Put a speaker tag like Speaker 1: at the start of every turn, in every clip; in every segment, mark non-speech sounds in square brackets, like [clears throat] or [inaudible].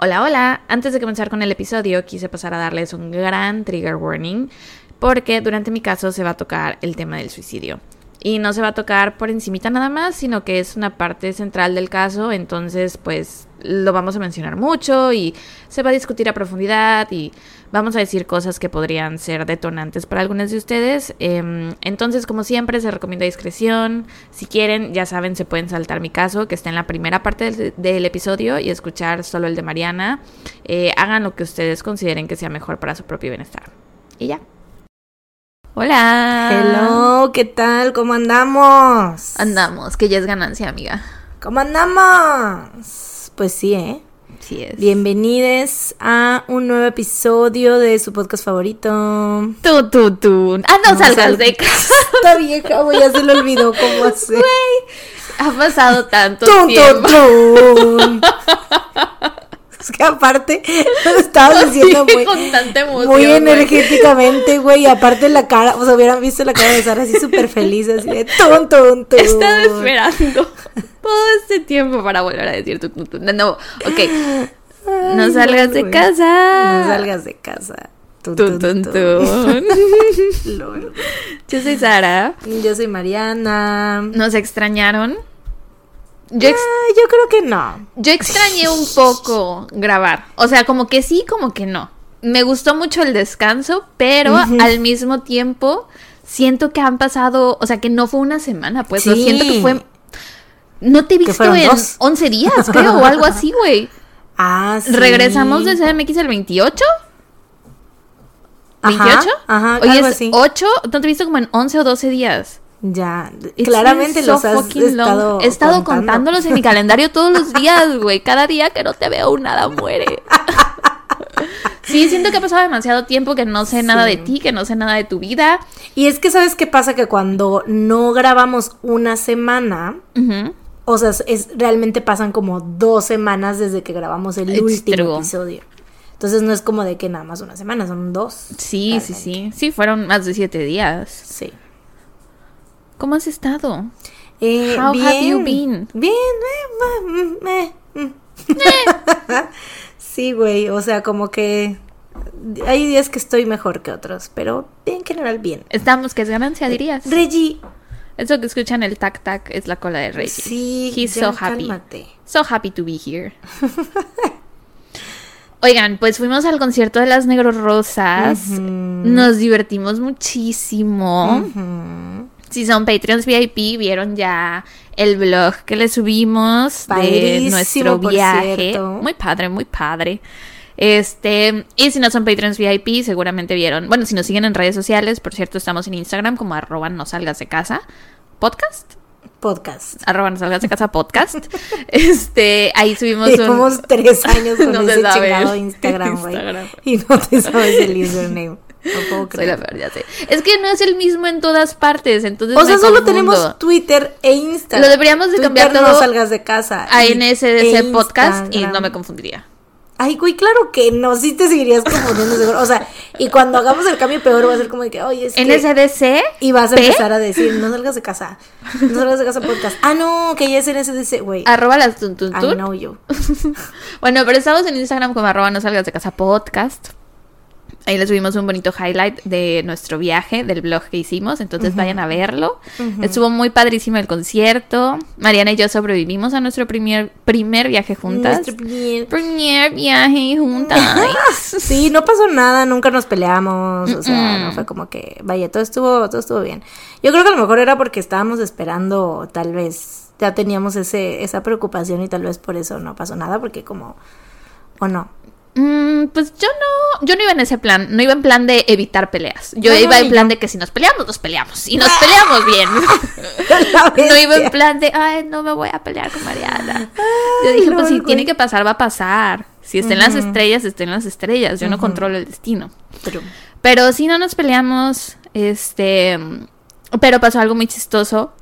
Speaker 1: Hola, hola. Antes de comenzar con el episodio, quise pasar a darles un gran trigger warning porque durante mi caso se va a tocar el tema del suicidio. Y no se va a tocar por encimita nada más, sino que es una parte central del caso, entonces pues lo vamos a mencionar mucho y se va a discutir a profundidad y vamos a decir cosas que podrían ser detonantes para algunos de ustedes. Em, entonces, como siempre, se recomienda discreción. Si quieren, ya saben, se pueden saltar mi caso, que está en la primera parte del, episodio, y escuchar solo el de Mariana. Eh, hagan lo que ustedes consideren que sea mejor para su propio bienestar. Y ya. Hola.
Speaker 2: Hello, ¿qué tal? ¿Cómo andamos?
Speaker 1: Andamos, que ya es ganancia, amiga.
Speaker 2: ¿Cómo andamos? Pues sí, ¿eh?
Speaker 1: Sí es.
Speaker 2: Bienvenidos a un nuevo episodio de su podcast favorito.
Speaker 1: Tú, tú, tú. Ah, no,
Speaker 2: No
Speaker 1: salgas
Speaker 2: sal-
Speaker 1: de casa.
Speaker 2: Esta vieja, güey, ya se le olvidó cómo hacer.
Speaker 1: Ha pasado tanto
Speaker 2: Tun,
Speaker 1: tiempo.
Speaker 2: tun, tun. [laughs] [laughs] Es que aparte, lo estabas diciendo muy,
Speaker 1: con tanta emoción.
Speaker 2: muy energéticamente, güey. Y aparte la cara, o sea, hubieran visto la cara de Sara así súper feliz, así de tun.
Speaker 1: He estado esperando todo este tiempo para volver a decir tu. No, no, ok.
Speaker 2: Ay,
Speaker 1: No salgas de casa.
Speaker 2: No salgas de casa. Tun,
Speaker 1: Tun,
Speaker 2: tun. [laughs]
Speaker 1: Yo soy Sara.
Speaker 2: Yo soy Mariana.
Speaker 1: ¿Nos extrañaron? Yo, ex-
Speaker 2: Ah, yo creo que no.
Speaker 1: yo extrañé un poco grabar. O sea, como que sí, como que no. Me gustó mucho el descanso, pero al mismo tiempo siento que han pasado, o sea, que no fue una semana, pues. Lo
Speaker 2: Sí.
Speaker 1: siento que fue. No te he visto en
Speaker 2: dos.
Speaker 1: 11 días, creo, o algo así, güey. [laughs]
Speaker 2: Ah, sí.
Speaker 1: Regresamos de CDMX el 28.
Speaker 2: Ajá,
Speaker 1: ¿28?
Speaker 2: Ajá,
Speaker 1: Hoy
Speaker 2: algo
Speaker 1: es
Speaker 2: así.
Speaker 1: 8, no te he visto como en 11 o 12 días.
Speaker 2: Ya,
Speaker 1: It's
Speaker 2: claramente
Speaker 1: so
Speaker 2: los has
Speaker 1: fucking long.
Speaker 2: estado
Speaker 1: He estado
Speaker 2: contando.
Speaker 1: contándolos en mi calendario todos los días, güey. Cada día que no te veo, nada muere. [laughs] Sí, siento que ha pasado demasiado tiempo que no sé nada de ti, que no sé nada de tu vida.
Speaker 2: Y es que, ¿sabes qué pasa? Que cuando no grabamos una semana, o sea, es, realmente pasan como dos semanas desde que grabamos el
Speaker 1: It's
Speaker 2: último
Speaker 1: true.
Speaker 2: episodio. Entonces no es como de que nada más una semana, son dos.
Speaker 1: Sí, sí, sí. Sí, fueron más de siete días.
Speaker 2: Sí.
Speaker 1: ¿Cómo has estado?
Speaker 2: Eh,
Speaker 1: How
Speaker 2: bien,
Speaker 1: have you been?
Speaker 2: Bien, eh, mm, eh, mm. [laughs] sí, güey, o sea, como que hay días que estoy mejor que otros, pero en general bien.
Speaker 1: Estamos, que es ganancia, dirías.
Speaker 2: Reggie,
Speaker 1: Eso que escuchan el tac tac es la cola de Reggie.
Speaker 2: sí,
Speaker 1: He's
Speaker 2: ya
Speaker 1: so happy.
Speaker 2: cálmate.
Speaker 1: So happy to be here. [laughs] Oigan, pues fuimos al concierto de las Negros Rosas. Nos divertimos muchísimo.
Speaker 2: Ujú.
Speaker 1: Si son Patreons VIP, vieron ya el blog que le subimos de nuestro viaje. Muy padre, muy padre. Este, y si no son Patreons VIP, seguramente vieron. Bueno, si nos siguen en redes sociales, por cierto, estamos en Instagram como arroba no salgas de casa. Podcast.
Speaker 2: Podcast.
Speaker 1: Arroba no salgas de casa podcast. [laughs] este, ahí subimos un.
Speaker 2: Llevamos tres años con [laughs]
Speaker 1: No se
Speaker 2: ese chingado Instagram, güey.
Speaker 1: Instagram.
Speaker 2: Y no te sabes el username. No puedo
Speaker 1: Soy la
Speaker 2: creer.
Speaker 1: peor, ya sé. Es que no es el mismo en todas partes, entonces
Speaker 2: O
Speaker 1: me
Speaker 2: sea, solo tenemos Twitter e Instagram.
Speaker 1: Lo deberíamos de
Speaker 2: Twitter
Speaker 1: cambiar
Speaker 2: no
Speaker 1: todo
Speaker 2: salgas de casa.
Speaker 1: a NSDC
Speaker 2: e
Speaker 1: podcast y no me confundiría.
Speaker 2: Ay, güey, claro que no, sí te seguirías confundiendo seguro. O sea, y cuando hagamos el cambio peor va a ser como de que, oye, es que...
Speaker 1: NSDC
Speaker 2: Y vas a
Speaker 1: P,
Speaker 2: empezar a decir, no salgas de casa, no salgas de casa podcast. Ah, no, que ya es NSDC, güey.
Speaker 1: arroba las tun, tun,
Speaker 2: I know you. [laughs]
Speaker 1: Bueno, pero estamos en Instagram como arroba no salgas de casa podcast. Ahí les subimos un bonito highlight de nuestro viaje, del blog que hicimos, entonces vayan a verlo. Estuvo muy padrísimo el concierto. Mariana y yo sobrevivimos a nuestro primer, primer viaje juntas.
Speaker 2: Nuestro primer-
Speaker 1: Primer viaje juntas. [laughs]
Speaker 2: Sí, no pasó nada, nunca nos peleamos, o sea, no fue como que, vaya, todo estuvo, todo estuvo bien. Yo creo que a lo mejor era porque estábamos esperando, tal vez, ya teníamos ese, esa preocupación y tal vez por eso no pasó nada, porque como, o no.
Speaker 1: Mm, pues yo no, yo no iba en ese plan, no iba en plan de evitar peleas. Yo
Speaker 2: No, no,
Speaker 1: iba en plan de que si nos peleamos, nos peleamos. Y nos peleamos bien. [laughs] [laughs] No iba en plan de, ay, no me voy a pelear con Mariana. Yo dije, pues si tiene que pasar, va a pasar. Si está en las estrellas, está en las estrellas. Yo no controlo el destino.
Speaker 2: Pero-
Speaker 1: Pero sí no nos peleamos, este, pero pasó algo muy chistoso.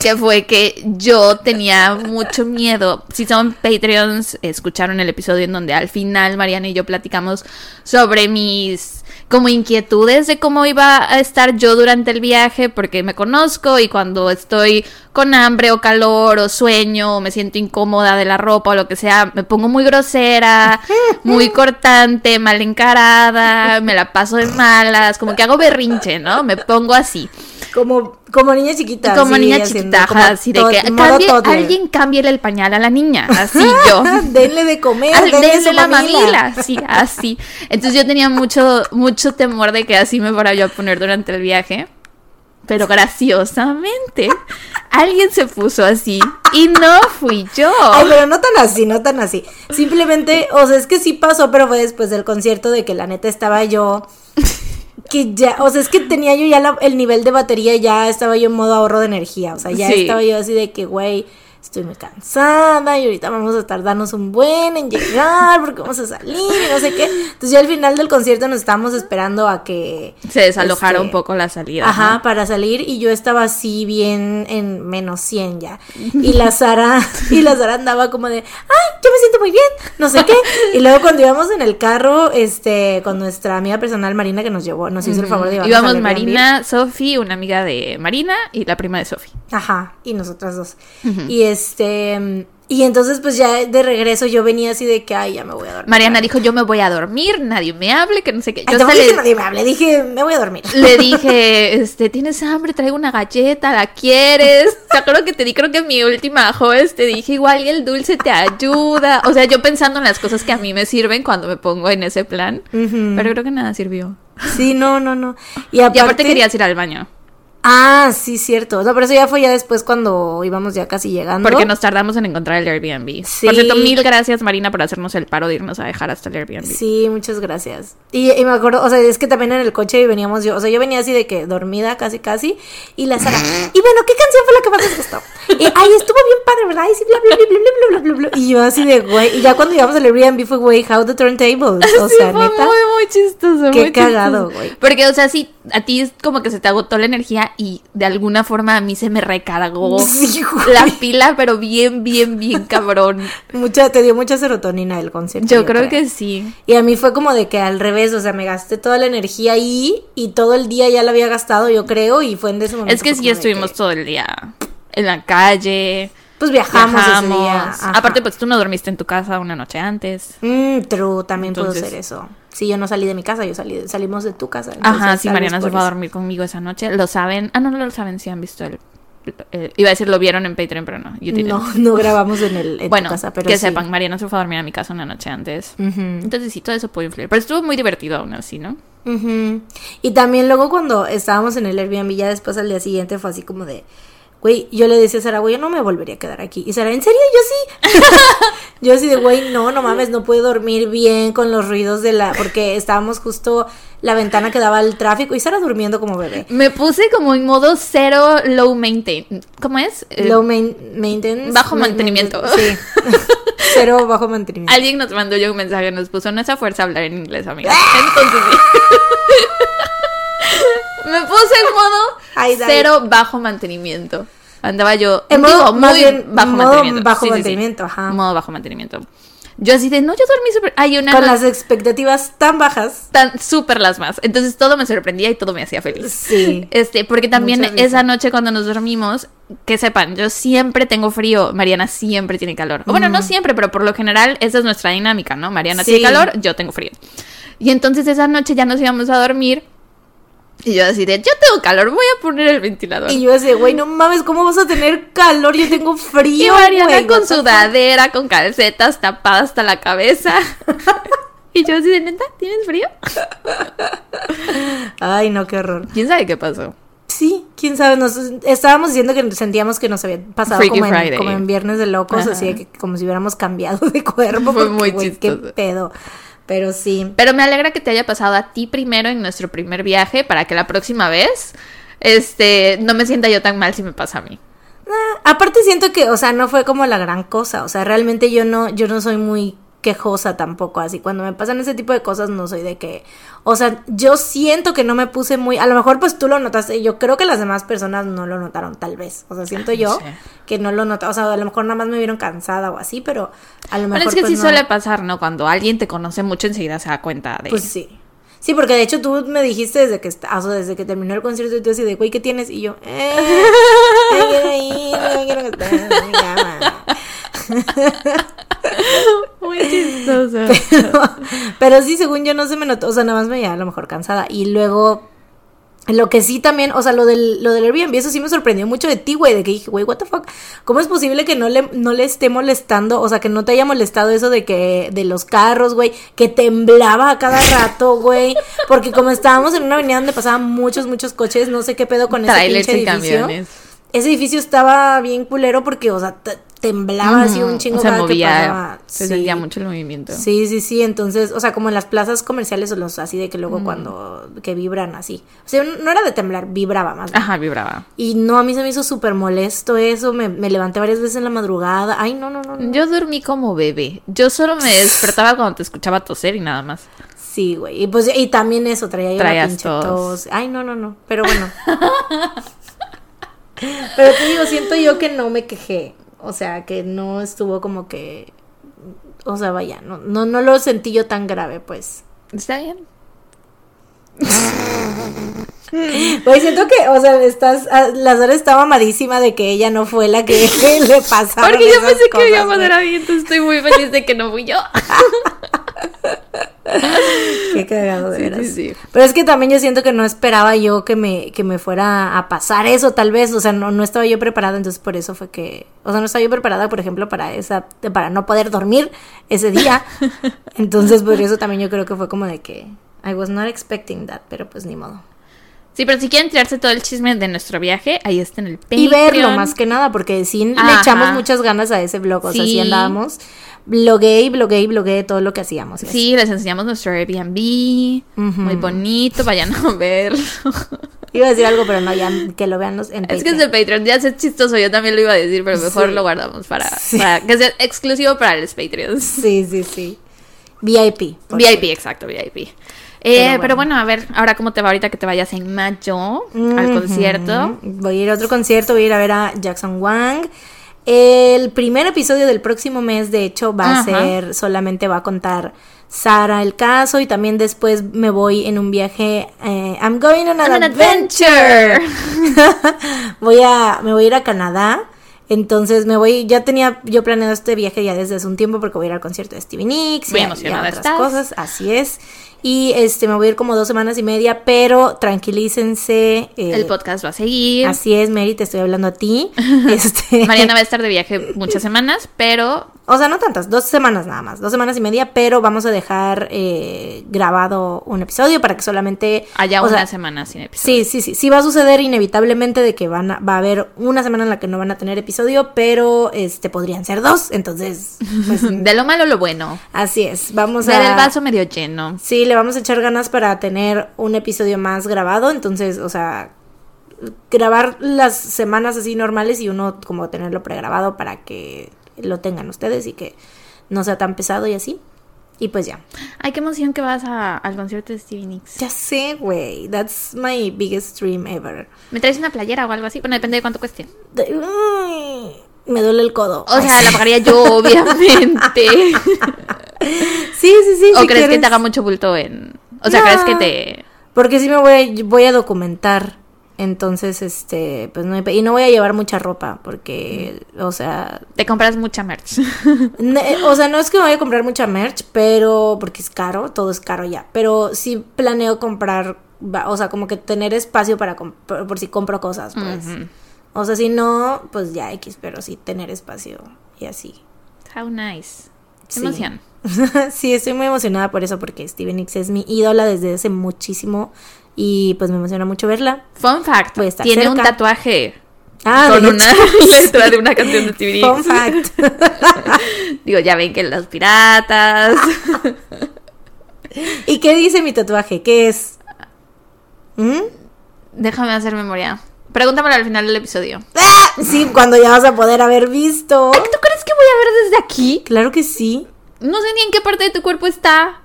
Speaker 1: Que fue que yo tenía mucho miedo. Si son Patreons, escucharon el episodio en donde al final Mariana y yo platicamos sobre mis como inquietudes de cómo iba a estar yo durante el viaje, porque me conozco y cuando estoy con hambre o calor o sueño o me siento incómoda de la ropa o lo que sea, me pongo muy grosera, muy cortante, mal encarada, me la paso de malas, como que hago berrinche, ¿no? Me pongo así.
Speaker 2: Como, como niña chiquita.
Speaker 1: Como
Speaker 2: así,
Speaker 1: niña chiquita,
Speaker 2: como
Speaker 1: así de que cambie- alguien cambie el pañal a la niña, así yo. [laughs]
Speaker 2: denle de comer,
Speaker 1: Al-
Speaker 2: denle, su
Speaker 1: la
Speaker 2: mamila.
Speaker 1: mamila, sí, así. Entonces yo tenía mucho, mucho temor de que así me fuera yo a poner durante el viaje. Pero graciosamente, alguien se puso así y no fui yo.
Speaker 2: Ay, pero no tan así, no tan así. Simplemente, o sea, es que sí pasó, pero fue después del concierto de que la neta estaba yo. Que ya, o sea, es que tenía yo ya la- el nivel de batería, ya estaba yo en modo ahorro de energía. O sea, ya
Speaker 1: Sí.
Speaker 2: estaba yo así de que, güey, estoy muy cansada y ahorita vamos a tardarnos un buen en llegar porque vamos a salir y no sé qué. Entonces, ya al final del concierto nos estábamos esperando a que.
Speaker 1: Se desalojara
Speaker 2: este,
Speaker 1: un poco la salida.
Speaker 2: Ajá,
Speaker 1: ¿no?
Speaker 2: para salir y yo estaba así bien en menos 100 ya. Y la Sara, y la Sara andaba como de, ay, yo me siento muy bien, no sé qué. Y luego cuando íbamos en el carro, este, con nuestra amiga personal Marina que nos llevó, nos hizo el favor de llevarnos
Speaker 1: Íbamos. Marina, Sofi, una amiga de Marina y la prima de Sofi.
Speaker 2: Ajá, y nosotras dos. Y este, y entonces pues ya de regreso yo venía así de que, ay, ya me voy a dormir.
Speaker 1: Mariana dijo, yo me voy a dormir, nadie me hable, que no sé qué. Yo
Speaker 2: no dije
Speaker 1: le,
Speaker 2: nadie me hable, dije, me voy a dormir.
Speaker 1: le [laughs] dije, este, ¿tienes hambre? Traigo una galleta, ¿la quieres? Te acuerdo que te di, creo que mi última jueves te dije, igual y el dulce te ayuda. O sea, yo pensando en las cosas que a mí me sirven cuando me pongo en ese plan. Pero creo que nada sirvió.
Speaker 2: Sí, no, no, no. Y
Speaker 1: Y
Speaker 2: aparte,
Speaker 1: aparte querías ir al baño.
Speaker 2: Ah, sí, cierto. No, pero eso ya fue ya después cuando íbamos ya casi llegando.
Speaker 1: Porque nos tardamos en encontrar el Airbnb. Por cierto, mil gracias, Marina, por hacernos el paro de irnos a dejar hasta el Airbnb.
Speaker 2: Sí, muchas gracias. Y, y me acuerdo, o sea, es que también en el coche veníamos yo, o sea, yo venía así de que dormida casi, casi, y la Sara, y bueno, ¿qué canción fue la que más les gustó? Y, ay, estuvo bien padre, ¿verdad? Y sí, Y yo así de, güey, y ya cuando llegamos al Airbnb fue, güey, how the turntables. [laughs] O sea,
Speaker 1: fue
Speaker 2: neta.
Speaker 1: Muy, muy chistoso.
Speaker 2: Qué cagado, güey.
Speaker 1: Porque, o sea, sí, a ti es como que se te agotó la energía y de alguna forma a mí se me recargó [laughs]
Speaker 2: Sí,
Speaker 1: la pila, pero bien, bien, bien cabrón.
Speaker 2: Mucha, te dio mucha serotonina el concierto.
Speaker 1: Yo creo que sí.
Speaker 2: Y a mí fue como de que al revés, o sea, me gasté toda la energía ahí y todo el día ya la había gastado, yo creo, y fue en ese momento.
Speaker 1: Es que sí estuvimos
Speaker 2: que,
Speaker 1: todo el día en la calle.
Speaker 2: Pues viajamos, ese día.
Speaker 1: Aparte, pues tú no dormiste en tu casa una noche antes.
Speaker 2: Mm, true, también
Speaker 1: Entonces-
Speaker 2: hacer eso. Sí, yo no salí de mi casa, yo salí, salimos de tu casa.
Speaker 1: Ajá,
Speaker 2: entonces, tal vez
Speaker 1: Mariana se fue a dormir conmigo esa noche. Lo saben. Ah, no, no lo saben, sí han visto el. iba a decir, lo vieron en Patreon, pero no.
Speaker 2: No, no grabamos en, el, en
Speaker 1: bueno,
Speaker 2: tu casa, pero
Speaker 1: que
Speaker 2: sí.
Speaker 1: sepan, Mariana se fue a dormir a mi casa una noche antes. Entonces sí, todo eso puede influir. Pero estuvo muy divertido aún así, ¿no?
Speaker 2: ujú. Y también luego cuando estábamos en el Airbnb, ya después al día siguiente fue así como de... Güey, yo le decía a Sara, güey, yo no me volvería a quedar aquí. Y Sara, ¿en serio? Yo sí. [laughs] yo así de, güey, no, no mames, no puedo dormir bien con los ruidos de la... Porque estábamos justo la ventana que daba al tráfico y Sara durmiendo como bebé.
Speaker 1: Me puse como en modo cero low maintain. ¿Cómo es? Eh,
Speaker 2: Low main- maintenance.
Speaker 1: Bajo
Speaker 2: Ma-
Speaker 1: mantenimiento.
Speaker 2: Sí. [laughs] Cero bajo mantenimiento.
Speaker 1: Alguien nos mandó yo un mensaje, nos puso, no es a fuerza hablar en inglés, amiga. Entonces sí. [laughs] [laughs] Me puse en modo
Speaker 2: Ay,
Speaker 1: cero bajo mantenimiento. Andaba yo,
Speaker 2: En
Speaker 1: digo,
Speaker 2: modo, más
Speaker 1: muy
Speaker 2: bien,
Speaker 1: bajo
Speaker 2: modo
Speaker 1: mantenimiento.
Speaker 2: bajo
Speaker 1: Sí, sí, sí.
Speaker 2: mantenimiento, ajá.
Speaker 1: Modo bajo mantenimiento. Yo así de, no, yo dormí súper... Hay una
Speaker 2: Con
Speaker 1: no-
Speaker 2: las expectativas tan bajas.
Speaker 1: tan súper las más. Entonces todo me sorprendía y todo me hacía feliz.
Speaker 2: Sí.
Speaker 1: Este, porque también esa noche cuando nos dormimos, que sepan, yo siempre tengo frío, Mariana siempre tiene calor. O bueno, no siempre, pero por lo general esa es nuestra dinámica, ¿no? Mariana
Speaker 2: Sí.
Speaker 1: tiene calor, yo tengo frío. Y entonces esa noche ya nos íbamos a dormir y yo así de, yo tengo calor, voy a poner el ventilador.
Speaker 2: Y yo decía, güey, no mames, ¿cómo vas a tener calor? Yo tengo
Speaker 1: Y
Speaker 2: frío.
Speaker 1: Mariana
Speaker 2: güey,
Speaker 1: con
Speaker 2: what the fuck?"
Speaker 1: sudadera, con calcetas tapada hasta la cabeza. [laughs] y yo así de, ¿neta? ¿Tienes frío?
Speaker 2: Ay, no, qué horror.
Speaker 1: ¿Quién sabe qué pasó?
Speaker 2: Sí, quién sabe, nos estábamos diciendo que sentíamos que nos había pasado como en, como en Viernes de Locos,
Speaker 1: Ajá.
Speaker 2: así que como si hubiéramos cambiado de [laughs] cuerpo.
Speaker 1: Fue
Speaker 2: porque,
Speaker 1: muy
Speaker 2: güey, qué pedo. Pero sí.
Speaker 1: Pero me alegra que te haya pasado a ti primero en nuestro primer viaje para que la próxima vez este no me sienta yo tan mal si me pasa a mí.
Speaker 2: Ah, aparte siento que, o sea, no fue como la gran cosa, o sea, realmente yo no, yo no soy muy quejosa tampoco, así cuando me pasan ese tipo de cosas no soy de que, o sea, yo siento que no me puse muy, a lo mejor pues tú lo notaste, yo creo que las demás personas no lo notaron tal vez, o sea, siento yo que no lo notaron, o sea, a lo mejor nada más me vieron cansada o así, pero a lo mejor
Speaker 1: Bueno, es que
Speaker 2: pues,
Speaker 1: sí
Speaker 2: no.
Speaker 1: suele pasar, ¿no? Cuando alguien te conoce mucho, enseguida se da cuenta de...
Speaker 2: Pues sí. Sí, porque de hecho tú me dijiste desde que está, o sea, desde que terminó el concierto y tú así de, güey, ¿qué tienes? Y yo, eh, quiero ir, no quiero que estés, me llama.
Speaker 1: Muy chistoso. [laughs]
Speaker 2: Pero sí, según yo no se me notó, o sea, nada más me veía a lo mejor cansada. Y luego, lo que sí también, o sea, lo del, lo del Airbnb, eso sí me sorprendió mucho de ti, güey, de que dije, güey, what the fuck, ¿cómo es posible que no le, no le esté molestando, o sea, que no te haya molestado eso de que, de los carros, güey, que temblaba a cada rato, güey, porque como estábamos en una avenida donde pasaban muchos, muchos coches, no sé qué pedo con ese
Speaker 1: Trailers
Speaker 2: pinche
Speaker 1: y camiones.
Speaker 2: Ese edificio estaba bien culero porque, o sea, te- temblaba así un chingo que
Speaker 1: movía, se
Speaker 2: Sí.
Speaker 1: sentía mucho el movimiento.
Speaker 2: Sí, sí, sí, entonces, o sea, como en las plazas comerciales o los así de que luego cuando, que vibran así. O sea, no era de temblar, vibraba más. bien.
Speaker 1: Ajá, vibraba.
Speaker 2: Y no, a mí se me hizo súper molesto eso, me, me levanté varias veces en la madrugada. Ay, no, no, no, no.
Speaker 1: Yo dormí como bebé. Yo solo me despertaba cuando te escuchaba toser y nada más.
Speaker 2: Sí, güey. Y pues, y también eso, traía yo la pinche
Speaker 1: tos.
Speaker 2: tos. Ay, no, no, no. Pero bueno. [laughs] Pero te digo, siento yo que no me quejé. O sea, que no estuvo como que. O sea, vaya, no, no, no lo sentí yo tan grave, pues.
Speaker 1: ¿Está bien?
Speaker 2: Güey, siento que, o sea, estás, ah, la Sara está mamadísima de que ella no fue la que [laughs] le pasaron
Speaker 1: Porque yo pensé que iba a pasar a mí, entonces estoy muy feliz de que no fui yo. [laughs] [laughs]
Speaker 2: Qué cagado, de
Speaker 1: Sí,
Speaker 2: veras.
Speaker 1: sí, sí.
Speaker 2: Pero es que también yo siento que no esperaba yo que me, que me fuera a pasar eso, tal vez. O sea, no, no estaba yo preparada, entonces por eso fue que. O sea, no estaba yo preparada, por ejemplo, para esa. para no poder dormir ese día. [laughs] Entonces, por eso también yo creo que fue como de que. I was not expecting that, pero pues ni modo.
Speaker 1: Sí, pero si quieren tirarse todo el chisme de nuestro viaje, ahí está en el Patreon.
Speaker 2: Y verlo más que nada, porque sí le echamos muchas ganas a ese blog. O sea, Sí. andábamos. Blogué y blogué y blogué todo lo que hacíamos.
Speaker 1: Sí, les enseñamos nuestro Airbnb. Muy bonito, vayan a verlo. [laughs]
Speaker 2: Iba a decir algo, pero no, ya que lo vean los en
Speaker 1: Es que es
Speaker 2: Patreon.
Speaker 1: el Patreon, ya es chistoso, yo también lo iba a decir, pero mejor
Speaker 2: Sí.
Speaker 1: lo guardamos para,
Speaker 2: Sí.
Speaker 1: para que sea exclusivo para los Patreons. [laughs]
Speaker 2: Sí, sí, sí. VIP.
Speaker 1: VIP, exacto, VIP. Eh,
Speaker 2: Pero
Speaker 1: pero,
Speaker 2: bueno.
Speaker 1: a ver, ahora cómo te va ahorita que te vayas en mayo al concierto.
Speaker 2: Voy a ir a otro concierto, voy a ir a ver a Jackson Wang. El primer episodio del próximo mes, de hecho, va a ser, solamente va a contar Sara el caso y también después me voy en un viaje. eh, I'm going on an,
Speaker 1: An
Speaker 2: adventure.
Speaker 1: adventure. [laughs]
Speaker 2: voy a, me voy a ir a Canadá. Entonces me voy, ya tenía yo planeado este viaje ya desde hace un tiempo porque voy a ir al concierto de Stevie Nicks
Speaker 1: Muy
Speaker 2: y a- y a
Speaker 1: emocionada
Speaker 2: otras
Speaker 1: estás.
Speaker 2: cosas, así es. Y este me voy a ir como dos semanas y media, pero tranquilícense. eh,
Speaker 1: El podcast va a seguir.
Speaker 2: Así es, Mary, te estoy hablando a ti. [laughs] Este,
Speaker 1: Mariana va a estar de viaje muchas semanas, pero
Speaker 2: o sea, no tantas, dos semanas nada más, dos semanas y media, pero vamos a dejar eh, grabado un episodio para que solamente
Speaker 1: haya una
Speaker 2: sea,
Speaker 1: semana sin episodio.
Speaker 2: Sí, sí, sí, sí va a suceder inevitablemente de que van a, va a haber una semana en la que no van a tener episodio, pero este podrían ser dos, entonces pues, [laughs]
Speaker 1: De lo malo lo bueno.
Speaker 2: así es, vamos
Speaker 1: Ver
Speaker 2: a
Speaker 1: el vaso medio lleno.
Speaker 2: Sí, le vamos a echar ganas para tener un episodio más grabado, entonces, o sea, grabar las semanas así normales y uno como tenerlo pregrabado para que lo tengan ustedes y que no sea tan pesado y así. Y pues ya.
Speaker 1: Ay, qué emoción que vas a- al concierto de Stevie Nicks.
Speaker 2: Ya sé, güey. That's my biggest dream ever.
Speaker 1: ¿Me traes una playera o algo así? Bueno, depende de cuánto cueste.
Speaker 2: De- Uy, me duele el codo.
Speaker 1: O sea, la pagaría yo, [laughs] obviamente.
Speaker 2: Sí, sí, sí.
Speaker 1: ¿O
Speaker 2: si
Speaker 1: crees que te haga mucho bulto en...? O sea,
Speaker 2: No.
Speaker 1: ¿crees que te...?
Speaker 2: Porque sí me voy a, voy a documentar. Entonces, este, pues no hay Y no voy a llevar mucha ropa porque, o sea,
Speaker 1: Te compras mucha merch. [laughs]
Speaker 2: Ne- o sea, no es que me vaya a comprar mucha merch, pero porque es caro, todo es caro ya. Pero sí planeo comprar, o sea, como que tener espacio para por, por si compro cosas, pues. O sea, si no, pues ya X, pero sí tener espacio y así.
Speaker 1: How nice.
Speaker 2: Sí.
Speaker 1: emoción. [laughs]
Speaker 2: sí, estoy muy emocionada por eso, porque Steven Nicks es mi ídola desde hace muchísimo y pues me emociona mucho verla.
Speaker 1: Fun fact.
Speaker 2: Estar
Speaker 1: Tiene un tatuaje
Speaker 2: Ah,
Speaker 1: con una [laughs] letra de una canción de Stevie Nicks.
Speaker 2: Fun fact. [laughs]
Speaker 1: Digo, ya ven que los piratas...
Speaker 2: ¿Y qué dice mi tatuaje? ¿Qué es? ¿Mm?
Speaker 1: Déjame hacer memoria. Pregúntamelo al final del episodio.
Speaker 2: ¡Ah! Sí, cuando ya vas a poder haber visto.
Speaker 1: ¿Tú crees que voy a ver desde aquí?
Speaker 2: Claro que sí.
Speaker 1: No sé ni en qué parte de tu cuerpo está.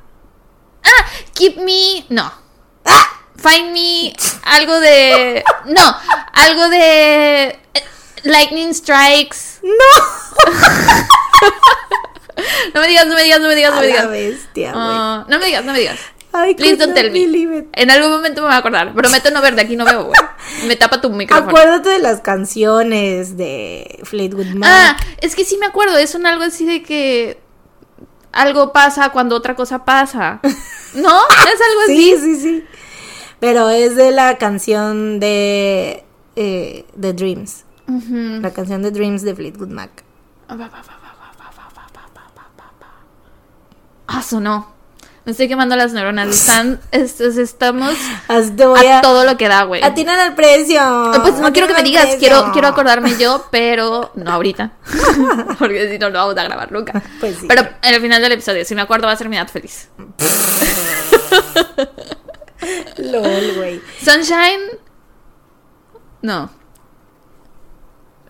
Speaker 1: Ah, keep me. No.
Speaker 2: ¡Ah!
Speaker 1: Find me. Algo de. No, algo de. eh, Lightning strikes.
Speaker 2: No. [laughs]
Speaker 1: No me digas, no me digas, no me digas, no
Speaker 2: A
Speaker 1: me
Speaker 2: la
Speaker 1: digas.
Speaker 2: bestia, güey.
Speaker 1: Ah, no me digas, no me digas.
Speaker 2: Ay,
Speaker 1: Please don't tell me. En algún momento me voy a acordar. Prometo no ver, de aquí no veo, güey. [laughs] Me tapa tu micrófono.
Speaker 2: Acuérdate de las canciones de Fleetwood Mac.
Speaker 1: Ah, es que sí me acuerdo. Es un algo así de que algo pasa cuando otra cosa pasa. [laughs] ¿No? Es algo
Speaker 2: sí,
Speaker 1: así.
Speaker 2: sí, sí. Pero es de la canción de eh, The Dreams.
Speaker 1: Ujú.
Speaker 2: La canción de Dreams de Fleetwood Mac.
Speaker 1: Ah, sonó. Me estoy quemando las neuronas. Están, es- es- estamos
Speaker 2: a.
Speaker 1: a todo lo que da, güey.
Speaker 2: Atinan al precio.
Speaker 1: Pues no quiero que me digas,
Speaker 2: precio.
Speaker 1: quiero, quiero acordarme yo, pero no ahorita. [laughs] Porque si no, no vamos a grabar nunca.
Speaker 2: Pues sí.
Speaker 1: Pero en el final del episodio, si me acuerdo, va a ser mi edad feliz. [laughs]
Speaker 2: LOL, güey.
Speaker 1: Sunshine. No.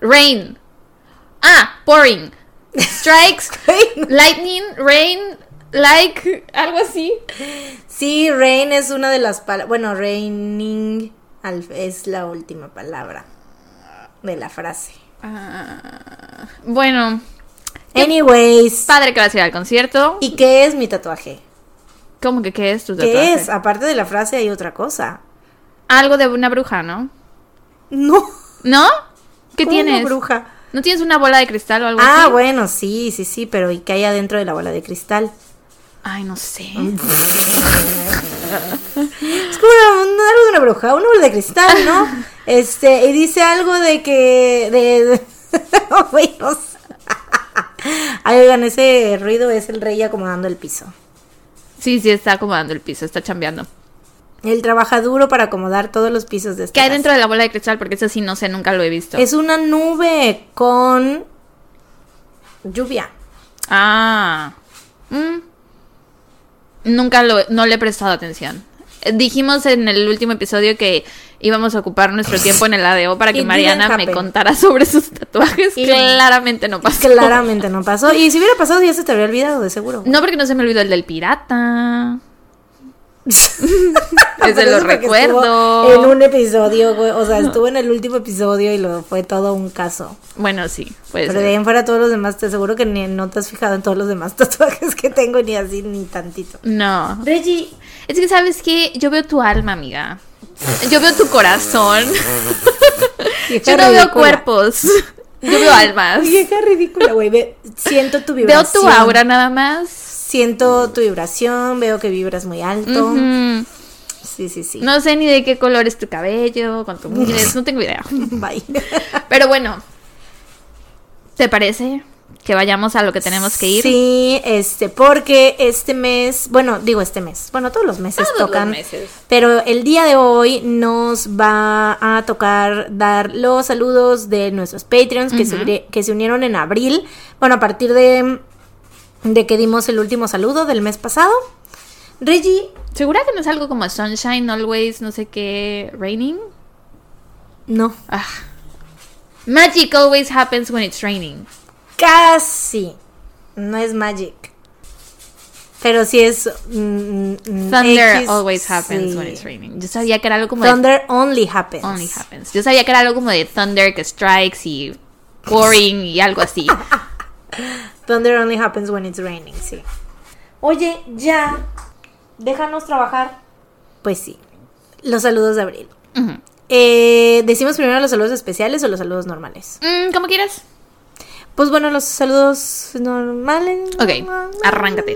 Speaker 1: Rain. Ah, pouring. Strikes. [laughs] lightning. Rain. Like. Algo así.
Speaker 2: Sí, rain es una de las palabras. Bueno, raining al- es la última palabra de la frase.
Speaker 1: Ah, bueno.
Speaker 2: Anyways.
Speaker 1: Padre que vas a ir al concierto.
Speaker 2: ¿Y qué es mi tatuaje?
Speaker 1: ¿Cómo que qué es tu
Speaker 2: ¿Qué
Speaker 1: tatuaje?
Speaker 2: es? Aparte de la frase hay otra cosa.
Speaker 1: Algo de una bruja, ¿no?
Speaker 2: No.
Speaker 1: ¿No? ¿Qué
Speaker 2: ¿Cómo una
Speaker 1: tienes?
Speaker 2: bruja?
Speaker 1: ¿No tienes una bola de cristal o algo
Speaker 2: Ah,
Speaker 1: así?
Speaker 2: bueno, sí, sí, sí, pero ¿y qué hay adentro de la bola de cristal?
Speaker 1: Ay, no sé.
Speaker 2: Es como una- un- algo de una bruja, una bola de cristal, ¿no? [laughs] Este, y dice algo de que. de. de-. [laughs] Ay, oigan, ese ruido es el rey acomodando el piso.
Speaker 1: Sí, sí, está acomodando el piso, está chambeando.
Speaker 2: Él trabaja duro para acomodar todos los pisos de esta
Speaker 1: ¿Qué hay
Speaker 2: casa.
Speaker 1: dentro de la bola de cristal? Porque eso sí, no sé, nunca lo he visto.
Speaker 2: Es una nube con lluvia.
Speaker 1: Ah. Mm. Nunca lo, no le he prestado atención. Eh, Dijimos en el último episodio que íbamos a ocupar nuestro [laughs] tiempo en el ADO para que Mariana me contara sobre sus tatuajes.
Speaker 2: Y-
Speaker 1: Claramente no pasó.
Speaker 2: Claramente no [laughs] pasó. Y si hubiera pasado, ya se te habría olvidado, de seguro.
Speaker 1: No, porque no se me olvidó el del pirata.
Speaker 2: Ese
Speaker 1: Ese lo recuerdo.
Speaker 2: En un episodio, güey. O sea, estuvo en el último episodio y lo fue todo un caso.
Speaker 1: Bueno, sí, puede
Speaker 2: Pero de ahí en fuera todos los demás, te aseguro que ni no te has fijado en todos los demás [laughs] tatuajes que tengo, ni así, ni tantito.
Speaker 1: No.
Speaker 2: Reggie.
Speaker 1: Es que, ¿sabes qué? Yo veo tu alma, amiga. Yo veo tu corazón. Yo no veo cuerpos. Yo veo almas.
Speaker 2: Vieja ridícula, güey. Ve- Siento tu
Speaker 1: Veo
Speaker 2: vibración.
Speaker 1: tu aura nada más.
Speaker 2: Siento tu vibración, veo que vibras muy alto. Sí, sí, sí.
Speaker 1: No sé ni de qué color es tu cabello, cuánto [laughs] mides, no tengo idea.
Speaker 2: Bye. [laughs]
Speaker 1: Pero bueno, ¿te parece que vayamos a lo que tenemos que ir?
Speaker 2: Sí, este, porque este mes, bueno, digo este mes, bueno, todos los meses
Speaker 1: Todos los
Speaker 2: tocan.
Speaker 1: meses.
Speaker 2: Pero el día de hoy nos va a tocar dar los saludos de nuestros Patreons que, se, que se unieron en abril. Bueno, a partir de, de que dimos el último saludo del mes pasado. Reggie,
Speaker 1: ¿Segura que no es algo como sunshine, always, no sé qué, raining?
Speaker 2: no,
Speaker 1: Ah. Magic always happens when it's raining.
Speaker 2: casi. No es Magic. Pero sí es. mm, mm,
Speaker 1: Thunder
Speaker 2: X,
Speaker 1: always happens
Speaker 2: sí.
Speaker 1: when it's raining. Yo sabía que era algo como de
Speaker 2: Thunder only happens.
Speaker 1: only happens. Yo sabía que era algo como de thunder que strikes y pouring y algo así. [laughs]
Speaker 2: Thunder only happens when it's raining, sí. Oye, ya. Déjanos trabajar. Pues sí. Los saludos de abril. Eh, ¿Decimos primero los saludos especiales o los saludos normales?
Speaker 1: Mm, como quieras.
Speaker 2: Pues bueno, los saludos normales.
Speaker 1: Ok, arráncate.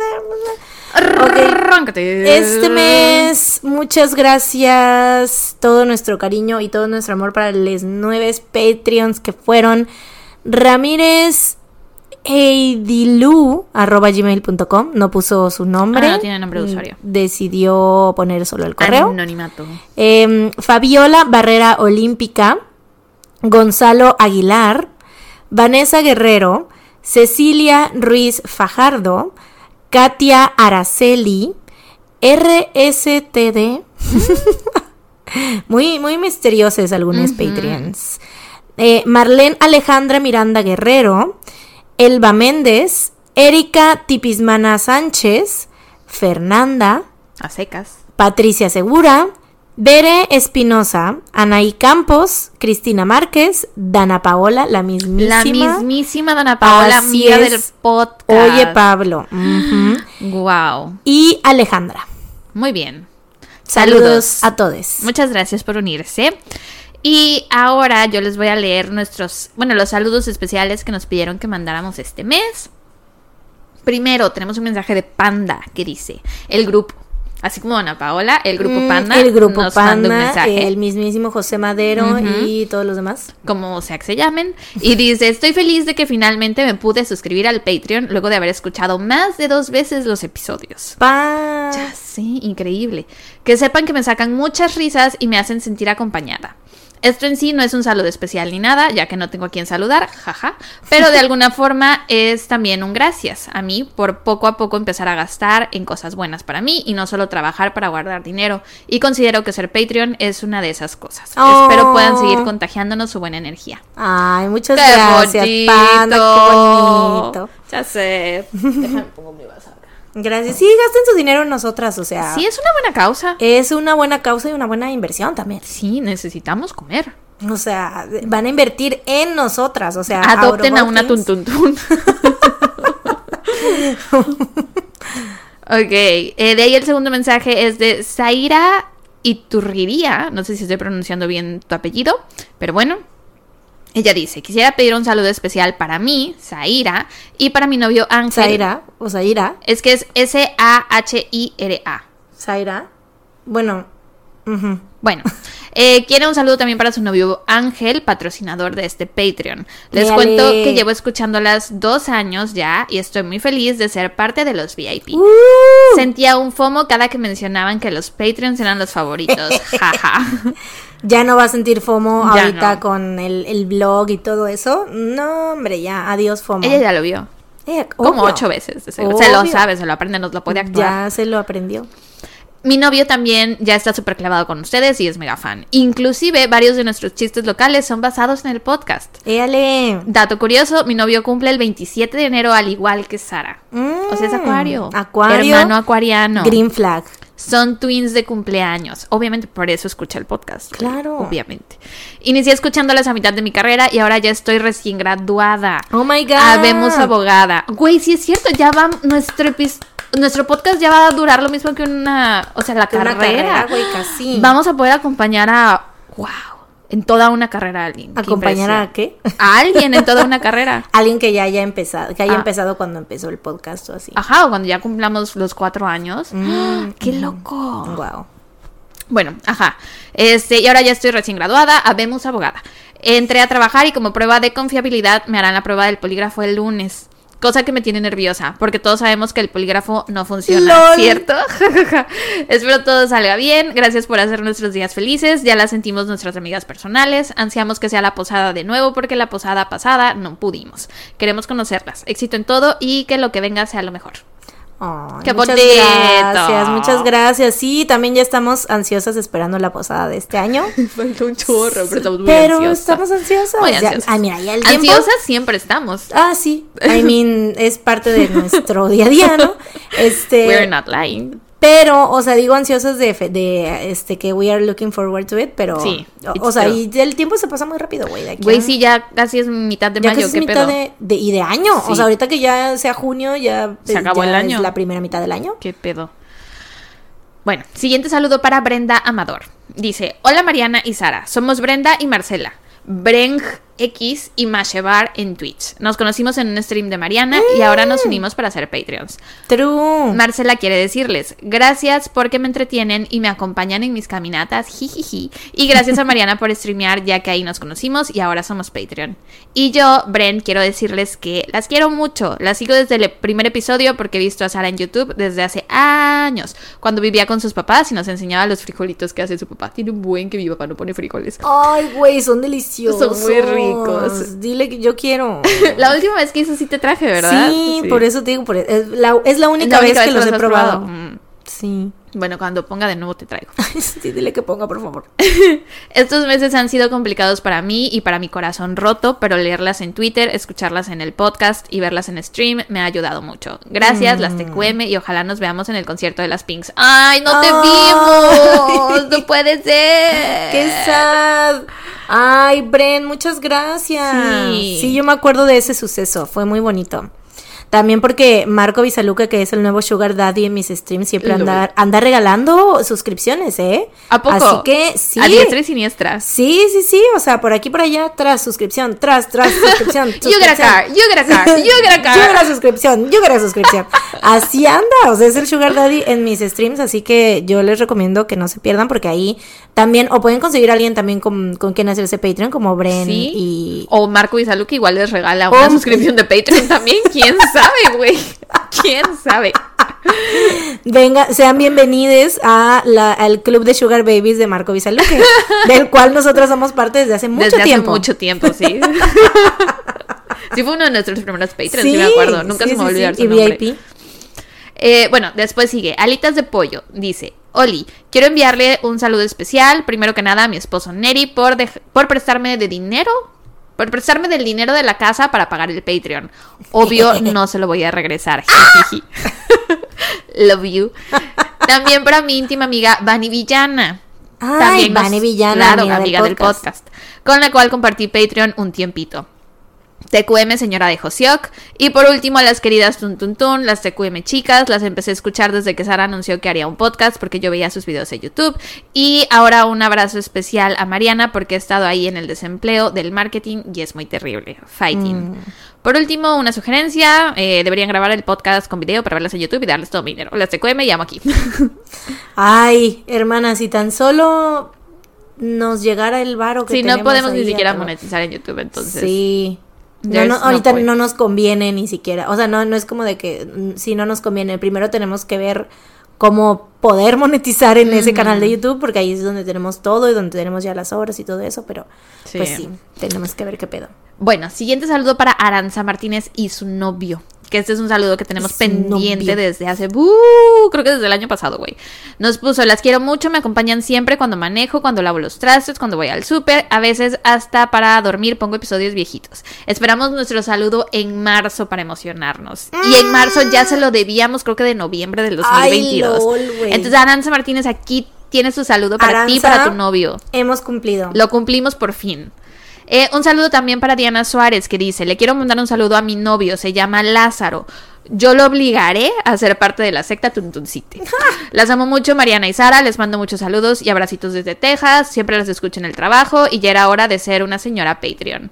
Speaker 2: Ok.
Speaker 1: Arráncate.
Speaker 2: Este mes, muchas gracias. Todo nuestro cariño y todo nuestro amor para los nueve Patreons que fueron Ramírez Eidilu, arroba gmail.com. No puso su nombre.
Speaker 1: Ah, no tiene nombre de usuario.
Speaker 2: Decidió poner solo el correo.
Speaker 1: Anonimato.
Speaker 2: Em, Fabiola Barrera Olímpica, Gonzalo Aguilar, Vanessa Guerrero, Cecilia Ruiz Fajardo, Katia Araceli, RSTD. [laughs] muy, muy misteriosas algunos Patreons. Eh, Marlene Alejandra Miranda Guerrero, Elba Méndez, Erika Tipismana Sánchez, Fernanda,
Speaker 1: A secas.
Speaker 2: Patricia Segura, Bere Espinosa, Anaí Campos, Cristina Márquez, Dana Paola, la mismísima.
Speaker 1: La mismísima Dana Paola,
Speaker 2: Así
Speaker 1: amiga
Speaker 2: es.
Speaker 1: del podcast.
Speaker 2: Oye, Pablo. Ujú.
Speaker 1: Wow.
Speaker 2: Y Alejandra.
Speaker 1: Muy bien.
Speaker 2: Saludos,
Speaker 1: Saludos.
Speaker 2: a todos.
Speaker 1: Muchas gracias por unirse. Y ahora yo les voy a leer nuestros, bueno, los saludos especiales que nos pidieron que mandáramos este mes. Primero, tenemos un mensaje de Panda que dice, el grupo, así como Ana Paola, el grupo
Speaker 2: Mm,
Speaker 1: Panda
Speaker 2: El grupo
Speaker 1: nos manda un
Speaker 2: Panda,
Speaker 1: mensaje,
Speaker 2: el mismísimo José Madero y todos los demás.
Speaker 1: como sea que se llamen, y dice, estoy feliz de que finalmente me pude suscribir al Patreon luego de haber escuchado más de dos veces los episodios.
Speaker 2: Pa.
Speaker 1: Ya sé, increíble. Que sepan que me sacan muchas risas y me hacen sentir acompañada. Esto en sí no es un saludo especial ni nada, ya que no tengo a quien saludar, jaja, pero de [laughs] alguna forma es también un gracias a mí por poco a poco empezar a gastar en cosas buenas para mí y no solo trabajar para guardar dinero. Y considero que ser Patreon es una de esas cosas.
Speaker 2: Oh.
Speaker 1: Espero puedan seguir contagiándonos su buena energía.
Speaker 2: Ay, muchas
Speaker 1: ¡Qué
Speaker 2: gracias,
Speaker 1: bonito!
Speaker 2: Panda, qué bonito.
Speaker 1: Ya sé. [laughs] Déjame pongo mi acá.
Speaker 2: Gracias. Sí, gasten su dinero en nosotras, o sea.
Speaker 1: Sí, es una buena causa.
Speaker 2: Es una buena causa y una buena inversión también.
Speaker 1: Sí, necesitamos comer.
Speaker 2: O sea, van a invertir en nosotras, o sea,
Speaker 1: Adopten a una tuntuntun. [laughs] ok, eh, de ahí el segundo mensaje es de Zaira Iturriría. No sé si estoy pronunciando bien tu apellido, pero bueno. Ella dice, quisiera pedir un saludo especial para mí, Zaira, y para mi novio Ángel.
Speaker 2: Zaira, o Zaira,
Speaker 1: Es que es S-A-H-I-R-A.
Speaker 2: Zaira. Bueno.
Speaker 1: Bueno, eh, quiere un saludo también para su novio Ángel, patrocinador de este Patreon. Les cuento que llevo escuchándolas dos años ya y estoy muy feliz de ser parte de los VIP.
Speaker 2: Uh,
Speaker 1: Sentía un FOMO cada que mencionaban que los Patreons eran los favoritos. [laughs] Jaja.
Speaker 2: Ya no va a sentir FOMO
Speaker 1: Ya
Speaker 2: ahorita
Speaker 1: no.
Speaker 2: con el, el blog y todo eso. No, hombre, ya, adiós FOMO.
Speaker 1: Ella ya lo vio. Como ocho veces. Se lo sabe, se lo aprende, nos lo puede actuar.
Speaker 2: Ya se lo aprendió.
Speaker 1: Mi novio también ya está súper clavado con ustedes y es mega fan. Inclusive varios de nuestros chistes locales son basados en el podcast.
Speaker 2: Éale.
Speaker 1: Dato curioso, mi novio cumple el 27 de enero al igual que Sara. O sea, es acuario.
Speaker 2: Mm, Acuario.
Speaker 1: Hermano acuariano.
Speaker 2: Green flag.
Speaker 1: Son twins de cumpleaños. Obviamente por eso escucha el podcast.
Speaker 2: Claro.
Speaker 1: Obviamente. Inicié escuchándolas a mitad de mi carrera y ahora ya estoy recién graduada.
Speaker 2: Oh my god.
Speaker 1: Habemos abogada. Güey, sí es cierto, ya va nuestro Nuestro podcast ya va a durar lo mismo que una, o sea, la
Speaker 2: Que una
Speaker 1: carrera.
Speaker 2: carrera, güey, casi.
Speaker 1: Vamos a poder acompañar a, wow, en toda una carrera a alguien.
Speaker 2: ¿Acompañar a qué?
Speaker 1: a alguien en toda una [laughs] carrera.
Speaker 2: Alguien que ya haya empezado, que haya
Speaker 1: Ah.
Speaker 2: empezado cuando empezó el podcast o así.
Speaker 1: Ajá, o cuando ya cumplamos los cuatro años.
Speaker 2: Mm,
Speaker 1: ¡Qué loco!
Speaker 2: Wow.
Speaker 1: Bueno, ajá. Este, y ahora ya estoy recién graduada, habemos abogada. Entré a trabajar y como prueba de confiabilidad me harán la prueba del polígrafo el lunes. Cosa que me tiene nerviosa, porque todos sabemos que el polígrafo no funciona,
Speaker 2: ¡Lol!
Speaker 1: ¿cierto? [laughs] Espero todo salga bien. Gracias por hacer nuestros días felices. Ya la sentimos nuestras amigas personales. Ansiamos que sea la posada de nuevo, porque la posada pasada no pudimos. Queremos conocerlas. Éxito en todo y que lo que venga sea lo mejor. ¡Qué
Speaker 2: muchas
Speaker 1: bonito!
Speaker 2: gracias, muchas gracias. Sí, también ya estamos ansiosas esperando la posada de este año. [laughs]
Speaker 1: Falta un chorro, pero estamos muy
Speaker 2: Pero
Speaker 1: ansiosas.
Speaker 2: estamos ansiosas.
Speaker 1: Muy
Speaker 2: Ya-
Speaker 1: ansiosas.
Speaker 2: ay, mira, ya el tiempo.
Speaker 1: Ansiosas siempre estamos.
Speaker 2: Ah, sí. I mean, es parte de [laughs] nuestro día a día, ¿no? [laughs] Este.
Speaker 1: We're not lying.
Speaker 2: Pero, o sea, digo ansiosas de, este que we are looking forward to it, pero
Speaker 1: Sí,
Speaker 2: o, sea, y el tiempo se pasa muy rápido, güey.
Speaker 1: Güey, sí, ya casi es mitad de
Speaker 2: ya
Speaker 1: mayo,
Speaker 2: casi es
Speaker 1: ¿qué
Speaker 2: mitad
Speaker 1: pedo?
Speaker 2: de, de- y de año, o sea, ahorita que ya sea junio, ya
Speaker 1: Se acabó
Speaker 2: ya
Speaker 1: el año.
Speaker 2: es la primera mitad del año.
Speaker 1: ¿Qué pedo? Bueno, siguiente saludo para Brenda Amador. Dice, hola Mariana y Sara, somos Brenda y Marcela. Breng X y Mashevar en Twitch. Nos conocimos en un stream de Mariana y ahora nos unimos para ser Patreons.
Speaker 2: True.
Speaker 1: Marcela quiere decirles, gracias porque me entretienen y me acompañan en mis caminatas, jijiji. Y gracias a Mariana por streamear, ya que ahí nos conocimos y ahora somos Patreon. Y yo, Bren, quiero decirles que las quiero mucho. Las sigo desde el primer episodio porque he visto a Sara en YouTube desde hace años, cuando vivía con sus papás y nos enseñaba los frijolitos que hace su papá. Tiene un buen que mi papá no pone frijoles.
Speaker 2: Ay, güey, son deliciosos.
Speaker 1: Son muy ricos.
Speaker 2: Dile que yo quiero. [laughs]
Speaker 1: La última vez que hizo sí te traje, ¿verdad?
Speaker 2: Sí, por eso te digo, por- es, la, es la única,
Speaker 1: Es la única
Speaker 2: vez que los
Speaker 1: los
Speaker 2: he probado.
Speaker 1: Mm.
Speaker 2: Sí.
Speaker 1: Bueno, cuando ponga de nuevo te traigo. [laughs]
Speaker 2: sí, dile que ponga, por favor. [laughs]
Speaker 1: Estos meses han sido complicados para mí y para mi corazón roto, pero leerlas en Twitter, escucharlas en el podcast y verlas en stream me ha ayudado mucho. Gracias, las TQM, y ojalá nos veamos en el concierto de las Pinks. ¡Ay, no te vimos! ¡No puede ser!
Speaker 2: ¡Qué sad! Ay, Bren, muchas gracias.
Speaker 1: Sí.
Speaker 2: Sí. yo me acuerdo de ese suceso, fue muy bonito. También porque Marco Bisaluca, que es el nuevo Sugar Daddy en mis streams, siempre anda, anda regalando suscripciones, ¿eh?
Speaker 1: ¿A poco?
Speaker 2: Así que sí.
Speaker 1: A diestra y siniestra.
Speaker 2: Sí, sí, sí, o sea, por aquí, por allá, tras suscripción, tras, tras [laughs] suscripción.
Speaker 1: You get a car, you get a [laughs] car, you get a car.
Speaker 2: Yo quiero suscripción, yo quiero suscripción. Así anda, o sea, es el Sugar Daddy en mis streams, así que yo les recomiendo que no se pierdan porque ahí también, o pueden conseguir a alguien también con, con quien hacerse Patreon, como Bren
Speaker 1: Sí.
Speaker 2: y...
Speaker 1: O Marco Bisalu que igual les regala una
Speaker 2: Oh.
Speaker 1: suscripción de Patreon también. ¿Quién sabe, [laughs] güey? ¿Quién sabe?
Speaker 2: Venga, sean bienvenidos a la- al club de Sugar Babies de Marco Bisaluque, del cual nosotros somos parte desde hace mucho
Speaker 1: Desde
Speaker 2: tiempo.
Speaker 1: hace mucho tiempo, sí. sí fue uno de nuestros primeros Patreons, sí, me acuerdo. Nunca
Speaker 2: sí,
Speaker 1: se me va a
Speaker 2: sí,
Speaker 1: olvidar
Speaker 2: sí.
Speaker 1: su
Speaker 2: Y
Speaker 1: nombre.
Speaker 2: VIP.
Speaker 1: Eh, bueno, después sigue Alitas de Pollo. Dice, Oli, quiero enviarle un saludo especial, primero que nada a mi esposo Neri, por, por prestarme de dinero. Por prestarme del dinero de la casa para pagar el Patreon. Obvio, [laughs] no se lo voy a regresar. jijiji. [laughs] [laughs] Love you. También para mi íntima amiga Vani Villana.
Speaker 2: Ay,
Speaker 1: También
Speaker 2: Vani Villana,
Speaker 1: claro,
Speaker 2: amiga del
Speaker 1: amiga del
Speaker 2: podcast.
Speaker 1: podcast. Con la cual compartí Patreon un tiempito. TQM, señora de Josiok. Y por último, a las queridas Tun Tun Tun, las TQM chicas. Las empecé a escuchar desde que Sara anunció que haría un podcast porque yo veía sus videos en YouTube. Y ahora un abrazo especial a Mariana porque he estado ahí en el desempleo del marketing y es muy terrible. Fighting.
Speaker 2: Mm.
Speaker 1: Por último, una sugerencia. eh, deberían grabar el podcast con video para verlas en YouTube y darles todo mi dinero. Las TQM llamo aquí. [laughs]
Speaker 2: Ay, hermana, si tan solo nos llegara el varo que
Speaker 1: Si no podemos ni siquiera monetizar en YouTube, entonces.
Speaker 2: Sí. No, no, ahorita no nos conviene ni siquiera. O sea, no, no es como de que mm, si no nos conviene. Primero tenemos que ver cómo poder [laughs] monetizar en ese canal de YouTube, porque ahí es donde tenemos todo y donde tenemos ya las obras y todo eso, pero
Speaker 1: Sí.
Speaker 2: pues sí, tenemos que ver qué pedo.
Speaker 1: Bueno, siguiente saludo para Aranza Martínez y su novio. Que este es un saludo que tenemos
Speaker 2: Su
Speaker 1: pendiente
Speaker 2: novio.
Speaker 1: desde hace. ¡uh! creo que desde el año pasado, güey. Nos puso: Las quiero mucho, me acompañan siempre cuando manejo, cuando lavo los trastes, cuando voy al súper. A veces hasta para dormir pongo episodios viejitos. Esperamos nuestro saludo en marzo para emocionarnos. Y en marzo ya se lo debíamos, creo que de noviembre del 2022.
Speaker 2: Ay, lol.
Speaker 1: Entonces, Aranza Martínez, aquí tienes tu saludo para ti y
Speaker 2: Aranza,
Speaker 1: para tu novio.
Speaker 2: Hemos cumplido.
Speaker 1: Lo cumplimos por fin. Eh, un saludo también para Diana Suárez que dice, le quiero mandar un saludo a mi novio, se llama Lázaro. Yo lo obligaré a ser parte de la secta Tuntuncite. [laughs] Las amo mucho, Mariana y Sara. Les mando muchos saludos y abracitos desde Texas. Siempre las escucho en el trabajo y ya era hora de ser una señora Patreon.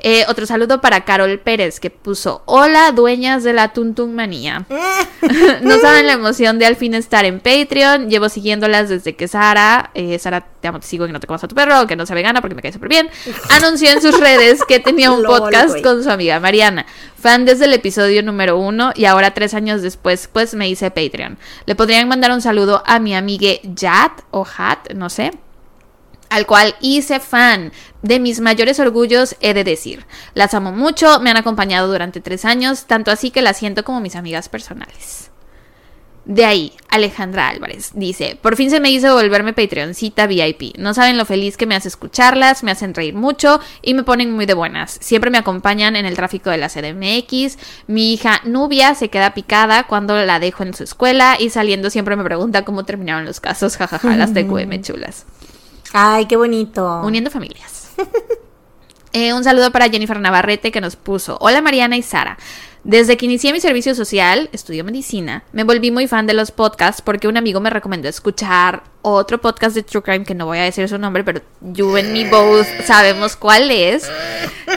Speaker 1: Eh, otro saludo para Carol Pérez que puso Hola dueñas de la Tuntun Manía. [laughs] [laughs] no saben la emoción de al fin estar en Patreon. Llevo siguiéndolas desde que Sara, eh, Sara, te amo, te sigo y no te comas a tu perro, que no sea vegana porque me cae súper bien, [laughs] anunció en sus redes que tenía un podcast con su amiga Mariana. Fan desde el episodio número uno y ahora tres años después, pues me hice Patreon. Le podrían mandar un saludo a mi amigue Jat o Hat, no sé al cual hice fan. De mis mayores orgullos he de decir. Las amo mucho, me han acompañado durante tres años, tanto así que las siento como mis amigas personales. De ahí, Alejandra Álvarez dice, por fin se me hizo volverme Patreoncita VIP. No saben lo feliz que me hace escucharlas, me hacen reír mucho y me ponen muy de buenas. Siempre me acompañan en el tráfico de la CDMX. Mi hija Nubia se queda picada cuando la dejo en su escuela y saliendo siempre me pregunta cómo terminaron los casos. Jajaja, las TQM [laughs] chulas.
Speaker 2: Ay, qué bonito.
Speaker 1: Uniendo familias. [laughs] Eh, un saludo para Jennifer Navarrete que nos puso. Hola Mariana y Sara. Desde que inicié mi servicio social, estudio medicina, me volví muy fan de los podcasts porque un amigo me recomendó escuchar otro podcast de True Crime que no voy a decir su nombre, pero you and me both sabemos cuál es.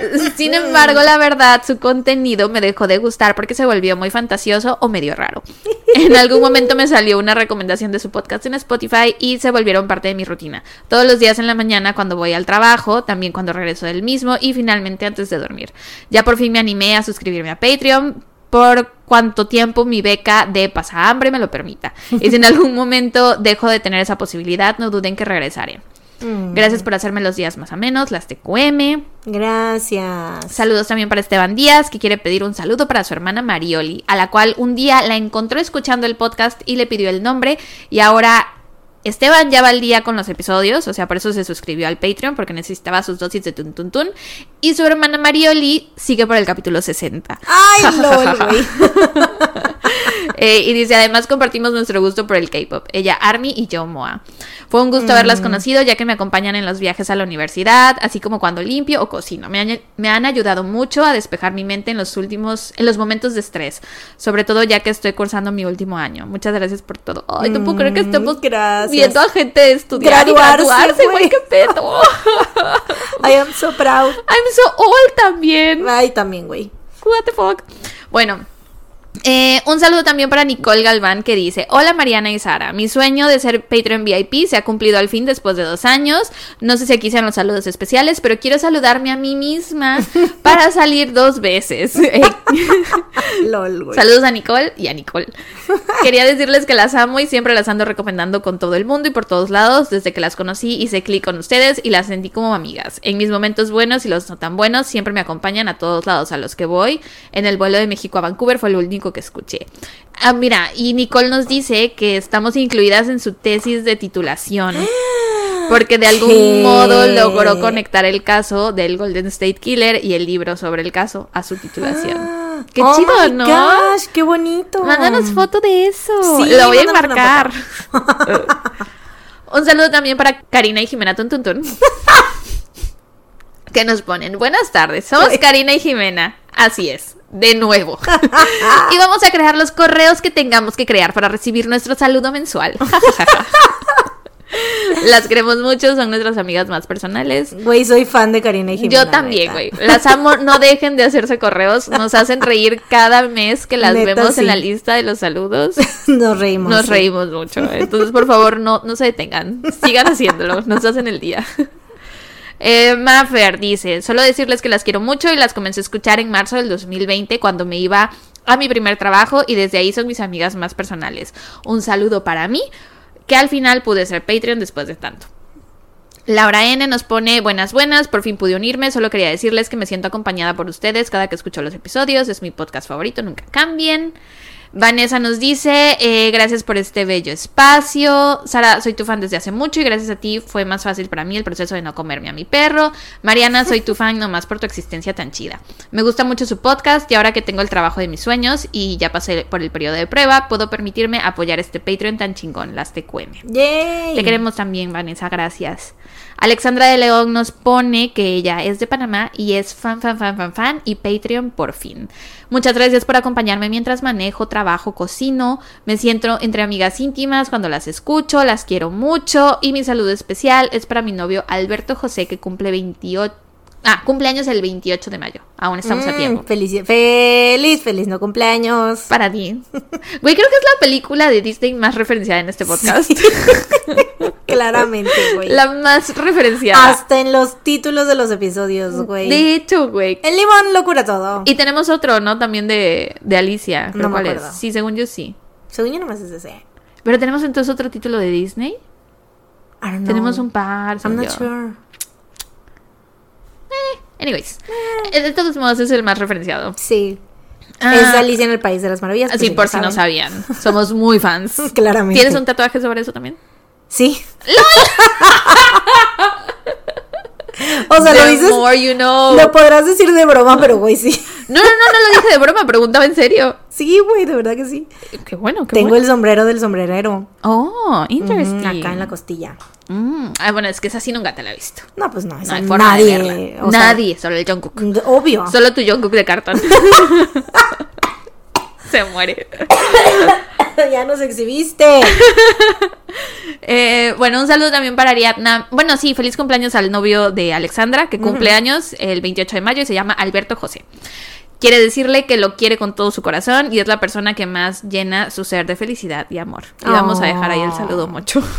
Speaker 1: [laughs] Sin embargo, la verdad, su contenido me dejó de gustar porque se volvió muy fantasioso o medio raro. En algún momento me salió una recomendación de su podcast en Spotify y se volvieron parte de mi rutina. Todos los días en la mañana cuando voy al trabajo, también cuando regreso del mismo y finalmente antes de dormir. Ya por fin me animé a suscribirme a Patreon por cuanto tiempo mi beca de pasahambre me lo permita. Y si en algún momento dejo de tener esa posibilidad, no duden que regresaré.
Speaker 2: Mm.
Speaker 1: Gracias por hacerme los días más amenos, las TQM.
Speaker 2: Gracias.
Speaker 1: Saludos también para Esteban Díaz, que quiere pedir un saludo para su hermana Marioli, a la cual un día la encontró escuchando el podcast y le pidió el nombre y ahora Esteban ya va al día con los episodios, o sea, por eso se suscribió al Patreon, porque necesitaba sus dosis de tun tun tun. Y su hermana Marioli sigue por el capítulo 60.
Speaker 2: Ay, lol, güey. [laughs]
Speaker 1: Eh, y dice, además compartimos nuestro gusto por el K-pop. Ella, Army y yo, Moa. Fue un gusto haberlas
Speaker 2: Mm.
Speaker 1: conocido, ya que me acompañan en los viajes a la universidad, así como cuando limpio o cocino. Me han, me han ayudado mucho a despejar mi mente en los últimos, en los momentos de estrés. Sobre todo ya que estoy cursando mi último año. Muchas gracias por todo. Ay, no puedo creer que
Speaker 2: Mm,
Speaker 1: estemos
Speaker 2: gracias.
Speaker 1: viendo a gente estudiar
Speaker 2: Graduarse,
Speaker 1: y graduarse, güey,
Speaker 2: güey.
Speaker 1: qué pedo. [laughs]
Speaker 2: I am so proud.
Speaker 1: I'm so old también.
Speaker 2: Ay, también, güey.
Speaker 1: What the fuck. Bueno. Eh, un saludo también para Nicole Galván que dice, hola Mariana y Sara, mi sueño de ser Patreon VIP se ha cumplido al fin después de dos años, no sé si aquí sean los saludos especiales, pero quiero saludarme a mí misma [laughs] para salir dos veces. [laughs] [laughs]
Speaker 2: Lol.
Speaker 1: Saludos a Nicole y a Nicole. Quería decirles que las amo y siempre las ando recomendando con todo el mundo y por todos lados desde que las conocí hice clic con ustedes y las sentí como amigas. En mis momentos buenos y los no tan buenos siempre me acompañan a todos lados a los que voy. En el vuelo de México a Vancouver fue lo único que escuché. Ah, mira, y Nicole nos dice que estamos incluidas en su tesis de titulación. [gasps] Porque de algún
Speaker 2: ¿Qué?
Speaker 1: modo logró conectar el caso del Golden State Killer y el libro sobre el caso a su titulación.
Speaker 2: Ah.
Speaker 1: Qué
Speaker 2: Oh
Speaker 1: chido,
Speaker 2: my
Speaker 1: ¿no?
Speaker 2: Gosh, qué bonito.
Speaker 1: Mándanos foto de eso.
Speaker 2: Sí,
Speaker 1: Lo voy a enmarcar. [laughs] Un saludo también para Karina y Jimena Tuntuntun. [laughs] que nos ponen. Buenas tardes. Somos. Karina y Jimena. Así es. De nuevo. [laughs] y vamos a crear los correos que tengamos que crear para recibir nuestro saludo mensual. [laughs] Las queremos mucho, son nuestras amigas más personales.
Speaker 2: Güey, soy fan de Karina y Jimena.
Speaker 1: Yo también, güey. Las amo, no dejen de hacerse correos. Nos hacen reír cada mes que las
Speaker 2: Neta,
Speaker 1: vemos en la lista de los saludos. [laughs]
Speaker 2: Nos reímos.
Speaker 1: Nos
Speaker 2: sí.
Speaker 1: reímos mucho. Entonces, por favor, no, no se detengan. Sigan haciéndolo. Nos hacen el día. Eh, Maffer dice, solo decirles que las quiero mucho y las comencé a escuchar en marzo del 2020 cuando me iba a mi primer trabajo y desde ahí son mis amigas más personales. Un saludo para mí, que al final pude ser Patreon después de tanto. Laura N nos pone buenas buenas, por fin pude unirme, solo quería decirles que me siento acompañada por ustedes cada que escucho los episodios, es mi podcast favorito, nunca cambien. Vanessa nos dice, eh, gracias por este bello espacio. Sara, soy tu fan desde hace mucho y gracias a ti fue más fácil para mí el proceso de no comerme a mi perro. Mariana, soy tu fan nomás por tu existencia tan chida. Me gusta mucho su podcast y ahora que tengo el trabajo de mis sueños y ya pasé por el periodo de prueba, puedo permitirme apoyar este Patreon tan chingón, las TQM.
Speaker 2: Yay.
Speaker 1: Te queremos también, Vanessa, gracias. Alexandra de León nos pone que ella es de Panamá y es fan, fan, fan, fan, fan y Patreon por fin. Muchas gracias por acompañarme mientras manejo, trabajo, cocino. Me siento entre amigas íntimas cuando las escucho, las quiero mucho y mi saludo especial es para mi novio Alberto José que cumple 28... Ah, cumpleaños el 28 de mayo. Aún estamos a
Speaker 2: Mm,
Speaker 1: tiempo.
Speaker 2: Feliz, feliz, feliz no cumpleaños.
Speaker 1: Para ti. Güey, creo que es la película de Disney más referenciada en este podcast. [laughs]
Speaker 2: Claramente, güey.
Speaker 1: La más referenciada.
Speaker 2: Hasta en los títulos de los episodios, güey.
Speaker 1: De hecho, güey.
Speaker 2: El limón lo cura todo.
Speaker 1: Y tenemos otro, ¿no? También de, de Alicia. Creo
Speaker 2: No me
Speaker 1: cuál es.
Speaker 2: acuerdo.
Speaker 1: Sí, según yo sí.
Speaker 2: Según yo nomás es ese.
Speaker 1: Pero tenemos entonces otro título de Disney.
Speaker 2: I don't know.
Speaker 1: Tenemos un par.
Speaker 2: I'm not
Speaker 1: yo.
Speaker 2: sure.
Speaker 1: Anyways. eh, De todos modos, es el más referenciado.
Speaker 2: Sí.
Speaker 1: Ah,
Speaker 2: Es Alicia en el País de las Maravillas.
Speaker 1: Así por si no sabían. Somos muy fans. [laughs]
Speaker 2: Claramente.
Speaker 1: ¿Tienes un tatuaje sobre eso también?
Speaker 2: Sí. [laughs] o sea, lo dices.
Speaker 1: more you know.
Speaker 2: Lo podrás decir de broma, pero güey, sí.
Speaker 1: No, no, no, no lo dije de broma, preguntaba en serio.
Speaker 2: Sí, güey, de verdad que sí.
Speaker 1: Qué bueno, qué
Speaker 2: Tengo
Speaker 1: bueno.
Speaker 2: el sombrero del sombrerero.
Speaker 1: Oh, interesting.
Speaker 2: acá en la costilla.
Speaker 1: Mm, Ah, bueno, es que esa sí nunca te la he visto.
Speaker 2: No, pues no, esa
Speaker 1: No hay forma
Speaker 2: nadie.
Speaker 1: de verla.
Speaker 2: o sea,
Speaker 1: Nadie, solo el Jungkook.
Speaker 2: obvio.
Speaker 1: Solo tu Jungkook de cartón. [laughs] Se muere. [laughs] [laughs]
Speaker 2: ya nos exhibiste. [laughs]
Speaker 1: Eh, bueno, un saludo también para Ariadna. Bueno, sí, feliz cumpleaños al novio de Alexandra, que cumple años el 28 de mayo y se llama Alberto José. Quiere decirle que lo quiere con todo su corazón y es la persona que más llena su ser de felicidad y amor. Y vamos a dejar ahí el saludo
Speaker 2: Oh.
Speaker 1: mucho. [laughs]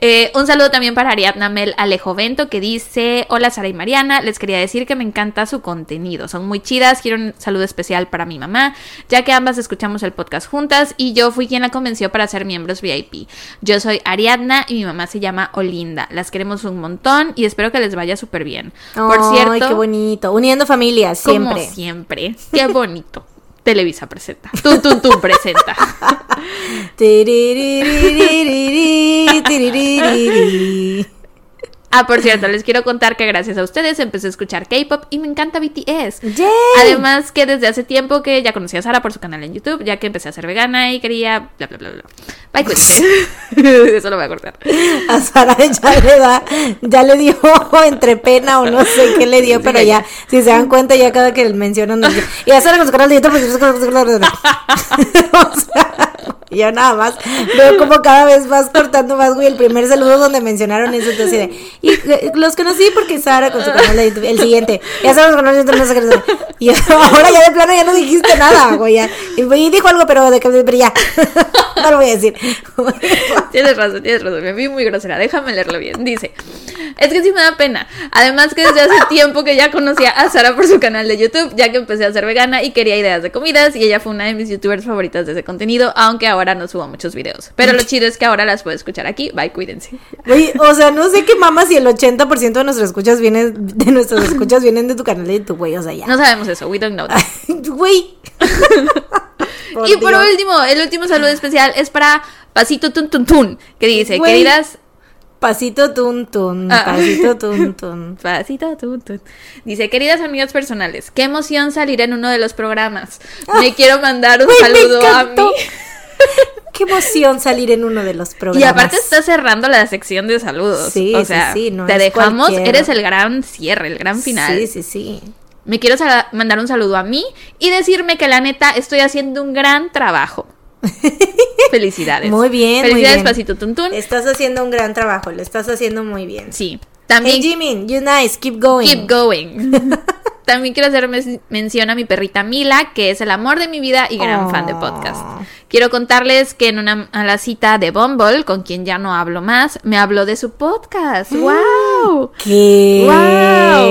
Speaker 1: Eh, un saludo también para Ariadna Mel Alejo Vento que dice, hola Sara y Mariana, les quería decir que me encanta su contenido, son muy chidas, quiero un saludo especial para mi mamá, ya que ambas escuchamos el podcast juntas y yo fui quien la convenció para ser miembros VIP. Yo soy Ariadna y mi mamá se llama Olinda, las queremos un montón y espero que les vaya súper bien. Por
Speaker 2: Ay,
Speaker 1: cierto,
Speaker 2: qué bonito. Uniendo familias,
Speaker 1: como
Speaker 2: siempre.
Speaker 1: siempre, qué bonito. Televisa presenta. Tun Tun Tun presenta. [laughs] Ah, por cierto, les quiero contar que gracias a ustedes empecé a escuchar K-pop y me encanta BTS.
Speaker 2: ¡Yay!
Speaker 1: Además que desde hace tiempo que ya conocí a Sara por su canal en YouTube, ya que empecé a ser vegana y quería bla bla bla bla. Bye pues. [laughs] Eso lo voy a cortar.
Speaker 2: A Sara ya le da, ya le dio [laughs] entre pena o no sé qué le dio,
Speaker 1: Sí,
Speaker 2: pero
Speaker 1: ya.
Speaker 2: ya, si se dan cuenta, ya cada que mencionan, y a Sara con su canal de YouTube, pues, [laughs] o sea, yo nada más veo como cada vez vas cortando más, güey, el primer saludo donde mencionaron eso, entonces de, y eh, los conocí porque Sara con su canal de YouTube, el siguiente, ya de YouTube, no sé y ahora ya de plano ya no dijiste nada, güey, y, dijo algo, pero de pero ya, [laughs] no lo voy a decir. [laughs]
Speaker 1: Tienes razón, tienes razón. Me vi muy grosera. Déjame leerlo bien. Dice: Es que sí me da pena. Además, que desde hace tiempo que ya conocía a Sara por su canal de YouTube, ya que empecé a ser vegana y quería ideas de comidas. Y ella fue una de mis youtubers favoritas de ese contenido, aunque ahora no subo muchos videos. Pero lo chido es que ahora las puedo escuchar aquí. Bye, cuídense.
Speaker 2: Güey, o sea, no sé qué mamas si el 80% de nuestras escuchas vienen, de nuestras escuchas vienen de tu canal de YouTube, güey, o sea, ya.
Speaker 1: No sabemos eso. We don't know that. [laughs]
Speaker 2: Güey. [laughs]
Speaker 1: y por último, el último saludo especial es para Pasito Tun Tun Tun, que dice:
Speaker 2: Güey.
Speaker 1: Queridas
Speaker 2: Pasito tun tun,
Speaker 1: Ah.
Speaker 2: pasito tun tun. [laughs]
Speaker 1: Pasito, tun, tun. Dice, queridas amigas personales, qué emoción salir en uno de los programas. Me quiero mandar un saludo a mí. [laughs]
Speaker 2: Qué emoción salir en uno de los programas.
Speaker 1: Y aparte está cerrando la sección de saludos.
Speaker 2: Sí,
Speaker 1: o
Speaker 2: sí,
Speaker 1: sea,
Speaker 2: sí, no
Speaker 1: te dejamos, eres el gran cierre, el gran final.
Speaker 2: Sí, sí, sí.
Speaker 1: Me quiero mandar un saludo a mí y decirme que la neta estoy haciendo un gran trabajo. [laughs] Felicidades.
Speaker 2: Muy bien, muy
Speaker 1: Felicidades,
Speaker 2: bien.
Speaker 1: Pasito Tuntún.
Speaker 2: Estás haciendo un gran trabajo, lo estás haciendo muy bien.
Speaker 1: Sí. También
Speaker 2: Hey Jimin, you nice, keep going.
Speaker 1: Keep going. [laughs] También quiero hacer mención a mi perrita Mila, que es el amor de mi vida y gran
Speaker 2: Oh.
Speaker 1: fan de podcast. Quiero contarles que en una a la cita de Bumble, con quien ya no hablo más, me habló de su podcast. ¡Wow!
Speaker 2: ¿Qué?
Speaker 1: Wow.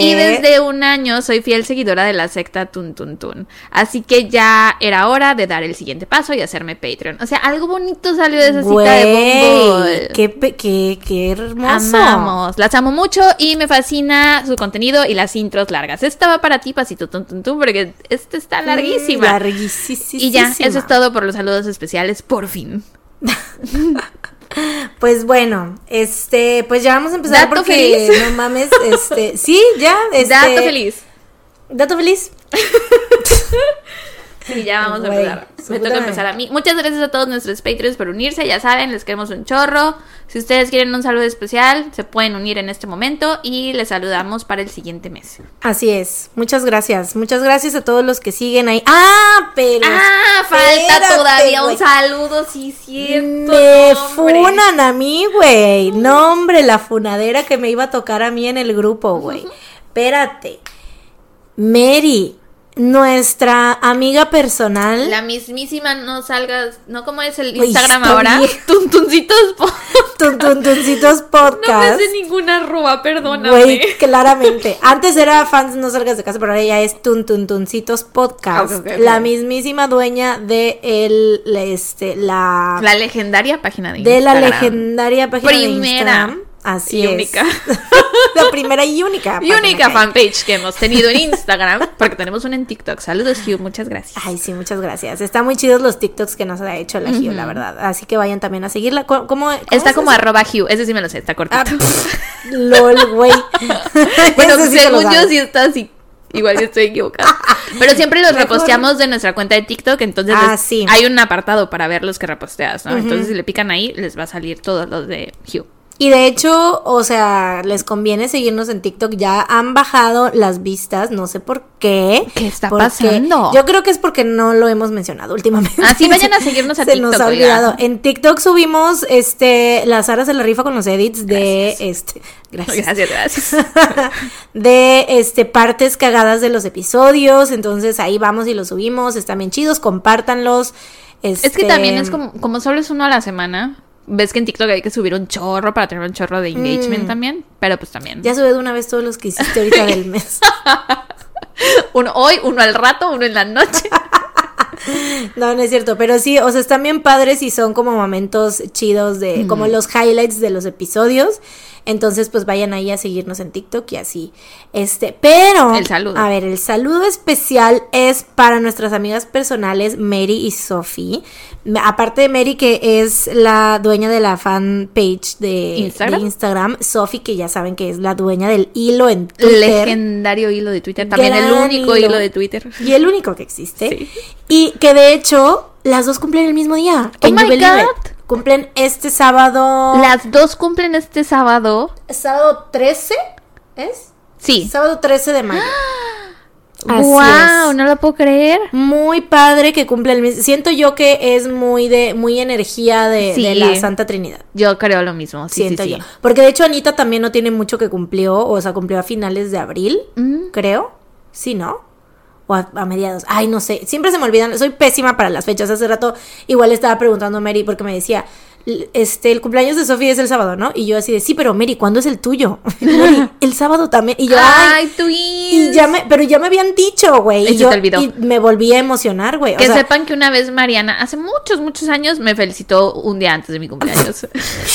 Speaker 1: Y desde un año soy fiel seguidora de la secta Tun Tun Tun. Así que ya era hora de dar el siguiente paso y hacerme Patreon. O sea, algo bonito salió de esa cita de Bumble.
Speaker 2: Qué, qué, qué hermoso.
Speaker 1: Amamos, las amo mucho y me fascina su contenido y las intros largas. Esta va para ti, pasito tun, tun, tun, porque esta está larguísima.
Speaker 2: Mm, Larguísima.
Speaker 1: y ya, eso es todo por los saludos especiales, por fin. [laughs]
Speaker 2: Pues bueno, este, pues ya vamos a empezar
Speaker 1: Dato
Speaker 2: porque
Speaker 1: feliz.
Speaker 2: no mames, este, sí, ya, este,
Speaker 1: Dato feliz.
Speaker 2: Dato feliz. [laughs]
Speaker 1: Sí, ya vamos a empezar. Me toca empezar a mí. Muchas gracias a todos nuestros Patreons por unirse. Ya saben, les queremos un chorro. Si ustedes quieren un saludo especial, se pueden unir en este momento y les saludamos para el siguiente mes.
Speaker 2: Así es. Muchas gracias. Muchas gracias a todos los que siguen ahí. Ah, pero
Speaker 1: Ah, falta todavía un saludo, sí, cierto.
Speaker 2: Me funan a mí, güey. No, hombre, la funadera que me iba a tocar a mí en el grupo, güey. [laughs] Espérate. Mary, nuestra amiga personal.
Speaker 1: La mismísima no salgas, no como es el Instagram ahora. [laughs] Tuntuncitos. po-
Speaker 2: Tun, tun, tuncitos [laughs]
Speaker 1: No me
Speaker 2: podcast.
Speaker 1: hace ninguna arroba, perdóname.
Speaker 2: Güey, claramente. Antes era fans no salgas de casa, pero ahora ya es Tun Tun Tuncitos Podcast. La mismísima dueña de el, este, la,
Speaker 1: La legendaria página de
Speaker 2: de la
Speaker 1: Instagram.
Speaker 2: legendaria página de
Speaker 1: Primera
Speaker 2: Instagram. Así
Speaker 1: y
Speaker 2: es.
Speaker 1: única. [laughs]
Speaker 2: la primera y única.
Speaker 1: Y única fanpage que hemos tenido en [laughs] Instagram, porque tenemos una en TikTok. Saludos, Hugh, muchas gracias.
Speaker 2: Ay, sí, muchas gracias. Están muy chidos los TikToks que nos ha hecho la Gio, la verdad. Así que vayan también a seguirla. ¿Cómo, cómo-
Speaker 1: Está
Speaker 2: es
Speaker 1: como
Speaker 2: eso?
Speaker 1: arroba Hugh, ese sí me lo sé, está cortito.
Speaker 2: Ah, pff, LOL, güey. [laughs]
Speaker 1: bueno,
Speaker 2: sí
Speaker 1: según yo sí está así. Igual yo estoy equivocada. Pero siempre los
Speaker 2: Mejor.
Speaker 1: reposteamos de nuestra cuenta de TikTok, entonces
Speaker 2: Ah,
Speaker 1: les-
Speaker 2: sí.
Speaker 1: hay un apartado para ver los que reposteas, ¿no? Entonces si le pican ahí, les va a salir todos los de Hugh.
Speaker 2: Y de hecho, o sea, les conviene seguirnos en TikTok. Ya han bajado las vistas, no sé por qué.
Speaker 1: ¿Qué está pasando?
Speaker 2: Yo creo que es porque no lo hemos mencionado últimamente.
Speaker 1: Ah, sí, [laughs] vayan a seguirnos a
Speaker 2: Se
Speaker 1: TikTok,
Speaker 2: nos ha
Speaker 1: oiga.
Speaker 2: olvidado. En TikTok subimos este las aras de la rifa con los edits de este. Gracias. [laughs]
Speaker 1: Gracias, gracias. [laughs]
Speaker 2: de este partes cagadas de los episodios. Entonces ahí vamos y los subimos. Están bien chidos, compártanlos.
Speaker 1: Es que
Speaker 2: este,
Speaker 1: también es como, como solo es uno a la semana, Ves que en TikTok hay que subir un chorro para tener un chorro de engagement también, pero pues también.
Speaker 2: Mm. Ya sube de una vez todos los que hiciste ahorita del mes. [laughs]
Speaker 1: Uno hoy, uno al rato, uno en la noche. [laughs]
Speaker 2: No, no es cierto, pero sí, o sea, están bien padres y son como momentos chidos de, como los highlights de los episodios. Entonces, pues vayan ahí a seguirnos en TikTok y así. Este, pero.
Speaker 1: El saludo.
Speaker 2: A ver, el saludo especial es para nuestras amigas personales, Mary y Sophie. Aparte de Mary, que es la dueña de la fan page de
Speaker 1: Instagram.
Speaker 2: de Instagram, Sophie, que ya saben que es la dueña del hilo en Twitter.
Speaker 1: Legendario hilo de Twitter. También el único
Speaker 2: hilo.
Speaker 1: hilo de Twitter.
Speaker 2: Y el único que existe.
Speaker 1: Sí.
Speaker 2: Y que de hecho, las dos cumplen el mismo día.
Speaker 1: Oh my God.
Speaker 2: Cumplen este sábado.
Speaker 1: Las dos cumplen este sábado.
Speaker 2: ¿Sábado 13? ¿Es?
Speaker 1: Sí.
Speaker 2: Sábado 13 de mayo. [gasps] Así
Speaker 1: wow,
Speaker 2: es.
Speaker 1: no lo puedo creer.
Speaker 2: Muy padre que cumple el mismo. Siento yo que es muy de muy energía de,
Speaker 1: Sí.
Speaker 2: de la Santa Trinidad.
Speaker 1: Yo creo lo mismo. Sí,
Speaker 2: siento
Speaker 1: sí,
Speaker 2: yo. Porque de hecho Anita también no tiene mucho que cumplió, o sea, cumplió a finales de abril,
Speaker 1: Mm.
Speaker 2: creo. Sí, ¿no? O a, a mediados. Ay, no sé. Siempre se me olvidan. Soy pésima para las fechas. Hace rato igual estaba preguntando a Mary porque me decía, este, el cumpleaños de Sofía es el sábado, ¿no? Y yo así de, sí, pero Mary, ¿cuándo es el tuyo? [laughs] Mary, el sábado también. Y yo, ay.
Speaker 1: Ay, twins.
Speaker 2: Y ya me, pero ya me habían dicho, güey.
Speaker 1: Y
Speaker 2: yo y me volví a emocionar, güey. O
Speaker 1: Que
Speaker 2: sea,
Speaker 1: sepan que una vez Mariana, hace muchos, muchos años, me felicitó un día antes de mi cumpleaños.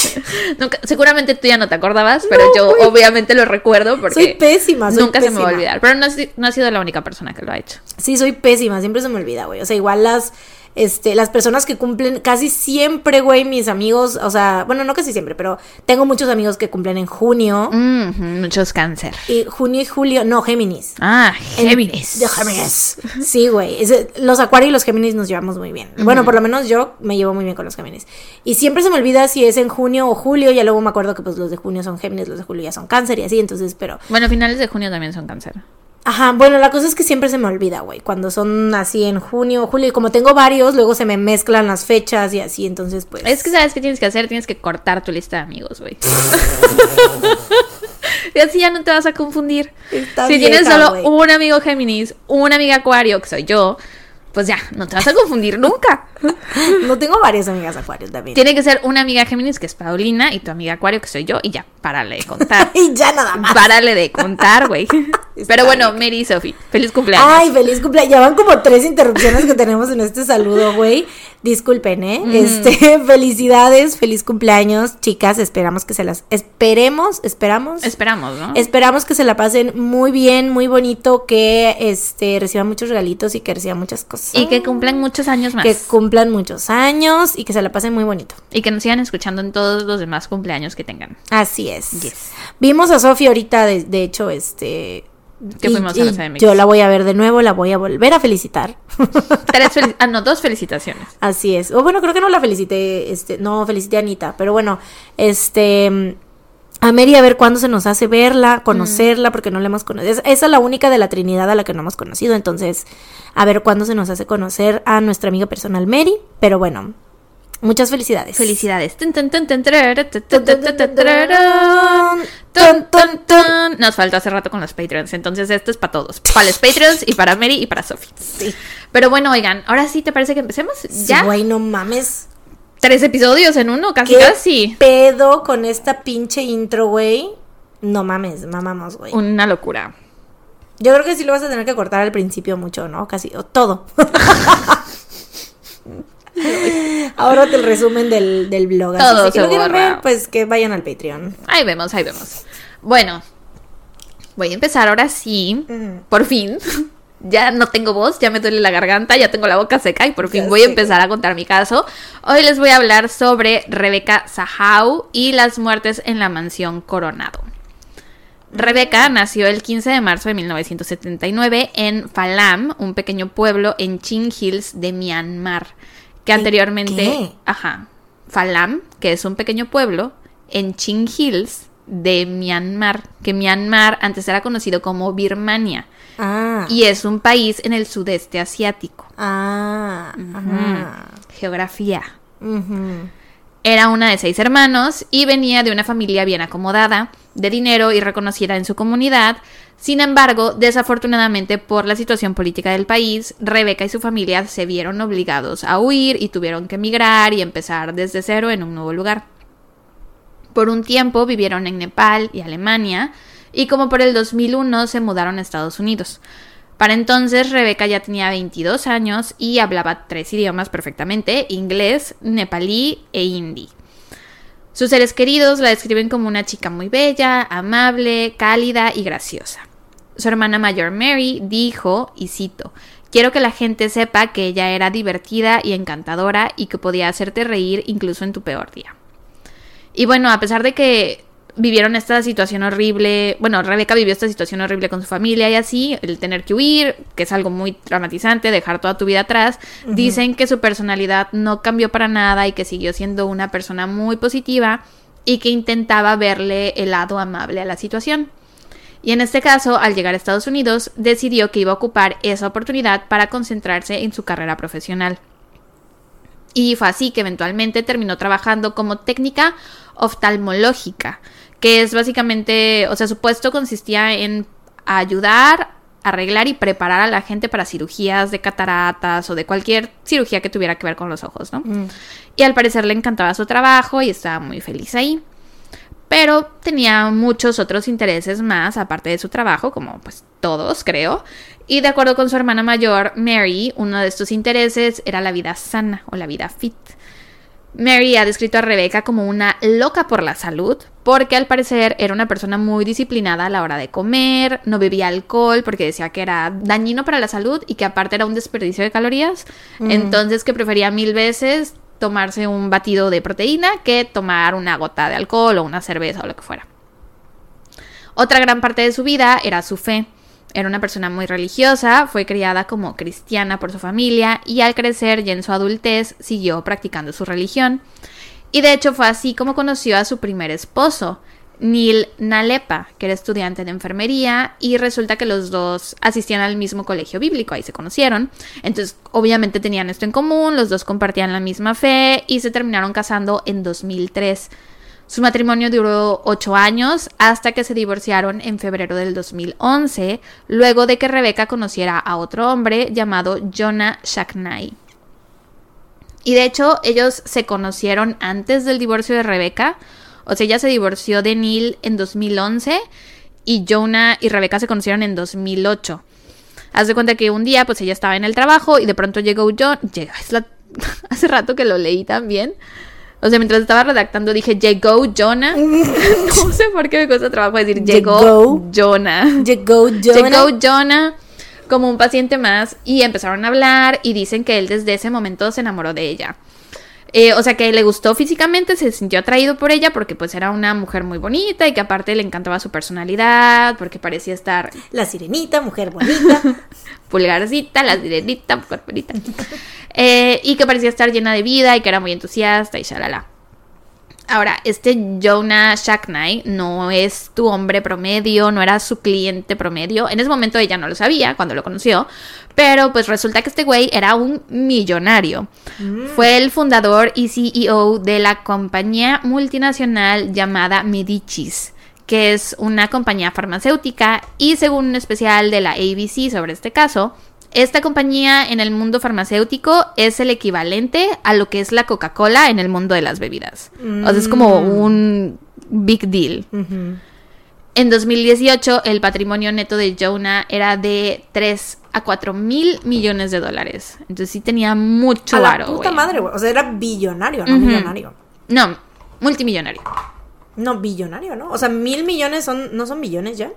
Speaker 1: [laughs] Nunca- seguramente tú ya no te acordabas, pero
Speaker 2: No,
Speaker 1: yo obviamente lo recuerdo porque
Speaker 2: soy pésima, soy
Speaker 1: nunca se me va a olvidar. Pero no ha sido la única persona que lo ha hecho.
Speaker 2: Sí, soy pésima, siempre se me olvida, güey. O sea, igual las, este, las personas que cumplen casi siempre, güey, mis amigos, o sea, bueno, no casi siempre, pero tengo muchos amigos que cumplen en junio.
Speaker 1: Mm, muchos cáncer.
Speaker 2: Y junio y julio, no, Géminis.
Speaker 1: Ah,
Speaker 2: En-
Speaker 1: Géminis.
Speaker 2: De Géminis. Sí, güey. Los Acuario y los Géminis nos llevamos muy bien. Bueno, por lo menos yo me llevo muy bien con los Géminis. Y siempre se me olvida si es en junio o julio. Ya luego me acuerdo que pues los de junio son Géminis, los de julio ya son Cáncer y así. Entonces, pero.
Speaker 1: Bueno, finales de junio también son cáncer.
Speaker 2: Ajá, bueno, la cosa es que siempre se me olvida, güey. Cuando son así en junio o julio. Y como tengo varios, luego se me mezclan las fechas y así. Entonces, pues.
Speaker 1: Es que sabes qué tienes que hacer, tienes que cortar tu lista de amigos, güey. [laughs] y así ya no te vas a confundir.
Speaker 2: Está
Speaker 1: si tienes solo un amigo Géminis, una amiga Acuario, que soy yo, pues ya, no te vas a confundir nunca. [laughs]
Speaker 2: No tengo varias amigas Acuario también.
Speaker 1: Tiene que ser una amiga Géminis, que es Paulina, y tu amiga Acuario, que soy yo, y ya, párale de contar. [laughs]
Speaker 2: Y ya nada más.
Speaker 1: Párale de contar, güey. [laughs] Pero bueno, Mary y Sophie, feliz cumpleaños.
Speaker 2: Ay, feliz cumpleaños. Ya van como tres interrupciones que tenemos en este saludo, güey. Disculpen, ¿eh? Este, [laughs] felicidades, feliz cumpleaños, chicas. Esperamos que se las. Esperemos, esperamos.
Speaker 1: Esperamos, ¿no?
Speaker 2: Esperamos que se la pasen muy bien, muy bonito, que este reciban muchos regalitos y que reciban muchas cosas.
Speaker 1: Y que cumplan muchos años más.
Speaker 2: Que cumplan muchos años y que se la pasen muy bonito.
Speaker 1: Y que nos sigan escuchando en todos los demás cumpleaños que tengan.
Speaker 2: Así es.
Speaker 1: Yes.
Speaker 2: Vimos a Sofía ahorita, de, de hecho, este.
Speaker 1: Que
Speaker 2: y-
Speaker 1: fuimos a la CDMX.
Speaker 2: Yo la voy a ver de nuevo, la voy a volver a felicitar. [laughs]
Speaker 1: Tres fel- ah, no, dos felicitaciones.
Speaker 2: Así es. O bueno, creo que no la felicité, este, no felicité a Anita, pero bueno, este a Mary a ver cuándo se nos hace verla, conocerla, porque no la hemos conocido. Es- Esa es la única de la Trinidad a la que no hemos conocido, entonces a ver cuándo se nos hace conocer a nuestra amiga personal Mary, pero bueno, muchas felicidades.
Speaker 1: Felicidades. Nos falta hace rato con los Patreons, entonces esto es para todos. Para los Patreons y para Mary y para Sophie.
Speaker 2: Sí.
Speaker 1: Pero bueno, oigan, ahora sí te parece que empecemos. Ya.
Speaker 2: güey, no mames.
Speaker 1: Tres episodios en uno, casi
Speaker 2: ¿Qué
Speaker 1: casi.
Speaker 2: pedo con esta pinche intro, güey? No mames, mamamos, güey.
Speaker 1: Una locura.
Speaker 2: Yo creo que sí lo vas a tener que cortar al principio mucho, ¿no? Casi, o todo. [laughs] Ahora te el resumen del, del blog. así,
Speaker 1: Todo
Speaker 2: si que
Speaker 1: se
Speaker 2: lo quieren
Speaker 1: borra.
Speaker 2: ver, pues que vayan al Patreon.
Speaker 1: Ahí vemos, ahí vemos. Bueno, voy a empezar ahora sí. Por fin. [laughs] Ya no tengo voz, ya me duele la garganta, ya tengo la boca seca y por fin
Speaker 2: Ya
Speaker 1: voy a empezar a contar mi caso. Hoy les voy a hablar sobre Rebeca Sahau y las muertes en la mansión Coronado. Rebeca nació el 15 de marzo de 1979 en Falam, un pequeño pueblo en Chin Hills de Myanmar, que
Speaker 2: ¿En
Speaker 1: anteriormente,
Speaker 2: qué?
Speaker 1: ajá, Falam, que es un pequeño pueblo en Chin Hills de Myanmar, que Myanmar antes era conocido como Birmania
Speaker 2: Ah.
Speaker 1: y es un país en el sudeste asiático.
Speaker 2: Ah.
Speaker 1: Geografía. Era una de seis hermanos y venía de una familia bien acomodada, de dinero y reconocida en su comunidad. Sin embargo, desafortunadamente por la situación política del país, Rebeca y su familia se vieron obligados a huir y tuvieron que emigrar y empezar desde cero en un nuevo lugar. Por un tiempo vivieron en Nepal y Alemania y como por el 2001 se mudaron a Estados Unidos. Para entonces Rebeca ya tenía 22 años y hablaba tres idiomas perfectamente, inglés, nepalí e hindi. Sus seres queridos la describen como una chica muy bella, amable, cálida y graciosa. Su hermana mayor Mary dijo, y cito, Quiero que la gente sepa que ella era divertida y encantadora y que podía hacerte reír incluso en tu peor día. Y bueno, a pesar de que vivieron esta situación horrible, bueno, Rebeca vivió esta situación horrible con su familia y así, el tener que huir, que es algo muy traumatizante, dejar toda tu vida atrás, dicen que su personalidad no cambió para nada y que siguió siendo una persona muy positiva y que intentaba verle el lado amable a la situación. Y en este caso, al llegar a Estados Unidos, decidió que iba a ocupar esa oportunidad para concentrarse en su carrera profesional. Y fue así que eventualmente terminó trabajando como técnica oftalmológica, que es básicamente, o sea, su puesto consistía en ayudar, arreglar y preparar a la gente para cirugías de cataratas o de cualquier cirugía que tuviera que ver con los ojos, ¿no?
Speaker 2: Mm.
Speaker 1: Y al parecer le encantaba su trabajo y estaba muy feliz ahí. Pero tenía muchos otros intereses más aparte de su trabajo, como pues todos, creo. Y de acuerdo con su hermana mayor, Mary, uno de estos intereses era la vida sana o la vida fit. Mary ha descrito a Rebecca como una loca por la salud, porque al parecer era una persona muy disciplinada a la hora de comer, no bebía alcohol porque decía que era dañino para la salud y que aparte era un desperdicio de calorías, entonces que prefería mil veces tomarse un batido de proteína que tomar una gota de alcohol o una cerveza o lo que fuera. Otra gran parte de su vida era su fe. Era una persona muy religiosa, fue criada como cristiana por su familia y al crecer y en su adultez siguió practicando su religión. Y de hecho fue así como conoció a su primer esposo, Neil Nalepa, que era estudiante de enfermería y resulta que los dos asistían al mismo colegio bíblico, ahí se conocieron. Entonces, obviamente tenían esto en común, los dos compartían la misma fe y se terminaron casando en 2003. Su matrimonio duró ocho años hasta que se divorciaron en febrero del 2011, luego de que Rebeca conociera a otro hombre llamado Jonah Shacknai. Y de hecho, ellos se conocieron antes del divorcio de Rebeca. O sea, ella se divorció de Neil en 2011 y Jonah y Rebeca se conocieron en 2008. Haz de cuenta que un día, pues ella estaba en el trabajo y de pronto llegó John. [laughs] Hace rato que lo leí también. O sea, mientras estaba redactando dije, llegó Jonah. [laughs] no sé por qué me cuesta trabajo decir, llegó,
Speaker 2: Llegó.
Speaker 1: Jonah.
Speaker 2: Llegó Jonah.
Speaker 1: Llegó Jonah como un paciente más y empezaron a hablar y dicen que él desde ese momento se enamoró de ella. Eh, o sea que le gustó físicamente, se sintió atraído por ella porque pues era una mujer muy bonita y que aparte le encantaba su personalidad, porque parecía estar
Speaker 2: La sirenita, mujer bonita. [laughs]
Speaker 1: pulgarcita, la sirenita, mujer bonita. Eh, y que parecía estar llena de vida y que era muy entusiasta y shalala. Ahora, este Jonah Shacknai no es tu hombre promedio, no era su cliente promedio. En ese momento ella no lo sabía cuando lo conoció, pero pues resulta que este güey era un millonario. Fue el fundador y CEO de la compañía multinacional llamada Medicis, que es una compañía farmacéutica y según un especial de la ABC sobre este caso, esta compañía en el mundo farmacéutico es el equivalente a lo que es la Coca-Cola en el mundo de las bebidas. O sea, es como un big deal. En 2018, el patrimonio neto de Jonah era de 3 a 4 mil millones de dólares. Entonces sí tenía mucho
Speaker 2: A la
Speaker 1: varo,
Speaker 2: puta madre, güey. O sea, era billonario, no millonario.
Speaker 1: No, multimillonario.
Speaker 2: No, billonario, ¿no? O sea, mil millones son, ¿no son billones ya?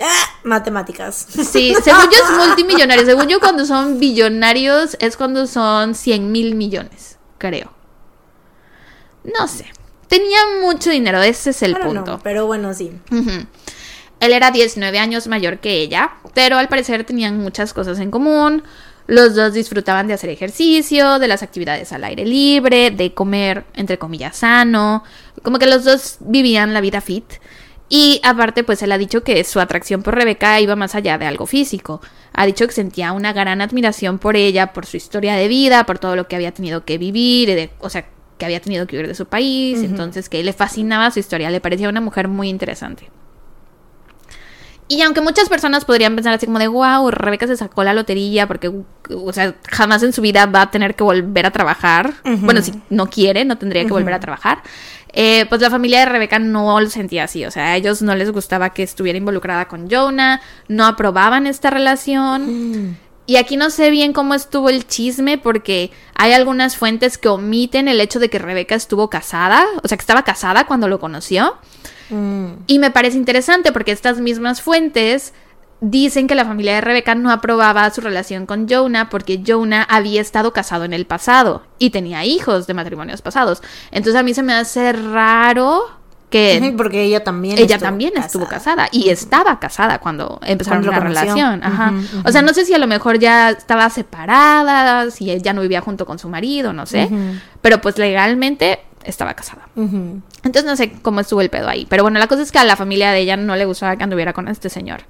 Speaker 2: Ah, matemáticas.
Speaker 1: Sí, según yo es multimillonario. Según yo, cuando son billonarios es cuando son 100 mil millones, creo. No sé. Tenía mucho dinero, ese es el
Speaker 2: Ahora
Speaker 1: punto.
Speaker 2: no, pero bueno, sí.
Speaker 1: Él era 19 años mayor que ella, pero al parecer tenían muchas cosas en común. Los dos disfrutaban de hacer ejercicio, de las actividades al aire libre, de comer, entre comillas, sano. Como que los dos vivían la vida fit. Y aparte, pues él ha dicho que su atracción por Rebeca iba más allá de algo físico. Ha dicho que sentía una gran admiración por ella, por su historia de vida, por todo lo que había tenido que vivir, de- o sea, que había tenido que huir de su país, entonces que le fascinaba su historia, le parecía una mujer muy interesante. Y aunque muchas personas podrían pensar así como de, wow, Rebeca se sacó la lotería porque, o sea, jamás en su vida va a tener que volver a trabajar. Bueno, si no quiere, no tendría que volver a trabajar. Eh, pues la familia de Rebeca no lo sentía así. O sea, a ellos no les gustaba que estuviera involucrada con Jonah, no aprobaban esta relación. Y aquí no sé bien cómo estuvo el chisme porque hay algunas fuentes que omiten el hecho de que Rebeca estuvo casada, o sea, que estaba casada cuando lo conoció.
Speaker 2: Mm.
Speaker 1: Y me parece interesante porque estas mismas fuentes dicen que la familia de Rebeca no aprobaba su relación con Jonah porque Jonah había estado casado en el pasado y tenía hijos de matrimonios pasados. Entonces a mí se me hace raro que [laughs]
Speaker 2: Porque ella también
Speaker 1: ella
Speaker 2: estuvo
Speaker 1: también estuvo casada y estaba casada cuando empezaron la relación. Ajá. O sea, no sé si a lo mejor ya estaba separada, si ella no vivía junto con su marido, no sé. Pero pues legalmente estaba casada. Entonces no sé cómo estuvo el pedo ahí. Pero bueno, la cosa es que a la familia de ella no le gustaba que anduviera con este señor.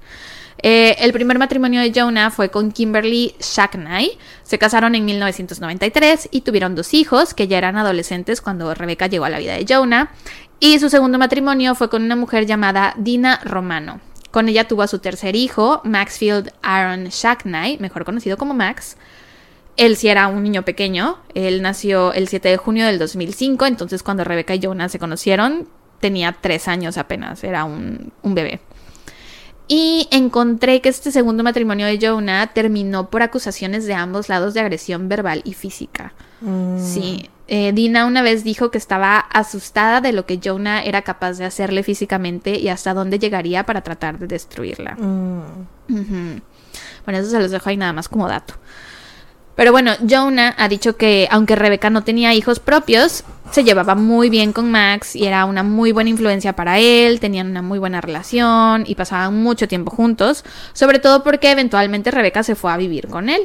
Speaker 1: Eh, el primer matrimonio de Jonah fue con Kimberly Shackney. Se casaron en 1993 y tuvieron dos hijos que ya eran adolescentes cuando Rebeca llegó a la vida de Jonah. Y su segundo matrimonio fue con una mujer llamada Dina Romano. Con ella tuvo a su tercer hijo, Maxfield Aaron Shackney, mejor conocido como Max. Él sí era un niño pequeño. Él nació el 7 de junio del 2005. Entonces, cuando Rebeca y Jonah se conocieron, tenía tres años apenas. Era un, un bebé. Y encontré que este segundo matrimonio de Jonah terminó por acusaciones de ambos lados de agresión verbal y física.
Speaker 2: Mm.
Speaker 1: Sí. Eh, Dina una vez dijo que estaba asustada de lo que Jonah era capaz de hacerle físicamente y hasta dónde llegaría para tratar de destruirla.
Speaker 2: Mm.
Speaker 1: Bueno, eso se los dejo ahí nada más como dato. Pero bueno, Jonah ha dicho que aunque Rebeca no tenía hijos propios, se llevaba muy bien con Max y era una muy buena influencia para él, tenían una muy buena relación y pasaban mucho tiempo juntos, sobre todo porque eventualmente Rebeca se fue a vivir con él.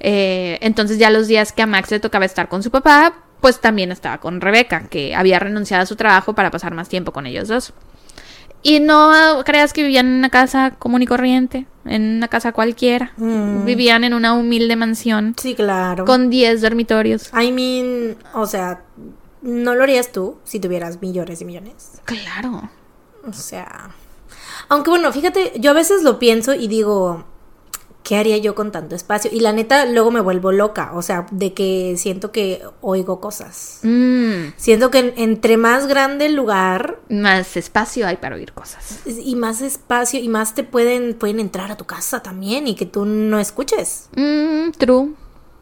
Speaker 1: Eh, entonces ya los días que a Max le tocaba estar con su papá, pues también estaba con Rebeca, que había renunciado a su trabajo para pasar más tiempo con ellos dos. Y no creas que vivían en una casa común y corriente, en una casa cualquiera.
Speaker 2: Mm.
Speaker 1: Vivían en una humilde mansión
Speaker 2: Sí, claro.
Speaker 1: con 10 dormitorios.
Speaker 2: I mean, o sea, ¿no lo harías tú si tuvieras millones y millones?
Speaker 1: Claro.
Speaker 2: O sea, aunque bueno, fíjate, yo a veces lo pienso y digo, ¿qué haría yo con tanto espacio? Y la neta, luego me vuelvo loca, o sea, de que siento que oigo cosas.
Speaker 1: Mm,
Speaker 2: Siento que en- entre más grande el lugar
Speaker 1: más espacio hay para oír cosas.
Speaker 2: y más espacio y más te pueden, pueden entrar a tu casa también y que tú no escuches,
Speaker 1: Mm, true.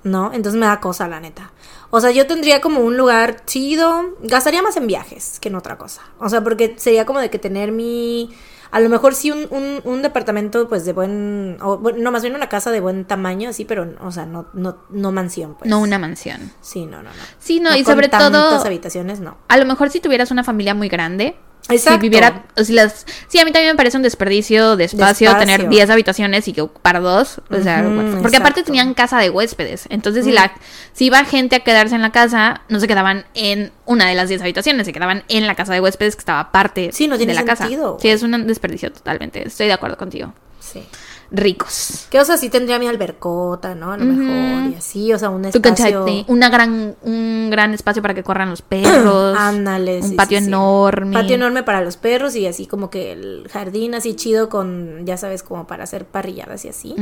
Speaker 2: ¿no? Entonces me da cosa, la neta. O sea, yo tendría como un lugar chido, gastaría más en viajes que en otra cosa. O sea, porque sería como de que tener mi... A lo mejor sí un, un, un departamento pues de buen... O, no, más bien una casa de buen tamaño, así, pero, o sea, no, no, no mansión, pues.
Speaker 1: No una mansión.
Speaker 2: Sí, no, no, no.
Speaker 1: Sí, no, y
Speaker 2: con
Speaker 1: sobre todo-
Speaker 2: habitaciones, no.
Speaker 1: A lo mejor si tuvieras una familia muy grande.
Speaker 2: Exacto.
Speaker 1: Si viviera, si las, sí, a mí también me parece un desperdicio de espacio, tener 10 habitaciones y que ocupar dos. O sea, porque aparte tenían casa de huéspedes. Entonces, si la, si iba gente a quedarse en la casa, no se quedaban en una de las 10 habitaciones, se quedaban en la casa de huéspedes que estaba aparte
Speaker 2: Sí, no tiene
Speaker 1: de la casa.
Speaker 2: sentido,
Speaker 1: Sí, es un desperdicio totalmente. Estoy de acuerdo contigo.
Speaker 2: Sí.
Speaker 1: Ricos.
Speaker 2: Que, o sea, sí tendría mi albercota, ¿no? A lo mejor, y así, o sea, un
Speaker 1: Tu
Speaker 2: espacio...
Speaker 1: té, una gran, un gran espacio para que corran los perros. [clears throat]
Speaker 2: Ándale,
Speaker 1: Un
Speaker 2: sí,
Speaker 1: patio
Speaker 2: sí, sí.
Speaker 1: enorme.
Speaker 2: Patio enorme para los perros y así como que el jardín así chido con, ya sabes, como para hacer parrilladas y así.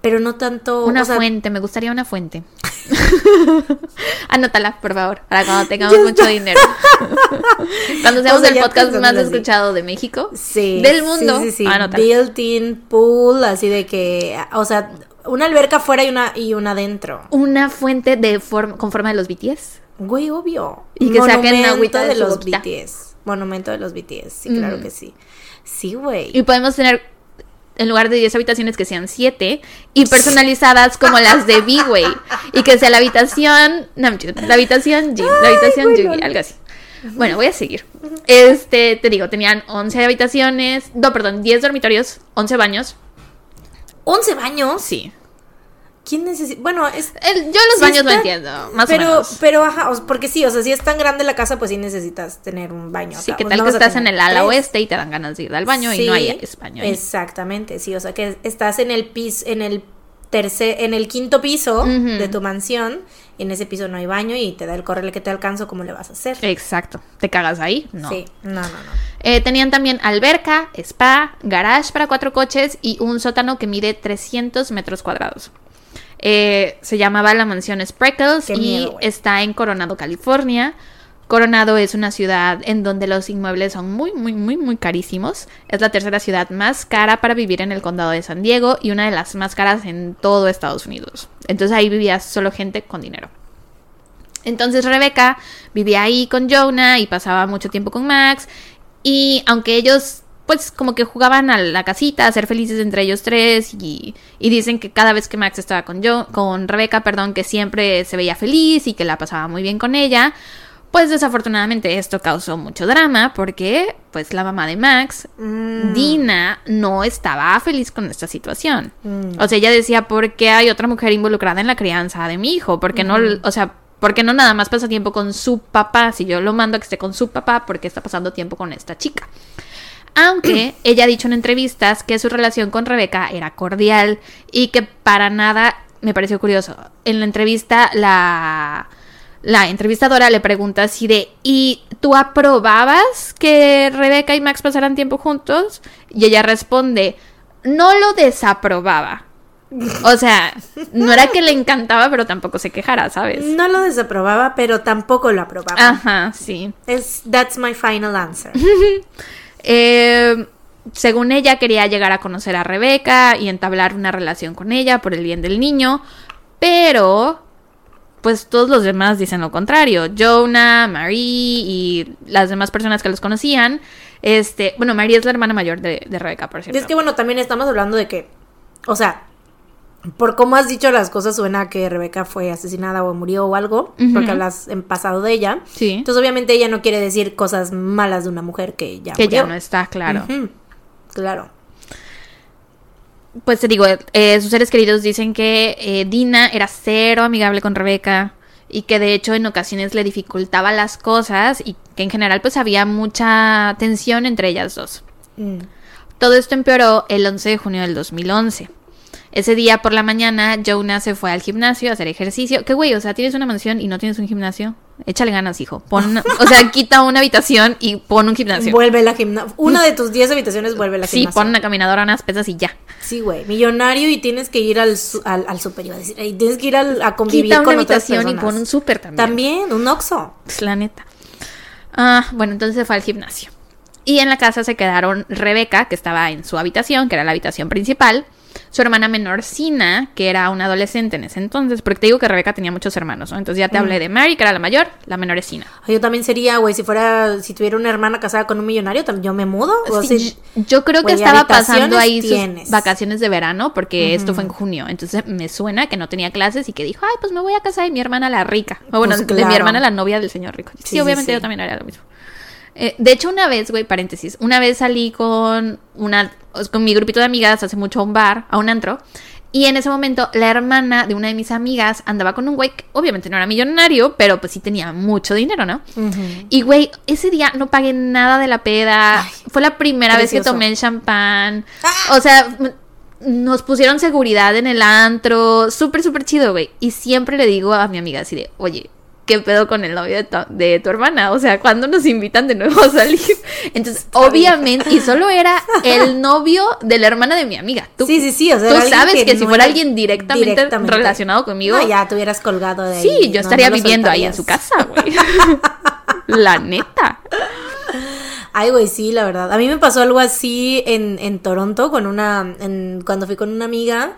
Speaker 2: Pero no tanto...
Speaker 1: Una
Speaker 2: o sea,
Speaker 1: fuente, me gustaría una fuente. [laughs] Anótala, por favor, para cuando tengamos mucho dinero. [laughs] cuando seamos
Speaker 2: O sea,
Speaker 1: el podcast más
Speaker 2: así.
Speaker 1: escuchado de México.
Speaker 2: Sí.
Speaker 1: Del mundo.
Speaker 2: Sí, sí, sí.
Speaker 1: Anótala.
Speaker 2: Built-in pool, así de que, o sea, una alberca afuera y una, y una adentro.
Speaker 1: Una fuente de forma, con forma de los BTS.
Speaker 2: Güey, obvio.
Speaker 1: Y que saquen
Speaker 2: Monumento
Speaker 1: agüita de
Speaker 2: de los
Speaker 1: boquita.
Speaker 2: BTS. Monumento de los BTS, sí, claro
Speaker 1: Mm.
Speaker 2: que sí. Sí, güey.
Speaker 1: Y podemos tener, en lugar de 10 habitaciones, que sean 7 y personalizadas como las de B-Way. Y que sea la habitación Namjoon, la habitación Jin, la habitación
Speaker 2: bueno.
Speaker 1: Yugi, algo así. Bueno, voy a seguir. Este, te digo, tenían 11 habitaciones, no, perdón, 10 dormitorios, 11 baños.
Speaker 2: ¿11 baños?
Speaker 1: Sí.
Speaker 2: ¿Quién necesita? Bueno, es...
Speaker 1: El- yo los baños lo
Speaker 2: está-
Speaker 1: entiendo, más
Speaker 2: pero,
Speaker 1: o menos.
Speaker 2: Pero, ajá, porque sí, o sea, si es tan grande la casa, pues sí necesitas tener un baño.
Speaker 1: Sí, que
Speaker 2: Pues
Speaker 1: tal
Speaker 2: no
Speaker 1: que estás en el ala
Speaker 2: tres.
Speaker 1: oeste y te dan ganas de ir al baño y no hay ahí.
Speaker 2: Exactamente, sí, o sea que estás en el piso, en el tercer, en el quinto piso de tu mansión, en ese piso no hay baño y te da el correle que te alcanzo, ¿cómo le vas a hacer?
Speaker 1: Exacto. ¿Te cagas ahí? No.
Speaker 2: Sí, no, no, no.
Speaker 1: Eh, tenían también alberca, spa, garage para cuatro coches y un sótano que mide 300 metros cuadrados. Eh, se llamaba la mansión Spreckles
Speaker 2: Qué
Speaker 1: y
Speaker 2: miedo,
Speaker 1: está en Coronado, California. Coronado es una ciudad en donde los inmuebles son muy, muy, muy, muy carísimos. Es la tercera ciudad más cara para vivir en el condado de San Diego y una de las más caras en todo Estados Unidos. Entonces ahí vivía solo gente con dinero. Entonces Rebeca vivía ahí con Jonah y pasaba mucho tiempo con Max. Y aunque ellos, pues, como que jugaban a la casita, a ser felices entre ellos tres. Y, dicen que cada vez que Max estaba con, Jo- con Rebeca, perdón, que siempre se veía feliz y que la pasaba muy bien con ella. Pues desafortunadamente esto causó mucho drama porque, pues, la mamá de Max,
Speaker 2: Mm,
Speaker 1: Dina, no estaba feliz con esta situación.
Speaker 2: mm.
Speaker 1: O sea, ella decía, ¿por qué hay otra mujer involucrada en la crianza de mi hijo? ¿Por qué no, o sea, ¿por qué no nada más pasa tiempo con su papá? Si yo lo mando a que esté con su papá, ¿por qué está pasando tiempo con esta chica? Aunque [clears throat] ella ha dicho en entrevistas que su relación con Rebeca era cordial y que para nada me pareció curioso. En la entrevista, la, la entrevistadora le pregunta así de, ¿y tú aprobabas que Rebeca y Max pasaran tiempo juntos? Y ella responde, no lo desaprobaba. O sea, no era que le encantaba, pero tampoco se quejara, ¿sabes?
Speaker 2: No lo desaprobaba, pero tampoco lo aprobaba.
Speaker 1: Ajá, sí.
Speaker 2: Es, that's my final answer. [laughs]
Speaker 1: Eh, según ella, quería llegar a conocer a Rebeca y entablar una relación con ella por el bien del niño, pero pues todos los demás dicen lo contrario. Jonah, Marie y las demás personas que los conocían. Este, bueno, Marie es la hermana mayor de, de Rebeca, por
Speaker 2: Y
Speaker 1: cierto.
Speaker 2: es que bueno, también estamos hablando de que, o sea, por cómo has dicho las cosas suena que Rebeca fue asesinada o murió o algo, porque hablas en pasado de ella.
Speaker 1: Sí,
Speaker 2: Entonces obviamente ella no quiere decir cosas malas de una mujer que ya
Speaker 1: que ya no está claro.
Speaker 2: Claro.
Speaker 1: Pues te digo, eh, sus seres queridos dicen que eh, Dina era cero amigable con Rebeca y que de hecho en ocasiones le dificultaba las cosas y que en general pues había mucha tensión entre ellas dos.
Speaker 2: Mm.
Speaker 1: Todo esto empeoró el 11 de junio del 2011. Ese día por la mañana, Jonah se fue al gimnasio a hacer ejercicio. ¿Qué güey? O sea, tienes una mansión y no tienes un gimnasio. Échale ganas, hijo. Pon, [laughs] o sea, quita una habitación y pon un gimnasio.
Speaker 2: Vuelve la gimnasia. Una de tus 10 habitaciones vuelve la
Speaker 1: Sí,
Speaker 2: gimnasia.
Speaker 1: pon una caminadora, unas pesas y ya.
Speaker 2: Sí, güey. Millonario y tienes que ir al, su- al, al super, iba a decir. Y tienes que ir al- a convivir
Speaker 1: Quita una
Speaker 2: con otras
Speaker 1: habitación y pon un súper también.
Speaker 2: También, un oxo.
Speaker 1: Es la neta. Ah, bueno, entonces se fue al gimnasio. Y en la casa se quedaron Rebeca, que estaba en su habitación, que era la habitación principal, su hermana menor Sina, que era una adolescente en ese entonces, porque te digo que Rebeca tenía muchos hermanos, ¿no? Entonces ya te hablé de Mary, que era la mayor, la menor es Sina.
Speaker 2: Yo también sería, güey, si fuera, si tuviera una hermana casada con un millonario, yo me mudo. O
Speaker 1: Sí,
Speaker 2: sea,
Speaker 1: yo- creo que estaba pasando ahí sus vacaciones de verano, porque esto fue en junio. Entonces me suena que no tenía clases y que dijo, ay, pues me voy a casar de mi hermana la rica. O bueno,
Speaker 2: Pues
Speaker 1: de mi hermana la novia del señor rico. Sí,
Speaker 2: Sí, sí,
Speaker 1: obviamente
Speaker 2: sí.
Speaker 1: yo también haría lo mismo. Eh, de hecho, una vez, güey, paréntesis, una vez salí con una, con mi grupito de amigas hace mucho a un bar, a un antro, y en ese momento la hermana de una de mis amigas andaba con un güey que obviamente no era millonario, pero pues sí tenía mucho dinero, ¿no? Y güey, ese día no pagué nada de la peda.
Speaker 2: Ay,
Speaker 1: Fue la primera vez que tomé el champán.
Speaker 2: Ah.
Speaker 1: O sea, nos pusieron seguridad en el antro. Súper, súper chido, güey. Y siempre le digo a mi amiga así de, oye, ¿qué pedo con el novio de tu, de tu hermana? O sea, ¿cuándo nos invitan de nuevo a salir? [laughs] Entonces, obviamente, y solo era el [laughs] novio de la hermana de mi amiga. Tú,
Speaker 2: Sí, sí, sí. O sea,
Speaker 1: tú sabes que, si
Speaker 2: no
Speaker 1: fuera
Speaker 2: era
Speaker 1: alguien directamente, relacionado conmigo,
Speaker 2: No, ya te hubieras colgado de ahí.
Speaker 1: Sí, yo
Speaker 2: no,
Speaker 1: estaría viviendo ahí en su casa, güey. [laughs] La neta.
Speaker 2: Ay, güey, sí, la verdad. A mí me pasó algo así en, en Toronto con una, en, cuando fui con una amiga.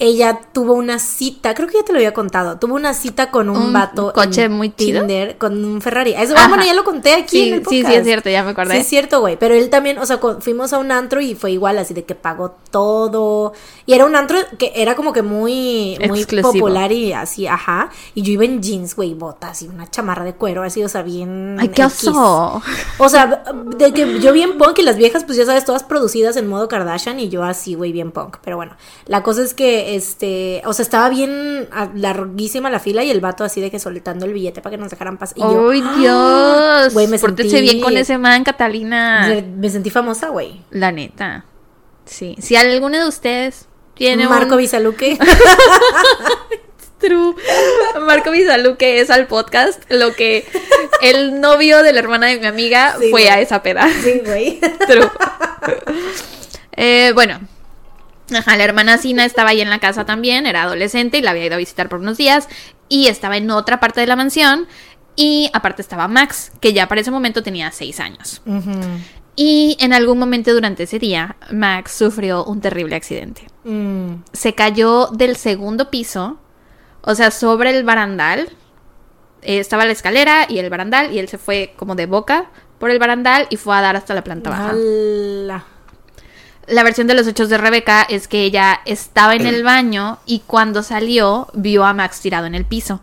Speaker 2: Ella tuvo una cita, creo que ya te lo había contado. Tuvo una cita con un,
Speaker 1: Un
Speaker 2: vato.
Speaker 1: coche
Speaker 2: en
Speaker 1: muy chido.
Speaker 2: Tinder, con un Ferrari. Eso,
Speaker 1: Ajá.
Speaker 2: ah, bueno, ya lo conté aquí
Speaker 1: Sí,
Speaker 2: en el
Speaker 1: sí, sí, es cierto, ya me acordé.
Speaker 2: Sí, es cierto, güey. Pero él también, o sea, fuimos a un antro y fue igual, así de que pagó todo. Y era un antro que era como que muy, muy
Speaker 1: Exclusivo.
Speaker 2: popular y así, ajá. Y yo iba en jeans, güey, botas y una chamarra de cuero, así, o sea, bien.
Speaker 1: Ay, qué oso.
Speaker 2: O sea, de que yo bien punk y las viejas, pues ya sabes, todas producidas en modo Kardashian y yo así, güey, bien punk. Pero bueno, la cosa es que, este, o sea, estaba bien a- larguísima la fila y el vato así de que soltando el billete para que nos dejaran pasar.
Speaker 1: ¡Ay,
Speaker 2: ¡ah!
Speaker 1: Dios!
Speaker 2: Güey, me
Speaker 1: Pórtense
Speaker 2: sentí-
Speaker 1: bien con ese man, Catalina.
Speaker 2: me- sentí famosa, güey.
Speaker 1: La neta. Sí. Si alguno de ustedes tiene
Speaker 2: Marco
Speaker 1: un...
Speaker 2: Bisaluque. [laughs]
Speaker 1: True. Marco Bisalú, que es al podcast, lo que el novio de la hermana de mi amiga
Speaker 2: Sí,
Speaker 1: fue a esa peda.
Speaker 2: sí, güey.
Speaker 1: True. Eh, bueno. Ajá, la hermana Sina estaba ahí en la casa también, era adolescente y la había ido a visitar por unos días y estaba en otra parte de la mansión y aparte estaba Max, que ya para ese momento tenía seis años. Y en algún momento durante ese día, Max sufrió un terrible accidente.
Speaker 2: Mm.
Speaker 1: Se cayó del segundo piso, o sea, sobre el barandal. Eh, estaba la escalera y el barandal, y él se fue como de boca por el barandal y fue a dar hasta la planta baja.
Speaker 2: Ala.
Speaker 1: La versión de los hechos de Rebeca es que ella estaba en el baño y cuando salió vio a Max tirado en el piso.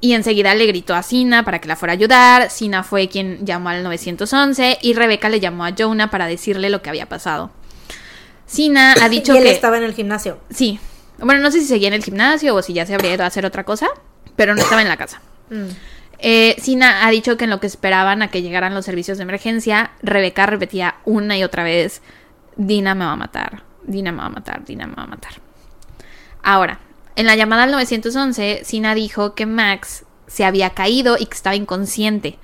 Speaker 1: Y enseguida le gritó a Sina para que la fuera a ayudar. Sina fue quien llamó al 911 y Rebeca le llamó a Jonah para decirle lo que había pasado. Sina ha [coughs] dicho
Speaker 2: y él
Speaker 1: que
Speaker 2: estaba en el gimnasio.
Speaker 1: sí. Bueno, no sé si seguía en el gimnasio o si ya se habría ido a hacer otra cosa, pero no estaba en la casa. [coughs]
Speaker 2: Mm.
Speaker 1: Eh, Sina ha dicho que en lo que esperaban a que llegaran los servicios de emergencia, Rebeca repetía una y otra vez, Dina me va a matar, Dina me va a matar, Dina me va a matar. Ahora, en la llamada al 911, Sina dijo que Max se había caído y que estaba inconsciente.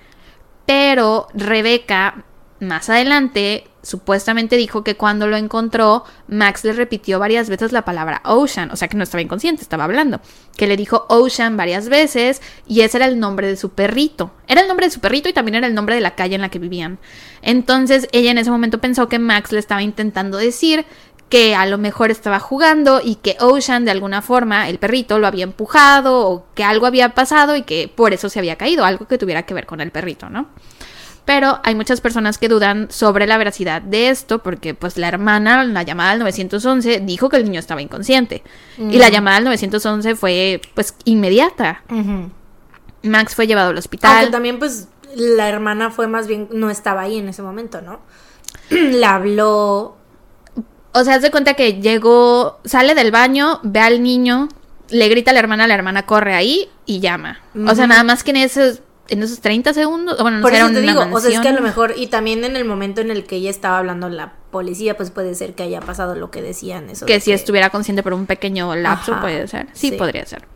Speaker 1: Pero Rebeca, más adelante, supuestamente dijo que cuando lo encontró, Max le repitió varias veces la palabra Ocean, o sea que no estaba inconsciente, estaba hablando. Que le dijo Ocean varias veces y ese era el nombre de su perrito. Era el nombre de su perrito y también era el nombre de la calle en la que vivían. Entonces ella en ese momento pensó que Max le estaba intentando decir que a lo mejor estaba jugando y que Ocean de alguna forma, el perrito, lo había empujado o que algo había pasado y que por eso se había caído, algo que tuviera que ver con el perrito, ¿no? Pero hay muchas personas que dudan sobre la veracidad de esto porque pues la hermana la llamada al 911 dijo que el niño estaba inconsciente y la llamada al 911 fue pues inmediata. Max fue llevado al hospital.
Speaker 2: Aunque también, pues, la hermana fue más bien, no estaba ahí en ese momento, ¿no? [clears throat] La habló.
Speaker 1: O sea, haz de cuenta que llegó, sale del baño, ve al niño, le grita a la hermana, la hermana corre ahí y llama. O sea, nada más que en esos, en esos 30 segundos, bueno, no
Speaker 2: Por eso te digo, o sea, es que a lo mejor, y también en el momento en el que ella estaba hablando la policía, pues puede ser que haya pasado lo que decían eso.
Speaker 1: que
Speaker 2: de
Speaker 1: si estuviera consciente por un pequeño lapso,
Speaker 2: Ajá,
Speaker 1: puede ser. Sí,
Speaker 2: sí.
Speaker 1: podría ser.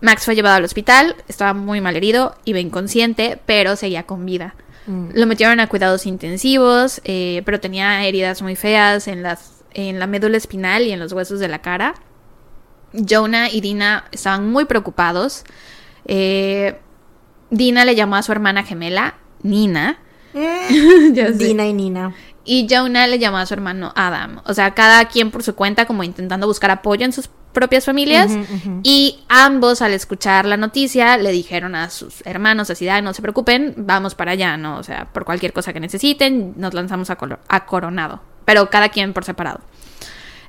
Speaker 1: Max fue llevado al hospital, estaba muy mal herido, iba inconsciente, pero seguía con vida.
Speaker 2: Mm.
Speaker 1: Lo metieron a cuidados intensivos, eh, pero tenía heridas muy feas en, las, en la médula espinal y en los huesos de la cara. Jonah y Dina estaban muy preocupados. Eh, Dina le llamó a su hermana gemela, Nina. [laughs] Ya sé.
Speaker 2: Dina y Nina.
Speaker 1: Y Jonah le llamó a su hermano Adam. O sea, cada quien por su cuenta, como intentando buscar apoyo en sus propias familias. Y ambos, al escuchar la noticia, le dijeron a sus hermanos así, "Ay, no se preocupen, vamos para allá, ¿no? O sea, por cualquier cosa que necesiten, nos lanzamos a, a Coronado. Pero cada quien por separado.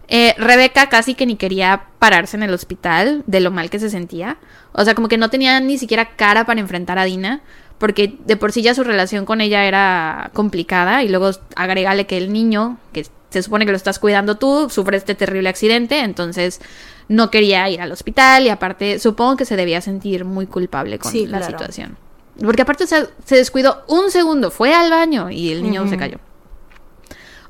Speaker 1: Eh, Rebeca casi que ni quería pararse en el hospital de lo mal que se sentía. O sea, como que no tenía ni siquiera cara para enfrentar a Dina. Porque de por sí ya su relación con ella era complicada. Y luego agregale que el niño, que se supone que lo estás cuidando tú, sufre este terrible accidente. Entonces no quería ir al hospital. Y aparte, supongo que se debía sentir muy culpable con
Speaker 2: Sí,
Speaker 1: la
Speaker 2: claro.
Speaker 1: situación. Porque aparte o sea, se descuidó un segundo, fue al baño y el niño se cayó.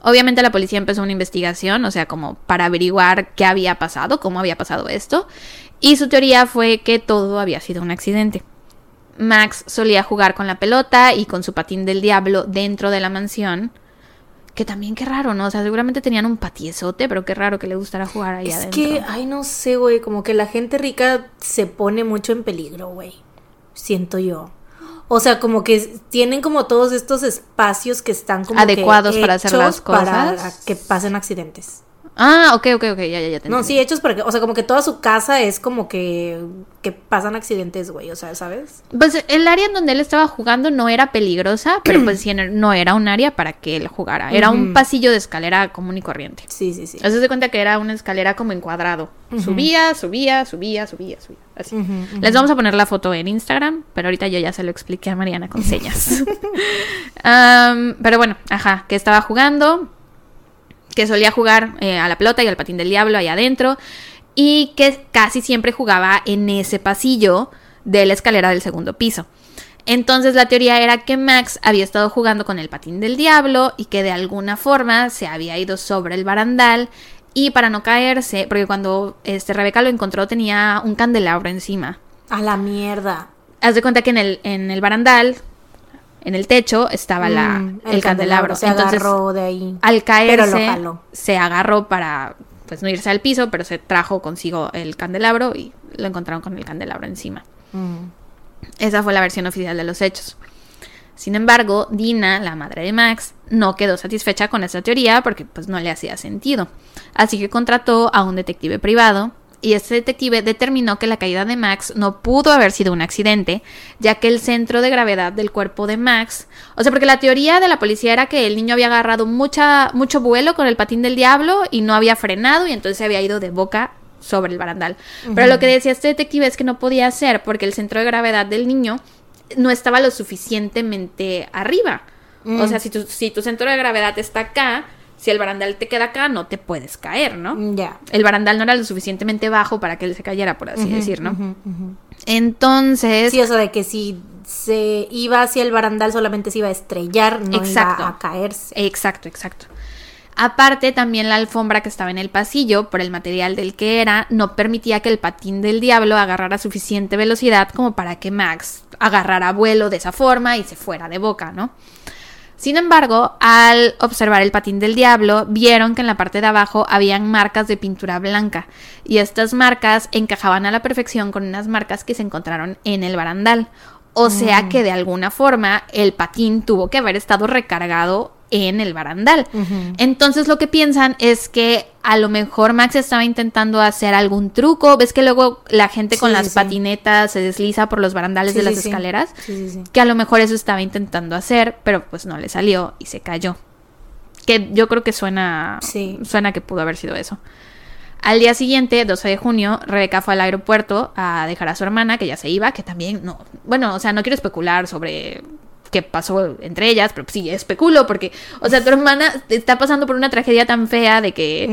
Speaker 1: Obviamente la policía empezó una investigación, o sea, como para averiguar qué había pasado, cómo había pasado esto. Y su teoría fue que todo había sido un accidente. Max solía jugar con la pelota y con su patín del diablo dentro de la mansión. Que también qué raro, ¿no? O sea, seguramente tenían un patiezote, pero qué raro que le gustara jugar ahí
Speaker 2: Es
Speaker 1: adentro.
Speaker 2: que, ay, no sé, güey, como que la gente rica se pone mucho en peligro, güey. Siento yo. O sea, como que tienen como todos estos espacios que están como que
Speaker 1: Adecuados para hacer las
Speaker 2: hechos para
Speaker 1: cosas.
Speaker 2: que pasen accidentes.
Speaker 1: Ah, ok, ok, ok, ya, ya, ya te
Speaker 2: No, sí, hechos para que, o sea, como que toda su casa es como que, que pasan accidentes, güey, o sea, ¿sabes?
Speaker 1: Pues el área en donde él estaba jugando no era peligrosa, [clears throat] pero pues sí, no era un área para que él jugara. Era un pasillo de escalera común y corriente.
Speaker 2: Sí, sí, sí.
Speaker 1: Sea, se cuenta que era una escalera como encuadrado. Subía, subía, subía, subía, subía. Así. Les vamos a poner la foto en Instagram, pero ahorita yo ya se lo expliqué a Mariana con señas. [laughs] [laughs] Am, pero bueno, ajá, que estaba jugando, que solía jugar eh, a la pelota y al patín del diablo ahí adentro y que casi siempre jugaba en ese pasillo de la escalera del segundo piso. Entonces la teoría era que Max había estado jugando con el patín del diablo y que de alguna forma se había ido sobre el barandal y para no caerse, porque cuando este Rebeca lo encontró tenía un candelabro encima.
Speaker 2: A la mierda.
Speaker 1: Haz de cuenta que en el, en el barandal, en el techo, estaba la,
Speaker 2: Mm,
Speaker 1: el, candelabro.
Speaker 2: Se
Speaker 1: Entonces,
Speaker 2: agarró de ahí.
Speaker 1: al caerse, se agarró para pues no irse al piso, pero se trajo consigo el candelabro y lo encontraron con el candelabro encima.
Speaker 2: Mm.
Speaker 1: Esa fue la versión oficial de los hechos. Sin embargo, Dina, la madre de Max, no quedó satisfecha con esa teoría porque pues no le hacía sentido. Así que contrató a un detective privado y este detective determinó que la caída de Max no pudo haber sido un accidente, ya que el centro de gravedad del cuerpo de Max, o sea, porque la teoría de la policía era que el niño había agarrado mucha, mucho vuelo con el patín del diablo y no había frenado y entonces se había ido de boca sobre el barandal. Pero lo que decía este detective es que no podía ser porque el centro de gravedad del niño no estaba lo suficientemente arriba. O sea, si tu, si tu centro de gravedad está acá, si el barandal te queda acá, no te puedes caer, ¿no?
Speaker 2: Ya.
Speaker 1: El barandal no era lo suficientemente bajo para que él se cayera, por así decir, ¿no? Entonces,
Speaker 2: Sí, eso de que si se iba hacia el barandal solamente se iba a estrellar, no
Speaker 1: Exacto.
Speaker 2: iba a caerse.
Speaker 1: Exacto, exacto. Aparte, también la alfombra que estaba en el pasillo, por el material del que era, no permitía que el patín del diablo agarrara suficiente velocidad como para que Max agarrara vuelo de esa forma y se fuera de boca, ¿no? Sin embargo, al observar el patín del diablo, vieron que en la parte de abajo habían marcas de pintura blanca, y estas marcas encajaban a la perfección con unas marcas que se encontraron en el barandal. O sea que de alguna forma el patín tuvo que haber estado recargado en el barandal. Entonces lo que piensan es que a lo mejor Max estaba intentando hacer algún truco. ¿Ves que luego la gente con
Speaker 2: Sí,
Speaker 1: las
Speaker 2: sí,
Speaker 1: patinetas se desliza por los barandales
Speaker 2: Sí,
Speaker 1: de las escaleras?
Speaker 2: Sí, sí, sí.
Speaker 1: Que a lo mejor eso estaba intentando hacer, pero pues no le salió y se cayó. Que yo creo que suena,
Speaker 2: Sí.
Speaker 1: suena que pudo haber sido eso. Al día siguiente, 12 de junio, Rebeca fue al aeropuerto a dejar a su hermana, que ya se iba, que también no. Bueno, o sea, no quiero especular sobre qué pasó entre ellas, pero sí especulo porque, o sea, tu hermana está pasando por una tragedia tan fea de que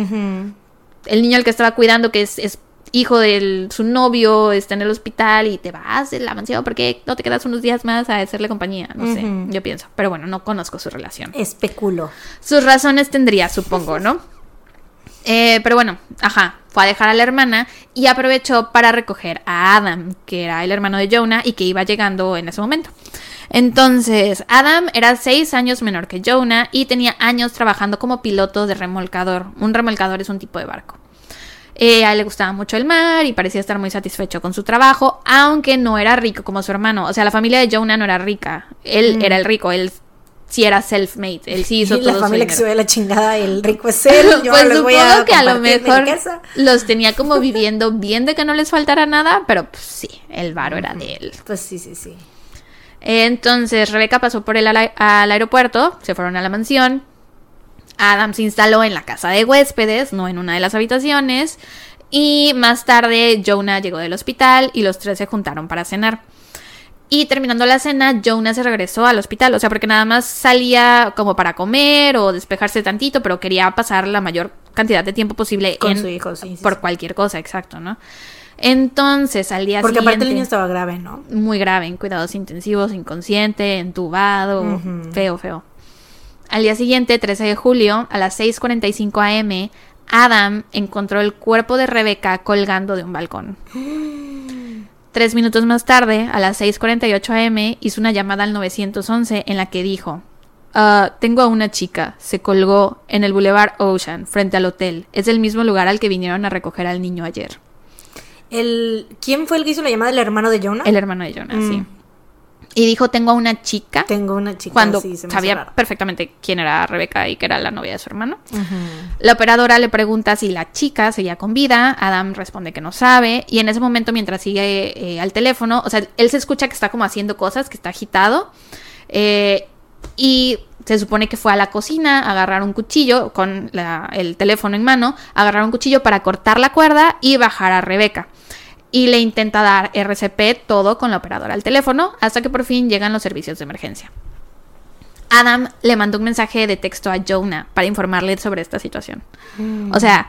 Speaker 1: el niño al que estaba cuidando, que es, es hijo de su novio, está en el hospital y te vas de la mansión porque no te quedas unos días más a hacerle compañía. No sé, yo pienso. Pero bueno, no conozco su relación.
Speaker 2: Especulo.
Speaker 1: Sus razones tendría, supongo, ¿no? Eh, pero bueno, ajá, fue a dejar a la hermana y aprovechó para recoger a Adam, que era el hermano de Jonah y que iba llegando en ese momento. Entonces, Adam era seis años menor que Jonah y tenía años trabajando como piloto de remolcador. Un remolcador es un tipo de barco. Eh, a él le gustaba mucho el mar y parecía estar muy satisfecho con su trabajo, aunque no era rico como su hermano. O sea, la familia de Jonah no era rica. Él era el rico, él sí era self-made. Él sí hizo
Speaker 2: Y la
Speaker 1: todo su
Speaker 2: familia que ve la chingada, el rico es [laughs] él. Yo
Speaker 1: pues
Speaker 2: voy a
Speaker 1: que a lo mejor los tenía como [laughs] viviendo bien de que no les faltara nada, pero pues, sí, el varo era de él.
Speaker 2: Pues sí, sí, sí.
Speaker 1: Entonces Rebeca pasó por él al, aeropuerto, se fueron a la mansión. Adam se instaló en la casa de huéspedes, no en una de las habitaciones. Y más tarde Jonah llegó del hospital y los tres se juntaron para cenar. Y terminando la cena, Jonah se regresó al hospital, o sea, porque nada más salía como para comer o despejarse tantito, pero quería pasar la mayor cantidad de tiempo posible
Speaker 2: Con
Speaker 1: en-
Speaker 2: su hijo, sí, sí,
Speaker 1: por
Speaker 2: sí.
Speaker 1: cualquier cosa, exacto, ¿no? Entonces, al día
Speaker 2: Porque
Speaker 1: siguiente
Speaker 2: aparte el niño estaba grave, ¿no?
Speaker 1: muy grave, en cuidados intensivos, inconsciente, entubado, feo, feo. Al día siguiente, 13 de julio, a las 6:45 am, Adam encontró el cuerpo de Rebeca colgando de un balcón. [gasps] Tres minutos más tarde, a las 6:48 am, hizo una llamada al 911 en la que dijo: "Ah, Tengo a una chica, se colgó en el Boulevard Ocean, frente al hotel. Es el mismo lugar al que vinieron a recoger al niño ayer.
Speaker 2: El, ¿Quién fue el que hizo la llamada? ¿El hermano de Jonah?
Speaker 1: El hermano de Jonas,
Speaker 2: Mm.
Speaker 1: sí. Y dijo: Tengo a una chica.
Speaker 2: Tengo una chica.
Speaker 1: cuando
Speaker 2: sí, se me hace
Speaker 1: sabía
Speaker 2: raro.
Speaker 1: perfectamente quién era Rebeca y que era la novia de su hermano. La operadora le pregunta si la chica seguía con vida. Adam responde que no sabe. Y en ese momento, mientras sigue eh, al teléfono, o sea, él se escucha que está como haciendo cosas, que está agitado. eh, y se supone que fue a la cocina a agarrar un cuchillo con la- el teléfono en mano, agarrar un cuchillo para cortar la cuerda y bajar a Rebeca. Y le intenta dar RCP todo con la operadora al teléfono hasta que por fin llegan los servicios de emergencia. Adam le mandó un mensaje de texto a Jonah para informarle sobre esta situación. O sea,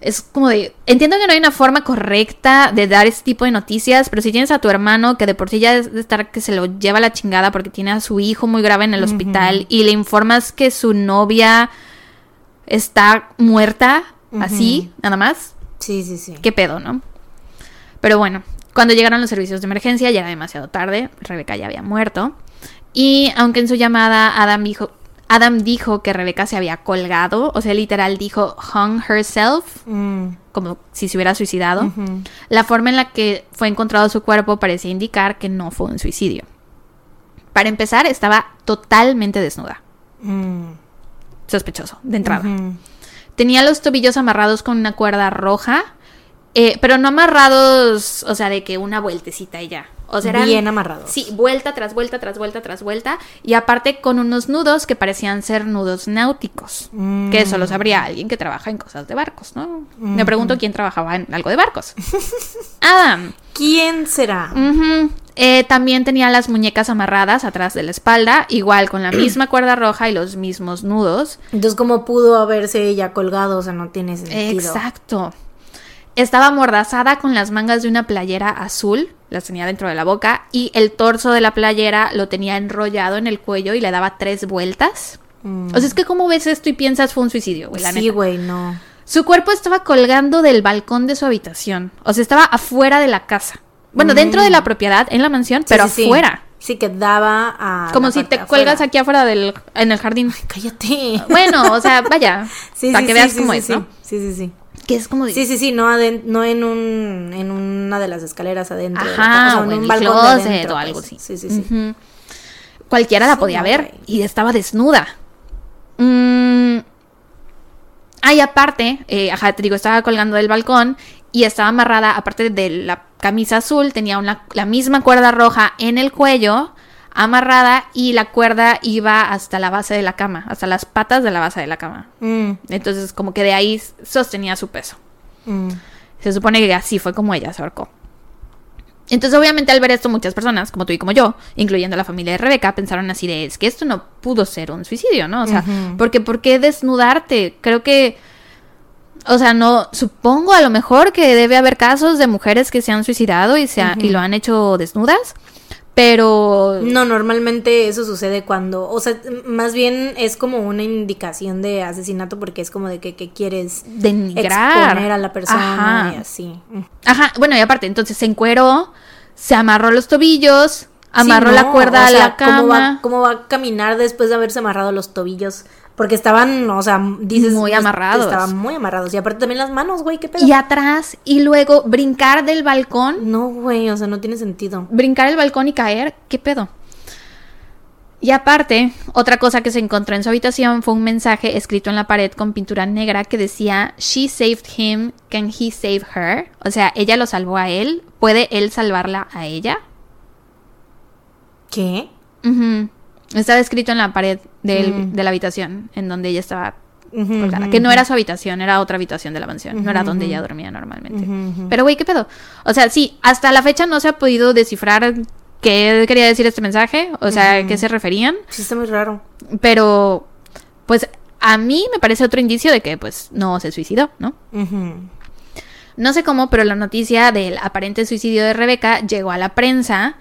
Speaker 1: es como de. Entiendo que no hay una forma correcta de dar este tipo de noticias, pero si tienes a tu hermano que de por sí ya es de estar que se lo lleva la chingada porque tiene a su hijo muy grave en el hospital y le informas que su novia está muerta, así, nada más.
Speaker 2: Sí, sí, sí.
Speaker 1: ¿Qué pedo, no? Pero bueno, cuando llegaron los servicios de emergencia ya era demasiado tarde, Rebeca ya había muerto. Y aunque en su llamada Adam dijo, Adam dijo que Rebeca se había colgado, o sea, literal dijo hung herself,
Speaker 2: Mm,
Speaker 1: como si se hubiera suicidado. La forma en la que fue encontrado su cuerpo parecía indicar que no fue un suicidio. Para empezar, estaba totalmente desnuda.
Speaker 2: Mm,
Speaker 1: Sospechoso, de entrada. Tenía los tobillos amarrados con una cuerda roja, eh, pero no amarrados, o sea, de que una vueltecita y ya. O sea, eran-
Speaker 2: Bien amarrados.
Speaker 1: Sí, vuelta tras vuelta, tras vuelta, tras vuelta. Y aparte con unos nudos que parecían ser nudos náuticos.
Speaker 2: Mm.
Speaker 1: Que eso lo sabría alguien que trabaja en cosas de barcos, ¿no? Me pregunto quién trabajaba en algo de barcos. [laughs] Adam.
Speaker 2: ¿Quién será?
Speaker 1: Eh, también tenía las muñecas amarradas atrás de la espalda, igual con la misma [clears throat] cuerda roja y los mismos nudos.
Speaker 2: Entonces, ¿cómo pudo haberse ella colgado? O sea, no tiene sentido.
Speaker 1: Exacto. Estaba amordazada con las mangas de una playera azul, las tenía dentro de la boca, y el torso de la playera lo tenía enrollado en el cuello y le daba tres vueltas.
Speaker 2: Mm.
Speaker 1: O sea, es que como ves esto y piensas fue un suicidio, güey, la
Speaker 2: Sí, güey, no.
Speaker 1: Su cuerpo estaba colgando del balcón de su habitación. O sea, estaba afuera de la casa. Bueno, dentro de la propiedad, en la mansión,
Speaker 2: Mm. Sí,
Speaker 1: pero
Speaker 2: sí,
Speaker 1: afuera.
Speaker 2: Sí, que daba a.
Speaker 1: Como si te cuelgas aquí afuera del, en el jardín.
Speaker 2: Cállate.
Speaker 1: Bueno, o sea, vaya, [laughs]
Speaker 2: Sí,
Speaker 1: para
Speaker 2: sí,
Speaker 1: que veas cómo es.
Speaker 2: Sí, sí, sí.
Speaker 1: Que es como de-
Speaker 2: Sí, sí, sí, no, no en un en una de las escaleras adentro.
Speaker 1: Ajá,
Speaker 2: casa,
Speaker 1: o en
Speaker 2: un balcón de adentro,
Speaker 1: o algo
Speaker 2: pues.
Speaker 1: así.
Speaker 2: Sí, sí, sí.
Speaker 1: Cualquiera la
Speaker 2: Sí,
Speaker 1: podía
Speaker 2: no,
Speaker 1: ver y estaba desnuda. Mm. Ah, y aparte, eh, ajá, te digo, estaba colgando del balcón y estaba amarrada, aparte de la camisa azul, tenía una, la misma cuerda roja en el cuello, amarrada, y la cuerda iba hasta la base de la cama, hasta las patas de la base de la cama.
Speaker 2: Mm,
Speaker 1: Entonces, como que de ahí sostenía su peso.
Speaker 2: mm.
Speaker 1: Se supone que así fue como ella se ahorcó. Entonces, obviamente, al ver esto, muchas personas, como tú y como yo, incluyendo la familia de Rebeca, pensaron así de, es que esto no pudo ser un suicidio, ¿no? O sea, porque ¿por qué desnudarte? Creo que, o sea, no, supongo a lo mejor que debe haber casos de mujeres que se han suicidado y, se ha- y lo han hecho desnudas, pero...
Speaker 2: No, normalmente eso sucede cuando, o sea, más bien es como una indicación de asesinato porque es como de que, que quieres
Speaker 1: Denigrar.
Speaker 2: exponer a la persona
Speaker 1: Ajá.
Speaker 2: y así. Mm.
Speaker 1: Ajá, bueno, y aparte, entonces se encueró, se amarró los tobillos, amarró
Speaker 2: Sí,
Speaker 1: la cuerda
Speaker 2: o
Speaker 1: a la cama.
Speaker 2: ¿cómo va, ¿Cómo va a caminar después de haberse amarrado los tobillos? Porque estaban, o sea, dices...
Speaker 1: Muy amarrados.
Speaker 2: Estaban muy amarrados. Y aparte también las manos, güey, qué pedo.
Speaker 1: Y atrás, y luego brincar del balcón,
Speaker 2: No, güey, o sea, no tiene sentido.
Speaker 1: brincar el balcón y caer, ¿qué pedo? Y aparte, otra cosa que se encontró en su habitación fue un mensaje escrito en la pared con pintura negra que decía, She saved him, can he save her? O sea, ella lo salvó a él, ¿puede él salvarla a ella?
Speaker 2: ¿Qué?
Speaker 1: Ujú. Estaba escrito en la pared del-
Speaker 2: Mm.
Speaker 1: de la habitación en donde ella estaba colgada.
Speaker 2: ujú,
Speaker 1: Que no era su habitación, era otra habitación de la mansión. No era donde ella dormía normalmente. Pero, güey, ¿qué pedo? O sea, sí, hasta la fecha no se ha podido descifrar qué quería decir este mensaje. O sea, a qué se referían.
Speaker 2: Sí, está muy raro.
Speaker 1: Pero, pues, a mí me parece otro indicio de que, pues, no se suicidó, ¿no? No sé cómo, pero la noticia del aparente suicidio de Rebeca llegó a la prensa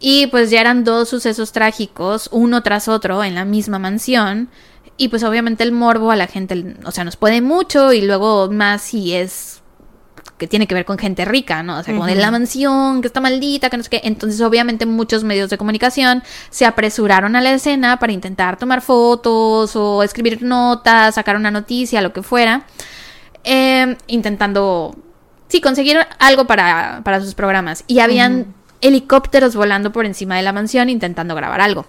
Speaker 1: y pues ya eran dos sucesos trágicos, uno tras otro, en la misma mansión. Y pues obviamente el morbo a la gente, o sea, nos puede mucho y luego más si es que tiene que ver con gente rica, ¿no? O sea, como de la mansión, que está maldita, que no sé qué. Entonces, obviamente, muchos medios de comunicación se apresuraron a la escena para intentar tomar fotos o escribir notas, sacar una noticia, lo que fuera, eh, intentando, sí, conseguir algo para, para sus programas. Y habían helicópteros volando por encima de la mansión intentando grabar algo.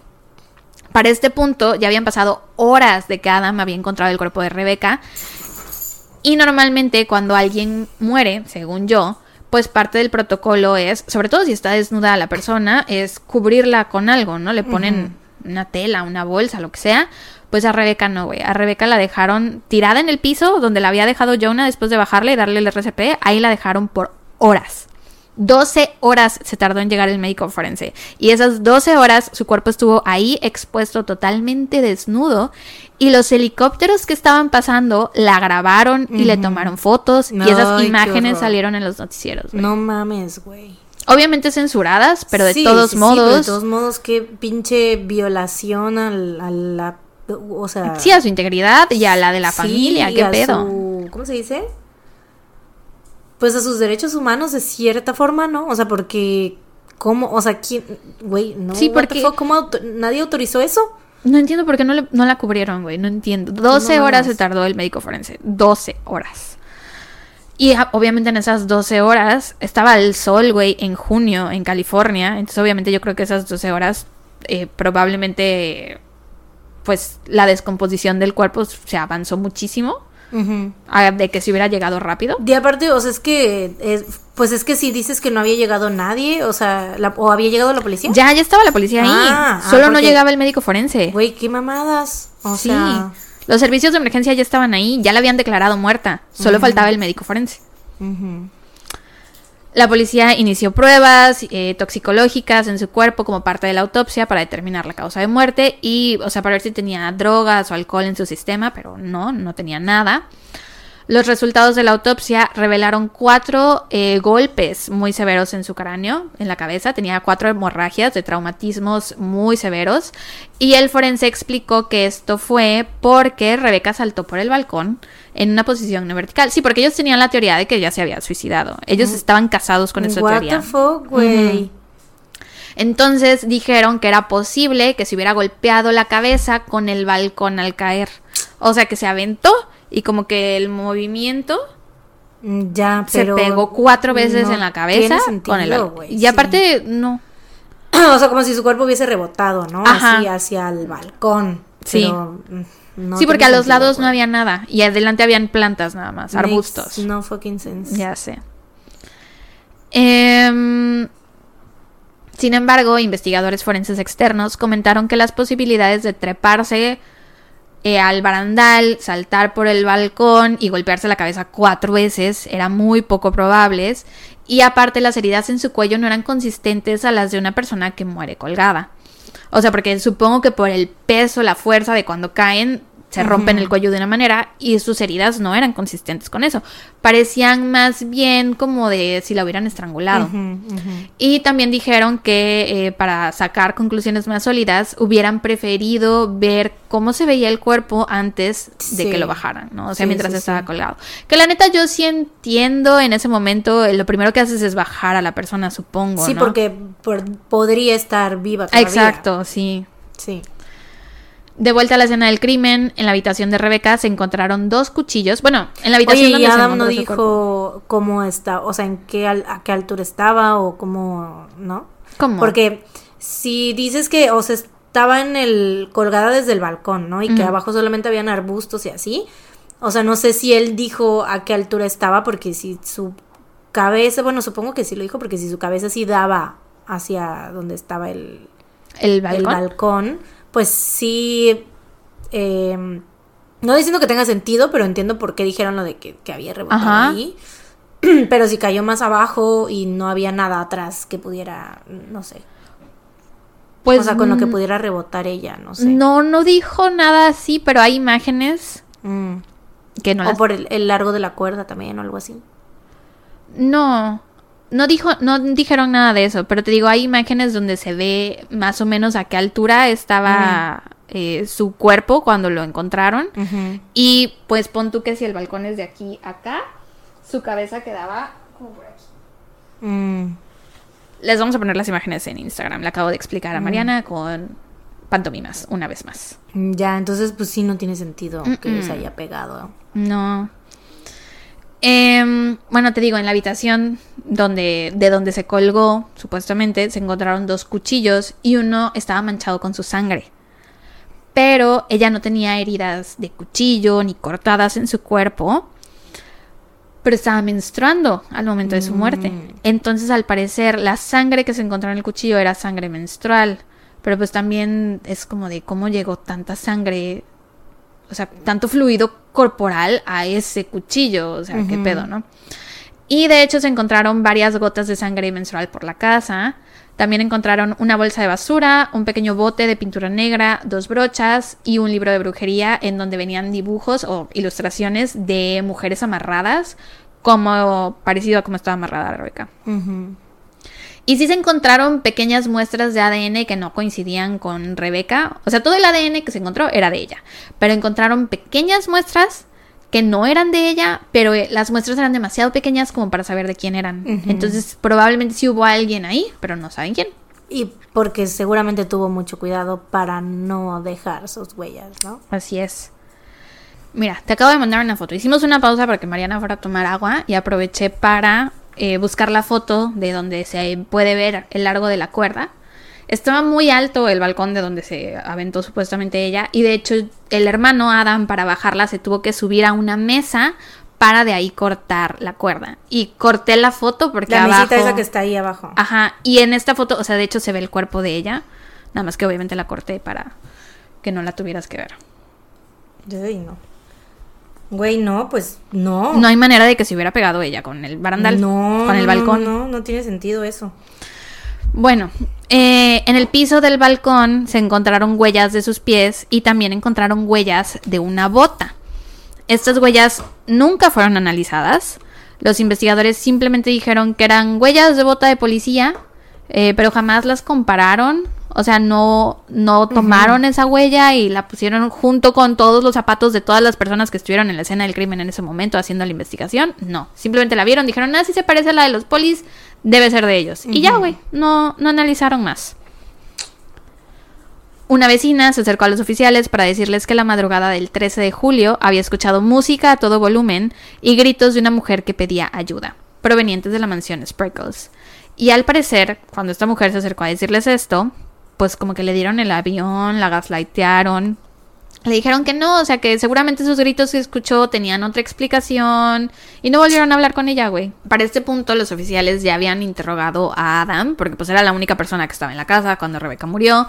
Speaker 1: Para este punto ya habían pasado horas de que Adam había encontrado el cuerpo de Rebeca y normalmente cuando alguien muere, según yo, pues parte del protocolo es, sobre todo si está desnuda la persona, es cubrirla con algo, ¿no? Le ponen una tela, una bolsa, lo que sea. Pues a Rebeca no, güey. A Rebeca la dejaron tirada en el piso donde la había dejado Jonah después de bajarle y darle el RCP. Ahí la dejaron por horas. 12 horas se tardó en llegar el médico forense. Y esas 12 horas su cuerpo estuvo ahí expuesto totalmente desnudo. Y los helicópteros que estaban pasando la grabaron y le tomaron fotos. y esas imágenes salieron en los noticieros.
Speaker 2: No mames, güey.
Speaker 1: Obviamente censuradas, pero de
Speaker 2: Sí,
Speaker 1: todos
Speaker 2: sí, sí,
Speaker 1: modos.
Speaker 2: de todos modos, qué pinche violación a la. O sea.
Speaker 1: Sí, a su integridad y a la de la familia, qué pedo.
Speaker 2: su- ¿Cómo se dice? Pues a sus derechos humanos de cierta forma, ¿no? O sea, porque. ¿Cómo? O sea, ¿quién? Güey, no.
Speaker 1: Sí, porque-
Speaker 2: ¿Cómo auto- nadie autorizó eso?
Speaker 1: No entiendo por qué no, le- no la cubrieron, güey. No entiendo. 12
Speaker 2: No
Speaker 1: horas se tardó el médico forense. 12 horas. Y obviamente en esas 12 horas estaba el sol, güey, en junio en California. Entonces obviamente yo creo que esas 12 horas eh, probablemente pues la descomposición del cuerpo se avanzó muchísimo. Ah, De que se hubiera llegado rápido.
Speaker 2: Y aparte, o sea, es que. es- pues es que si dices que no había llegado nadie, o sea, la- o había llegado la policía.
Speaker 1: Ya, ya estaba la policía ahí.
Speaker 2: Ah, ah,
Speaker 1: Solo no llegaba el médico forense.
Speaker 2: Güey, qué mamadas. O
Speaker 1: sí.
Speaker 2: sea.
Speaker 1: Los servicios de emergencia ya estaban ahí, ya la habían declarado muerta. Solo faltaba el médico forense.
Speaker 2: ujú.
Speaker 1: La policía inició pruebas eh, toxicológicas en su cuerpo como parte de la autopsia para determinar la causa de muerte y, o sea, para ver si tenía drogas o alcohol en su sistema, pero no, no tenía nada. Los resultados de la autopsia revelaron cuatro eh, golpes muy severos en su cráneo, en la cabeza. Tenía cuatro hemorragias de traumatismos muy severos. Y el forense explicó que esto fue porque Rebeca saltó por el balcón en una posición no vertical. Sí, porque ellos tenían la teoría de que ella se había suicidado. Ellos estaban casados con esa
Speaker 2: What
Speaker 1: teoría.
Speaker 2: the fuck, güey.
Speaker 1: Entonces dijeron que era posible que se hubiera golpeado la cabeza con el balcón al caer. O sea, que se aventó y como que el movimiento
Speaker 2: Ya,
Speaker 1: se
Speaker 2: pero.
Speaker 1: pegó cuatro veces
Speaker 2: no
Speaker 1: en la cabeza
Speaker 2: sentido,
Speaker 1: con el balcón.
Speaker 2: güey,
Speaker 1: Y
Speaker 2: sí.
Speaker 1: aparte, no. [clears throat]
Speaker 2: o sea, como si su cuerpo hubiese rebotado, ¿no?
Speaker 1: Ajá.
Speaker 2: Así hacia el balcón.
Speaker 1: Sí.
Speaker 2: Pero, mm, no
Speaker 1: sí, porque a los lados no
Speaker 2: güey.
Speaker 1: había nada. Y adelante habían plantas nada más,
Speaker 2: Makes
Speaker 1: arbustos.
Speaker 2: No fucking sense.
Speaker 1: Ya sé. Em, sin embargo, investigadores forenses externos comentaron que las posibilidades de treparse eh, al barandal, saltar por el balcón y golpearse la cabeza cuatro veces eran muy poco probables. Y aparte, las heridas en su cuello no eran consistentes a las de una persona que muere colgada. O sea, porque supongo que por el peso, la fuerza de cuando caen, se rompen el cuello de una manera y sus heridas no eran consistentes con eso. Parecían más bien como de si la hubieran estrangulado. Y también dijeron que eh, para sacar conclusiones más sólidas hubieran preferido ver cómo se veía el cuerpo antes de
Speaker 2: Sí.
Speaker 1: que lo bajaran, ¿no? O sea,
Speaker 2: Sí,
Speaker 1: mientras
Speaker 2: sí,
Speaker 1: estaba colgado. Que la neta yo sí entiendo en ese momento, eh, lo primero que haces es bajar a la persona, supongo.
Speaker 2: Sí,
Speaker 1: ¿no?
Speaker 2: porque por- podría estar viva todavía.
Speaker 1: Exacto, sí.
Speaker 2: Sí.
Speaker 1: De vuelta a la escena del crimen, en la habitación de Rebeca se encontraron dos cuchillos. Bueno, en la habitación
Speaker 2: Oye, y
Speaker 1: donde se
Speaker 2: Adam no dijo cómo está, o sea, en qué al- a qué altura estaba o cómo, ¿no?
Speaker 1: ¿Cómo?
Speaker 2: Porque si dices que, o sea, estaba en el colgada desde el balcón, ¿no? Y que abajo solamente habían arbustos y así. O sea, no sé si él dijo a qué altura estaba, porque si su cabeza, bueno, supongo que sí lo dijo, porque si su cabeza sí daba hacia donde estaba el,
Speaker 1: el
Speaker 2: el
Speaker 1: balcón.
Speaker 2: Pues sí. eh, no diciendo que tenga sentido, pero entiendo por qué dijeron lo de que, que había rebotado
Speaker 1: Ajá.
Speaker 2: ahí. [clears throat] Pero si cayó más abajo y no había nada atrás que pudiera, no sé.
Speaker 1: Pues
Speaker 2: o sea, con lo que
Speaker 1: mm,
Speaker 2: pudiera rebotar ella, no sé.
Speaker 1: No, no dijo nada así, pero hay imágenes
Speaker 2: Mm.
Speaker 1: que no
Speaker 2: o
Speaker 1: las...
Speaker 2: por el, el largo de la cuerda también o algo así.
Speaker 1: No, no dijo, no dijeron nada de eso, pero te digo, hay imágenes donde se ve más o menos a qué altura estaba eh, su cuerpo cuando lo encontraron. Y pues pon tú que si el balcón es de aquí a acá, su cabeza quedaba como por aquí.
Speaker 2: Mm.
Speaker 1: Les vamos a poner las imágenes en Instagram. Le acabo de explicar a Mariana con pantomimas, una vez más.
Speaker 2: Ya, entonces pues sí no tiene sentido que
Speaker 1: Mm-mm.
Speaker 2: se haya pegado.
Speaker 1: No. Em, bueno, te digo, en la habitación donde, de donde se colgó, supuestamente, se encontraron dos cuchillos y uno estaba manchado con su sangre. Pero ella no tenía heridas de cuchillo ni cortadas en su cuerpo. Pero estaba menstruando al momento de su muerte.
Speaker 2: Mm.
Speaker 1: Entonces, al parecer, la sangre que se encontró en el cuchillo era sangre menstrual. Pero pues también es como de cómo llegó tanta sangre o sea, tanto fluido corporal a ese cuchillo, o sea, qué pedo, ¿no? Y de hecho se encontraron varias gotas de sangre menstrual por la casa. También encontraron una bolsa de basura, un pequeño bote de pintura negra, dos brochas y un libro de brujería en donde venían dibujos o ilustraciones de mujeres amarradas, como parecido a como estaba amarrada Rebeca. Y sí se encontraron pequeñas muestras de ADN que no coincidían con Rebeca. O sea, todo el ADN que se encontró era de ella. Pero encontraron pequeñas muestras que no eran de ella, pero eh, las muestras eran demasiado pequeñas como para saber de quién eran. Entonces, probablemente sí hubo alguien ahí, pero no saben quién.
Speaker 2: Y porque seguramente tuvo mucho cuidado para no dejar sus huellas, ¿no?
Speaker 1: Así es. Mira, te acabo de mandar una foto. Hicimos una pausa para que Mariana fuera a tomar agua y aproveché para eh, buscar la foto de donde se puede ver el largo de la cuerda. Estaba muy alto el balcón de donde se aventó supuestamente ella y de hecho el hermano Adam para bajarla se tuvo que subir a una mesa para de ahí cortar la cuerda. Y corté la foto porque
Speaker 2: la
Speaker 1: abajo...
Speaker 2: esa que está ahí abajo.
Speaker 1: Ajá, y en esta foto, o sea, de hecho se ve el cuerpo de ella, nada más que obviamente la corté para que no la tuvieras que ver.
Speaker 2: Ay, no. Güey, no, pues no.
Speaker 1: No hay manera de que se hubiera pegado ella con el barandal.
Speaker 2: No.
Speaker 1: Con el balcón.
Speaker 2: No, no, no tiene sentido eso.
Speaker 1: Bueno, eh, en el piso del balcón se encontraron huellas de sus pies y también encontraron huellas de una bota. Estas huellas nunca fueron analizadas. Los investigadores simplemente dijeron que eran huellas de bota de policía, eh, pero jamás las compararon o sea, no, no tomaron esa huella y la pusieron junto con todos los zapatos de todas las personas que estuvieron en la escena del crimen en ese momento haciendo la investigación. No, simplemente la vieron, dijeron, ah, si se parece a la de los polis, debe ser de ellos. Y ya, güey, no, no analizaron más. Una vecina se acercó a los oficiales para decirles que la madrugada del 13 de julio había escuchado música a todo volumen y gritos de una mujer que pedía ayuda, provenientes de la mansión Sprinkles. Y al parecer, cuando esta mujer se acercó a decirles esto, pues como que le dieron el avión, la gaslightearon. Le dijeron que no, o sea que seguramente esos gritos que escuchó tenían otra explicación y no volvieron a hablar con ella, güey. Para este punto los oficiales ya habían interrogado a Adam, porque pues era la única persona que estaba en la casa cuando Rebeca murió.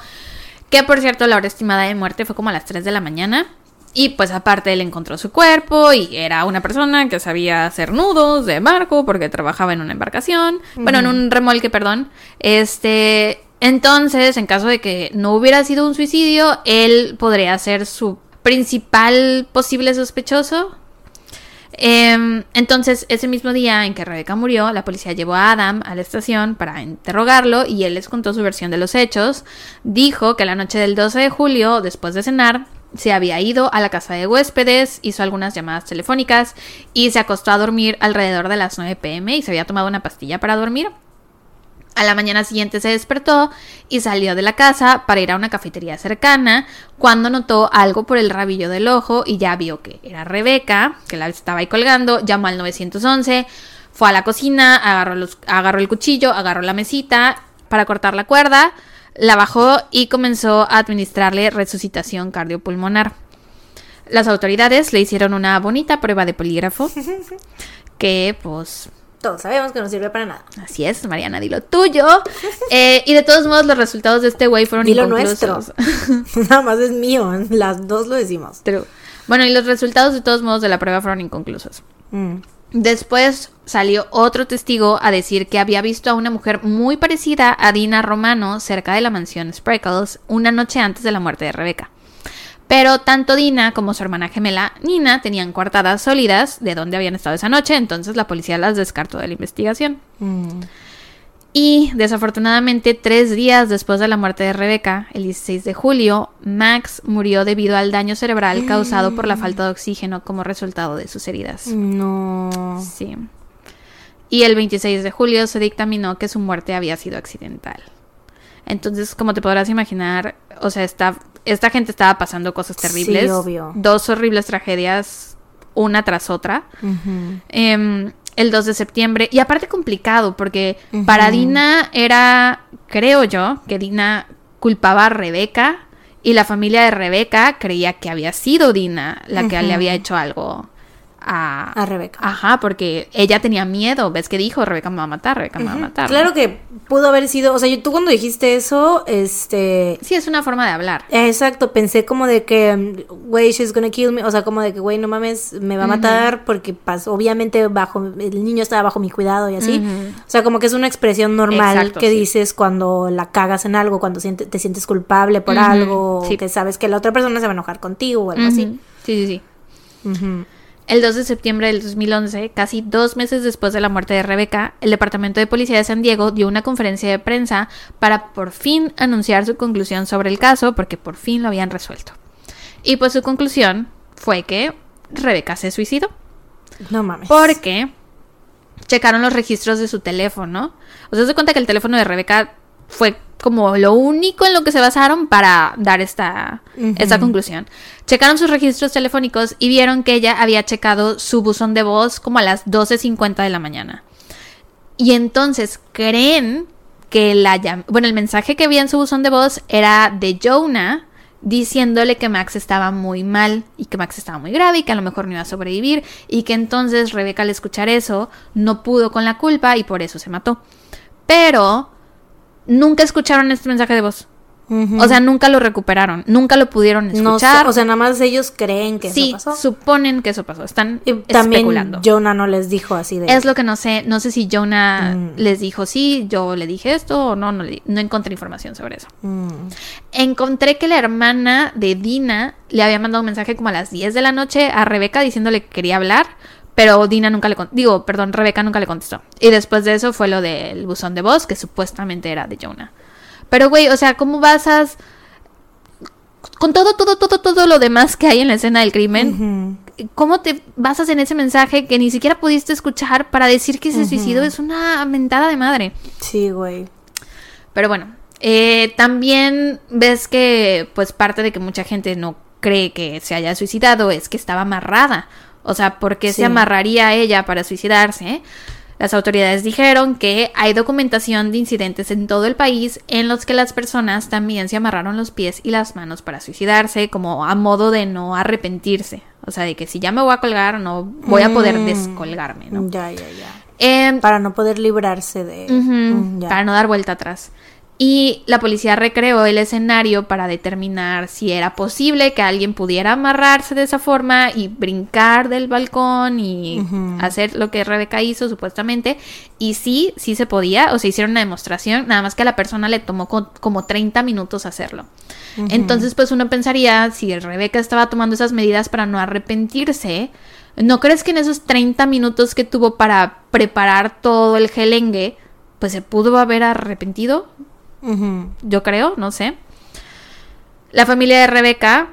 Speaker 1: Que por cierto la hora estimada de muerte fue como a las 3 de la mañana. Y pues aparte él encontró su cuerpo y era una persona que sabía hacer nudos de barco porque trabajaba en una embarcación, bueno, en un remolque, perdón. Este, entonces, en caso de que no hubiera sido un suicidio, él podría ser su principal posible sospechoso. Em, entonces, ese mismo día en que Rebeca murió, la policía llevó a Adam a la estación para interrogarlo y él les contó su versión de los hechos. Dijo que la noche del 12 de julio, después de cenar, se había ido a la casa de huéspedes, hizo algunas llamadas telefónicas y se acostó a dormir alrededor de las 9 pm y se había tomado una pastilla para dormir. A la mañana siguiente se despertó y salió de la casa para ir a una cafetería cercana cuando notó algo por el rabillo del ojo y ya vio que era Rebeca, que la estaba ahí colgando, llamó al 911, fue a la cocina, agarró, los, agarró el cuchillo, agarró la mesita para cortar la cuerda, la bajó y comenzó a administrarle resucitación cardiopulmonar. Las autoridades le hicieron una bonita prueba de polígrafo [laughs] que pues
Speaker 2: todos sabemos que no sirve para nada.
Speaker 1: Así es, Mariana, di lo tuyo. [laughs] Eh, y de todos modos, los resultados de este güey fueron
Speaker 2: lo nuestro. [laughs] [laughs] Nada más es mío, las dos lo decimos.
Speaker 1: Bueno, y los resultados de todos modos de la prueba fueron inconclusos. Mm. Después salió otro testigo a decir que había visto a una mujer muy parecida a Dina Romano cerca de la mansión Spreckles una noche antes de la muerte de Rebeca. Pero tanto Dina como su hermana gemela Nina tenían coartadas sólidas de dónde habían estado esa noche, entonces la policía las descartó de la investigación. Mm. Y desafortunadamente, tres días después de la muerte de Rebeca, el 16 de julio, Max murió debido al daño cerebral causado por la falta de oxígeno como resultado de sus heridas.
Speaker 2: No.
Speaker 1: Sí. Y el 26 de julio se dictaminó que su muerte había sido accidental. Entonces, como te podrás imaginar, o sea, esta, esta gente estaba pasando cosas terribles. Sí,
Speaker 2: obvio.
Speaker 1: Dos horribles tragedias, una tras otra. Em, el 2 de septiembre. Y aparte complicado, porque para Dina era, creo yo, que Dina culpaba a Rebeca y la familia de Rebeca creía que había sido Dina la que le había hecho algo a,
Speaker 2: A Rebeca.
Speaker 1: Ajá, porque ella tenía miedo. ¿Ves que dijo? Rebeca me va a matar, Rebeca me va a matar.
Speaker 2: Claro que pudo haber sido, o sea, yo, tú cuando dijiste eso, este...
Speaker 1: Sí, es una forma de hablar.
Speaker 2: Exacto, pensé como de que, güey, she's gonna kill me, o sea, como de que, güey, no mames, me va a matar porque pasó, obviamente bajo, el niño estaba bajo mi cuidado y así. O sea, como que es una expresión normal
Speaker 1: Exacto,
Speaker 2: que
Speaker 1: sí.
Speaker 2: dices cuando la cagas en algo, cuando te sientes culpable por algo,
Speaker 1: sí.
Speaker 2: que sabes que la otra persona se va a enojar contigo o algo así.
Speaker 1: Sí, sí, sí. El 2 de septiembre del 2011, casi dos meses después de la muerte de Rebeca, el Departamento de Policía de San Diego dio una conferencia de prensa para por fin anunciar su conclusión sobre el caso, porque por fin lo habían resuelto. Y pues su conclusión fue que Rebeca se suicidó,
Speaker 2: No mames.
Speaker 1: porque checaron los registros de su teléfono. O sea, se cuenta que el teléfono de Rebeca fue como lo único en lo que se basaron para dar esta, esta conclusión. Checaron sus registros telefónicos y vieron que ella había checado su buzón de voz como a las 12.50 de la mañana. Y entonces creen que la bueno, el mensaje que había en su buzón de voz era de Jonah diciéndole que Max estaba muy mal y que Max estaba muy grave y que a lo mejor no iba a sobrevivir y que entonces Rebeca al escuchar eso no pudo con la culpa y por eso se mató. Pero nunca escucharon este mensaje de voz. O sea, nunca lo recuperaron, nunca lo pudieron
Speaker 2: no
Speaker 1: escuchar.
Speaker 2: o sea, nada más ellos creen que
Speaker 1: sí,
Speaker 2: eso pasó.
Speaker 1: suponen que eso pasó. Están
Speaker 2: Y también
Speaker 1: especulando.
Speaker 2: Jonah no les dijo así de...
Speaker 1: Es lo que no sé. No sé si Jonah
Speaker 2: Mm.
Speaker 1: les dijo sí, yo le dije esto o no. No, le- no encontré información sobre eso.
Speaker 2: Mm.
Speaker 1: Encontré que la hermana de Dina le había mandado un mensaje como a las 10 de la noche a Rebeca diciéndole que quería hablar. Pero Dina nunca le contestó. Digo, perdón, Rebeca nunca le contestó. Y después de eso fue lo del buzón de voz, que supuestamente era de Jonah. Pero, güey, o sea, ¿cómo basas. Con todo, todo, todo, todo lo demás que hay en la escena del crimen. ¿Cómo te basas en ese mensaje que ni siquiera pudiste escuchar para decir que se suicidó? Es una mentada de madre.
Speaker 2: Sí, güey.
Speaker 1: Pero bueno, eh, también ves que pues parte de que mucha gente no cree que se haya suicidado es que estaba amarrada. O sea, ¿por qué
Speaker 2: Sí.
Speaker 1: se amarraría ella para suicidarse? Las autoridades dijeron que hay documentación de incidentes en todo el país en los que las personas también se amarraron los pies y las manos para suicidarse, como a modo de no arrepentirse. O sea, de que si ya me voy a colgar, no voy a poder
Speaker 2: Mm.
Speaker 1: descolgarme, ¿no?
Speaker 2: Ya, ya, ya.
Speaker 1: Em,
Speaker 2: Para no poder librarse de... Mm, ya.
Speaker 1: para no dar vuelta atrás. Y la policía recreó el escenario para determinar si era posible que alguien pudiera amarrarse de esa forma y brincar del balcón y hacer lo que Rebeca hizo supuestamente. Y sí, sí se podía, o se hicieron una demostración, nada más que a la persona le tomó co- como 30 minutos hacerlo. Entonces, pues uno pensaría, si Rebeca estaba tomando esas medidas para no arrepentirse, ¿no crees que en esos 30 minutos que tuvo para preparar todo el gelengue, pues se pudo haber arrepentido? Yo creo, no sé. La familia de Rebeca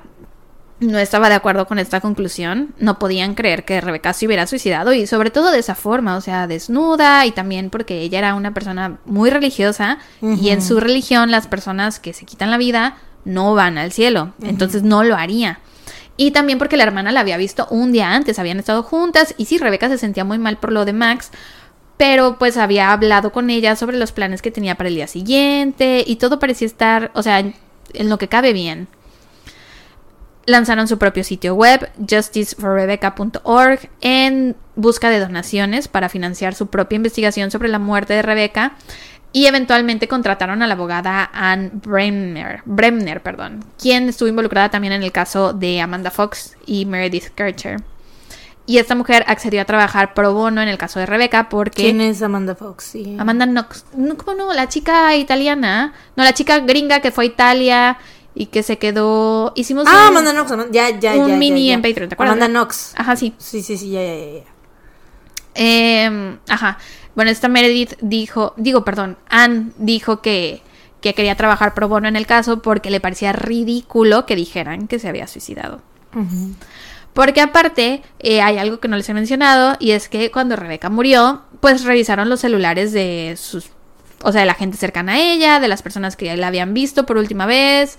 Speaker 1: no estaba de acuerdo con esta conclusión. No podían creer que Rebeca se hubiera suicidado y sobre todo de esa forma, o sea, desnuda y también porque ella era una persona muy religiosa y en su religión las personas que se quitan la vida no van al cielo. Entonces no lo haría. Y también porque la hermana la había visto un día antes, habían estado juntas y sí, Rebeca se sentía muy mal por lo de Max, pero pues había hablado con ella sobre los planes que tenía para el día siguiente y todo parecía estar, o sea, en, lo que cabe bien. Lanzaron su propio sitio web, justiceforrebecca.org, en busca de donaciones para financiar su propia investigación sobre la muerte de Rebeca y eventualmente contrataron a la abogada Anne Bremner, Bremner perdón, quien estuvo involucrada también en el caso de Amanda Fox y Meredith Kercher. Y esta mujer accedió a trabajar pro bono en el caso de Rebeca porque...
Speaker 2: ¿Quién es Amanda Fox? Sí.
Speaker 1: Amanda Knox. No, ¿Cómo no? La chica italiana. No, la chica gringa que fue a Italia y que se quedó. Hicimos
Speaker 2: Ah,
Speaker 1: un,
Speaker 2: Amanda Knox. Ya, ya,
Speaker 1: un
Speaker 2: ya.
Speaker 1: mini
Speaker 2: ya.
Speaker 1: en Patreon, ¿te acuerdas?
Speaker 2: Amanda Knox.
Speaker 1: Ajá, sí.
Speaker 2: Sí, sí, sí, ya, ya, ya.
Speaker 1: Eh, ajá. Bueno, esta Meredith dijo, digo, perdón, Anne dijo que, que quería trabajar pro bono en el caso porque le parecía ridículo que dijeran que se había suicidado.
Speaker 2: Ujú.
Speaker 1: Porque aparte, eh, hay algo que no les he mencionado, y es que cuando Rebeca murió, pues revisaron los celulares de sus, o sea, de la gente cercana a ella, de las personas que la habían visto por última vez,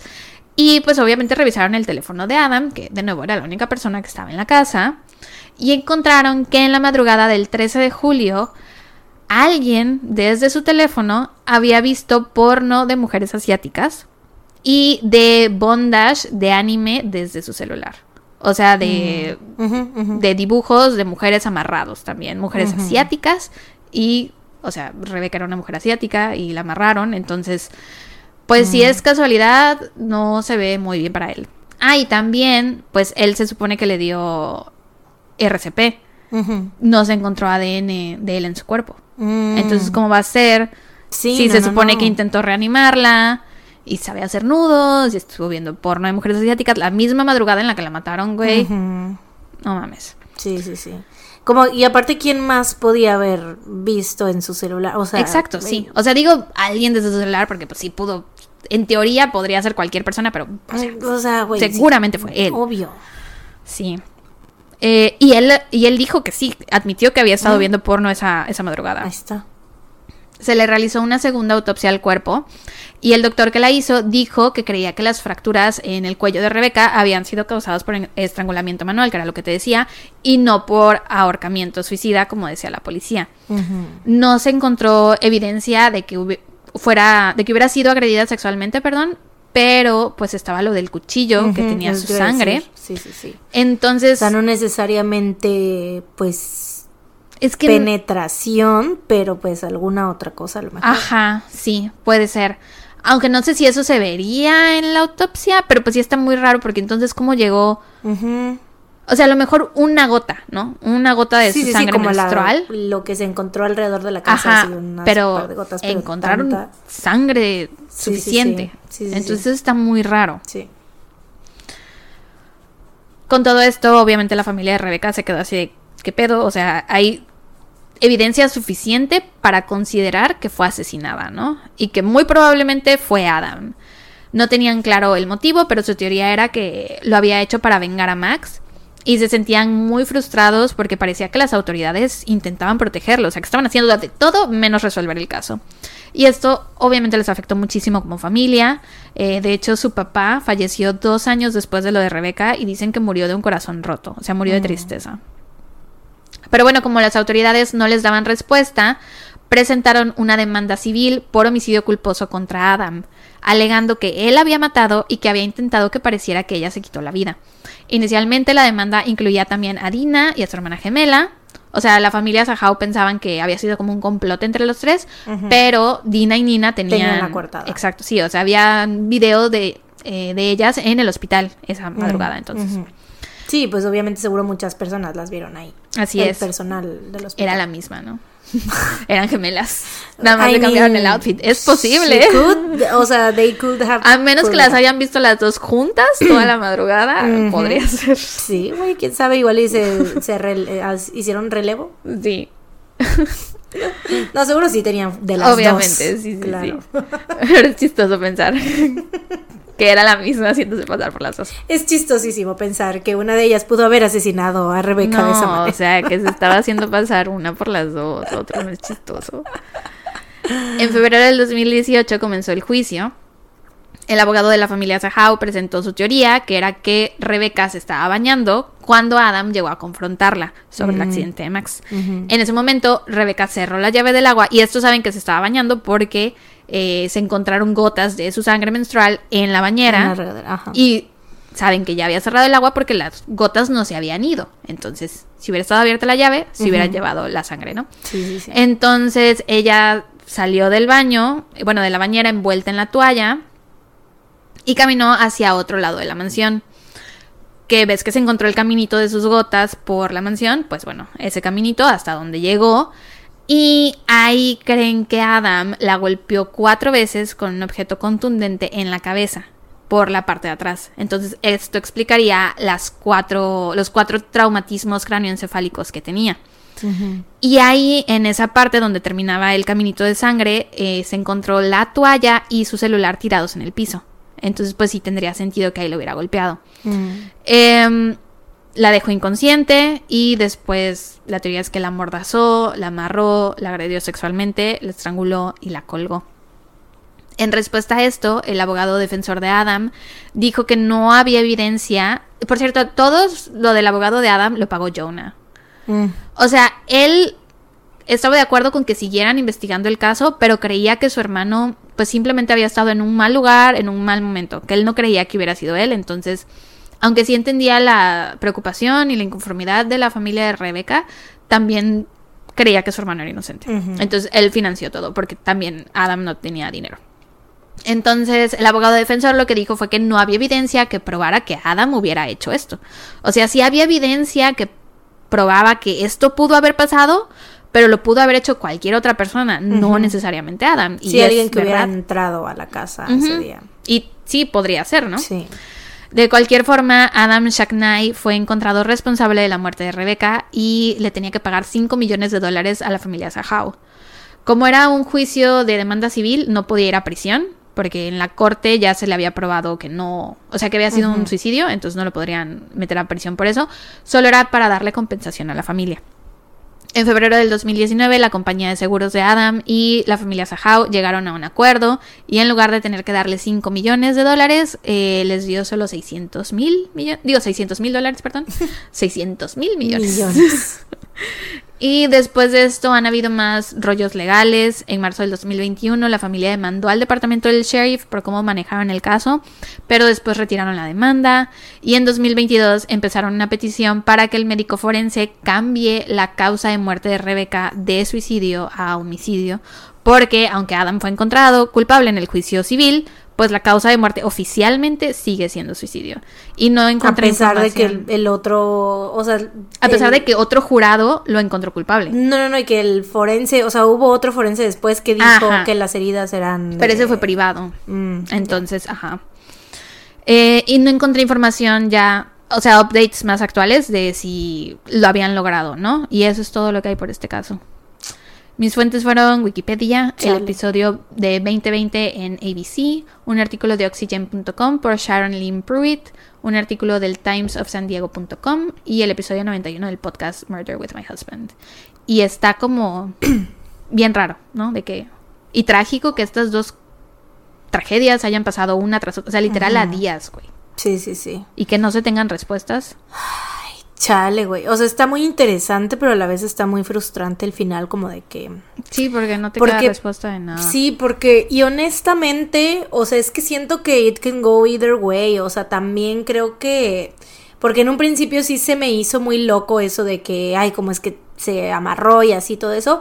Speaker 1: y pues obviamente revisaron el teléfono de Adam, que de nuevo era la única persona que estaba en la casa, y encontraron que en la madrugada del 13 de julio, alguien desde su teléfono había visto porno de mujeres asiáticas y de bondage de anime desde su celular. O sea, de,
Speaker 2: ujú.
Speaker 1: de dibujos de mujeres amarrados también, mujeres asiáticas y, o sea, Rebeca era una mujer asiática y la amarraron, entonces, pues si es casualidad, no se ve muy bien para él. Ah, y también, pues él se supone que le dio RCP, no se encontró ADN de él en su cuerpo.
Speaker 2: Mm.
Speaker 1: Entonces, ¿cómo va a ser?
Speaker 2: Sí,
Speaker 1: si
Speaker 2: no,
Speaker 1: se
Speaker 2: no,
Speaker 1: supone
Speaker 2: no.
Speaker 1: que intentó reanimarla y sabía hacer nudos y estuvo viendo porno de mujeres asiáticas la misma madrugada en la que la mataron, güey. No mames.
Speaker 2: Sí, sí, sí. Como, y aparte, ¿quién más podía haber visto en su celular? O sea,
Speaker 1: Exacto, sí. O sea, digo alguien desde su celular porque pues sí pudo, en teoría podría ser cualquier persona, pero o sea,
Speaker 2: O sea, güey. sí.
Speaker 1: seguramente fue él.
Speaker 2: Obvio.
Speaker 1: Sí. Eh, y él y él dijo que sí, admitió que había estado viendo porno esa, esa madrugada.
Speaker 2: Ahí está.
Speaker 1: Se le realizó una segunda autopsia al cuerpo y el doctor que la hizo dijo que creía que las fracturas en el cuello de Rebeca habían sido causadas por en- estrangulamiento manual, que era lo que te decía, y no por ahorcamiento suicida, como decía la policía. No se encontró evidencia de que fuera de que hubiera sido agredida sexualmente, perdón, pero pues estaba lo del cuchillo que tenía su sangre.
Speaker 2: Sí, sí, sí. O
Speaker 1: Entonces,
Speaker 2: sea, no necesariamente, pues,
Speaker 1: es que
Speaker 2: penetración, pero pues alguna otra cosa a lo mejor.
Speaker 1: Ajá, sí, puede ser. Aunque no sé si eso se vería en la autopsia, pero pues sí está muy raro porque entonces cómo llegó, o sea, a lo mejor una gota, ¿no? Una gota de
Speaker 2: Sí,
Speaker 1: su
Speaker 2: sí, sí,
Speaker 1: sangre
Speaker 2: la-
Speaker 1: menstrual.
Speaker 2: lo que se encontró alrededor de la casa.
Speaker 1: Ajá,
Speaker 2: unas
Speaker 1: pero,
Speaker 2: par de gotas, pero
Speaker 1: encontraron
Speaker 2: tanta-
Speaker 1: sangre suficiente.
Speaker 2: sí. Sí, sí,
Speaker 1: entonces está muy raro.
Speaker 2: Sí.
Speaker 1: Con todo esto, obviamente la familia de Rebeca se quedó así de, ¿qué pedo? O sea, hay evidencia suficiente para considerar que fue asesinada, ¿no? Y que muy probablemente fue Adam. No tenían claro el motivo, pero su teoría era que lo había hecho para vengar a Max. Y se sentían muy frustrados porque parecía que las autoridades intentaban protegerlo, o sea, que estaban haciendo de todo menos resolver el caso. Y esto obviamente les afectó muchísimo como familia. Eh, de hecho, su papá falleció dos años después de lo de Rebeca y dicen que murió de un corazón roto, o sea, murió de tristeza. Pero bueno, como las autoridades no les daban respuesta, presentaron una demanda civil por homicidio culposo contra Adam, alegando que él había matado y que había intentado que pareciera que ella se quitó la vida. Inicialmente la demanda incluía también a Dina y a su hermana gemela. O sea, la familia Sahau pensaban que había sido como un complot entre los tres, pero Dina y Nina tenían...
Speaker 2: Tenían la coartada.
Speaker 1: Exacto, sí, o sea, había video de, eh, de ellas en el hospital esa madrugada, entonces.
Speaker 2: Sí, pues obviamente seguro muchas personas las vieron ahí.
Speaker 1: Así
Speaker 2: el
Speaker 1: es.
Speaker 2: personal de los
Speaker 1: Era la misma, ¿no? [laughs] Eran gemelas. [laughs] Nada más
Speaker 2: I
Speaker 1: le cambiaron
Speaker 2: mean,
Speaker 1: el outfit. Es posible.
Speaker 2: could, o sea, [laughs] they could have.
Speaker 1: A menos que las hayan visto las dos juntas [clears throat] toda la madrugada, podría ser.
Speaker 2: Sí, güey, quién sabe, igual y se, se eh, hicieron relevo.
Speaker 1: Sí, [laughs]
Speaker 2: No, seguro sí tenían de las
Speaker 1: obviamente,
Speaker 2: dos.
Speaker 1: sí, sí,
Speaker 2: claro.
Speaker 1: sí. Pero es chistoso pensar que era la misma haciéndose pasar por las dos.
Speaker 2: Es chistosísimo pensar que una de ellas pudo haber asesinado a Rebeca de esa
Speaker 1: No,
Speaker 2: manera.
Speaker 1: o sea, que se estaba haciendo [laughs] pasar una por las dos, otro no es chistoso. En febrero del 2018 comenzó el juicio. El abogado de la familia Sahau presentó su teoría, que era que Rebeca se estaba bañando cuando Adam llegó a confrontarla sobre el accidente de Max. En ese momento, Rebeca cerró la llave del agua y estos saben que se estaba bañando porque eh, se encontraron gotas de su sangre menstrual en la bañera.
Speaker 2: En la.
Speaker 1: Y saben que ya había cerrado el agua porque las gotas no se habían ido. Entonces, si hubiera estado abierta la llave, se hubiera llevado la sangre, ¿no?
Speaker 2: Sí, sí, sí.
Speaker 1: Entonces, ella salió del baño, eh, bueno, de la bañera envuelta en la toalla y caminó hacia otro lado de la mansión. Que ves que se encontró el caminito de sus gotas por la mansión, pues bueno, ese caminito hasta donde llegó. Y ahí creen que Adam la golpeó cuatro veces con un objeto contundente en la cabeza por la parte de atrás. Entonces esto explicaría las cuatro, los cuatro traumatismos cráneoencefálicos que tenía. Y ahí, en esa parte donde terminaba el caminito de sangre, eh, se encontró la toalla y su celular tirados en el piso. Entonces, pues sí tendría sentido que ahí lo hubiera golpeado.
Speaker 2: Mm.
Speaker 1: Em, la dejó inconsciente y después la teoría es que la amordazó, la amarró, la agredió sexualmente, la estranguló y la colgó. En respuesta a esto, el abogado defensor de Adam dijo que no había evidencia. Por cierto, todo lo del abogado de Adam lo pagó Jonah.
Speaker 2: Mm.
Speaker 1: O sea, él estaba de acuerdo con que siguieran investigando el caso, pero creía que su hermano pues simplemente había estado en un mal lugar, en un mal momento, que él no creía que hubiera sido él, entonces aunque sí entendía la preocupación y la inconformidad de la familia de Rebeca, también creía que su hermano era inocente. Entonces él financió todo porque también Adam no tenía dinero. Entonces, el abogado defensor lo que dijo fue que no había evidencia que probara que Adam hubiera hecho esto. O sea, sí había evidencia que probaba que esto pudo haber pasado, pero lo pudo haber hecho cualquier otra persona, no necesariamente Adam.
Speaker 2: Y sí, alguien que hubiera entrado a la casa ese día.
Speaker 1: Y sí, podría ser, ¿no?
Speaker 2: Sí.
Speaker 1: De cualquier forma, Adam Shacknai fue encontrado responsable de la muerte de Rebecca y le tenía que pagar 5 millones de dólares a la familia Sahau. Como era un juicio de demanda civil, no podía ir a prisión, porque en la corte ya se le había probado que no, o sea, que había sido un suicidio, entonces no lo podrían meter a prisión por eso, solo era para darle compensación a la familia. En febrero del 2019, la compañía de seguros de Adam y la familia Sahau llegaron a un acuerdo y en lugar de tener que darle 5 millones de dólares, eh, les dio solo 600 mil millones, digo 600 mil dólares, perdón, [laughs] 600 mil millones. [laughs] Y después de esto han habido más rollos legales. En marzo del 2021 la familia demandó al departamento del sheriff por cómo manejaron el caso, pero después retiraron la demanda. Y en 2022 empezaron una petición para que el médico forense cambie la causa de muerte de Rebeca de suicidio a homicidio, porque aunque Adam fue encontrado culpable en el juicio civil, pues la causa de muerte oficialmente sigue siendo suicidio. Y no encontré
Speaker 2: A pesar de que el, otro, o sea...
Speaker 1: A pesar de que otro jurado lo encontró culpable.
Speaker 2: No, no, no, y que el forense, o sea, hubo otro forense después que dijo que las heridas eran...
Speaker 1: Pero ese fue privado. Mm, Entonces, ajá. Eh, y no encontré información ya, o sea, updates más actuales de si lo habían logrado, ¿no? Y eso es todo lo que hay por este caso. Mis fuentes fueron Wikipedia, el episodio de 2020 en ABC, un artículo de Oxygen.com por Sharon Lynn Pruitt, un artículo del timesofsandiego.com y el episodio 91 del podcast Murder with My Husband. Y está como [clears throat] bien raro, ¿no? De que... Y trágico que estas dos tragedias hayan pasado una tras otra, o sea, literal a días, güey.
Speaker 2: Sí, sí, sí.
Speaker 1: Y que no se tengan respuestas. [sighs]
Speaker 2: Chale, güey. O sea, está muy interesante, pero a la vez está muy frustrante el final, como de que.
Speaker 1: Sí, porque no te queda respuesta de nada.
Speaker 2: Sí, porque. Y honestamente, o sea, es que siento que it can go either way. O sea, también creo que. Porque en un principio sí se me hizo muy loco eso de que, ay, como es que se amarró y así todo eso.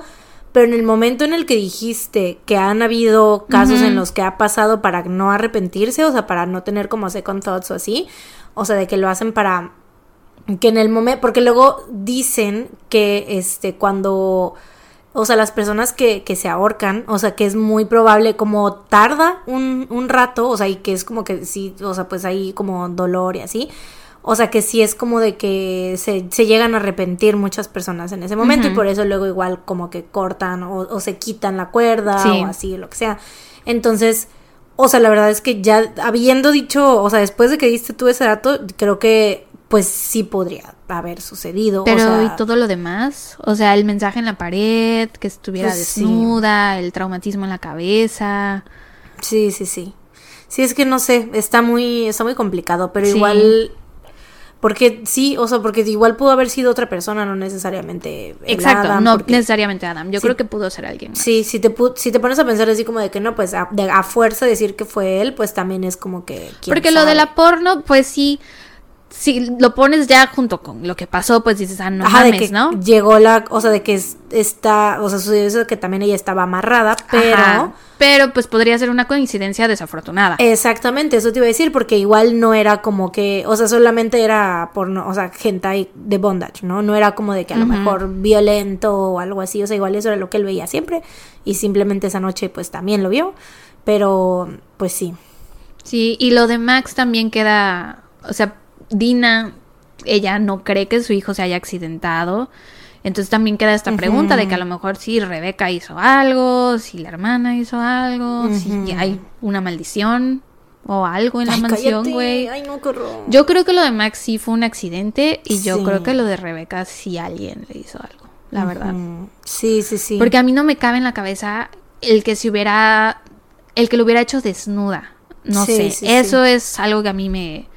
Speaker 2: Pero en el momento en el que dijiste que han habido casos en los que ha pasado para no arrepentirse, o sea, para no tener como second thoughts o así, o sea, de que lo hacen para que en el momento, porque luego dicen que este cuando, o sea, las personas que, que se ahorcan, o sea, que es muy probable como tarda un, un rato, o sea, y que es como que sí, o sea, pues hay como dolor y así. O sea que sí es como de que se, se llegan a arrepentir muchas personas en ese momento y por eso luego igual como que cortan o, o se quitan la cuerda o así, lo que sea. Entonces, o sea, la verdad es que ya habiendo dicho, o sea, después de que diste tú ese dato, creo que pues sí podría haber sucedido.
Speaker 1: Pero ¿y todo lo demás? O sea, el mensaje en la pared, que estuviera pues desnuda, el traumatismo en la cabeza.
Speaker 2: Sí, sí, sí. Sí, es que no sé, está muy, está muy complicado, pero igual porque sí, o sea, porque igual pudo haber sido otra persona, no necesariamente.
Speaker 1: Exacto, no necesariamente Adam. Yo creo que pudo ser alguien.
Speaker 2: Sí, si te, si te pones a pensar así como de que no, pues a, de, a fuerza decir que fue él, pues también es como que.
Speaker 1: Porque lo de la porno, pues sí si lo pones ya junto con lo que pasó, pues dices, ah, no mames,
Speaker 2: que
Speaker 1: ¿no?
Speaker 2: Llegó la, o sea, de que está, o sea, sucedió eso que también ella estaba amarrada, pero...
Speaker 1: pero pues podría ser una coincidencia desafortunada.
Speaker 2: Exactamente, eso te iba a decir, porque igual no era como que, o sea, solamente era por, o sea, gente de bondage, ¿no? No era como de que a lo mejor violento o algo así, o sea, igual eso era lo que él veía siempre, y simplemente esa noche pues también lo vio, pero pues sí.
Speaker 1: Sí, y lo de Max también queda, o sea, Dina, ella no cree que su hijo se haya accidentado. Entonces también queda esta pregunta de que a lo mejor si Rebeca hizo algo, si la hermana hizo algo, si hay una maldición o algo en la mansión, güey. yo creo que lo de Max sí fue un accidente y yo creo que lo de Rebeca sí alguien le hizo algo, la verdad.
Speaker 2: Sí, sí, sí.
Speaker 1: Porque a mí no me cabe en la cabeza el que se hubiera, el que lo hubiera hecho desnuda. No sé, eso es algo que a mí me,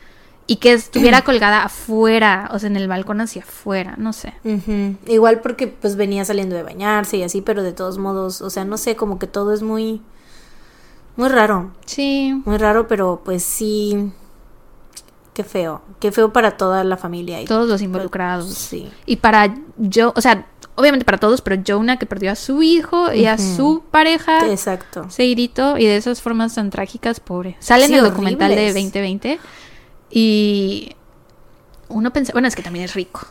Speaker 1: y que estuviera [clears throat] colgada afuera, o sea, en el balcón hacia afuera, no sé.
Speaker 2: Igual porque pues venía saliendo de bañarse y así, pero de todos modos, o sea, no sé, como que todo es muy muy raro.
Speaker 1: Sí.
Speaker 2: Muy raro, pero pues sí qué feo. Qué feo para toda la familia. Y
Speaker 1: Todos los involucrados.
Speaker 2: Sí.
Speaker 1: Y para yo, o sea, obviamente para todos, pero Jonah que perdió a su hijo y a su pareja.
Speaker 2: Exacto.
Speaker 1: Seguidito y de esas formas tan trágicas, pobre. Sale
Speaker 2: Sí,
Speaker 1: en el documental de
Speaker 2: horribles.
Speaker 1: 2020 y uno pensa, bueno, es que también es rico.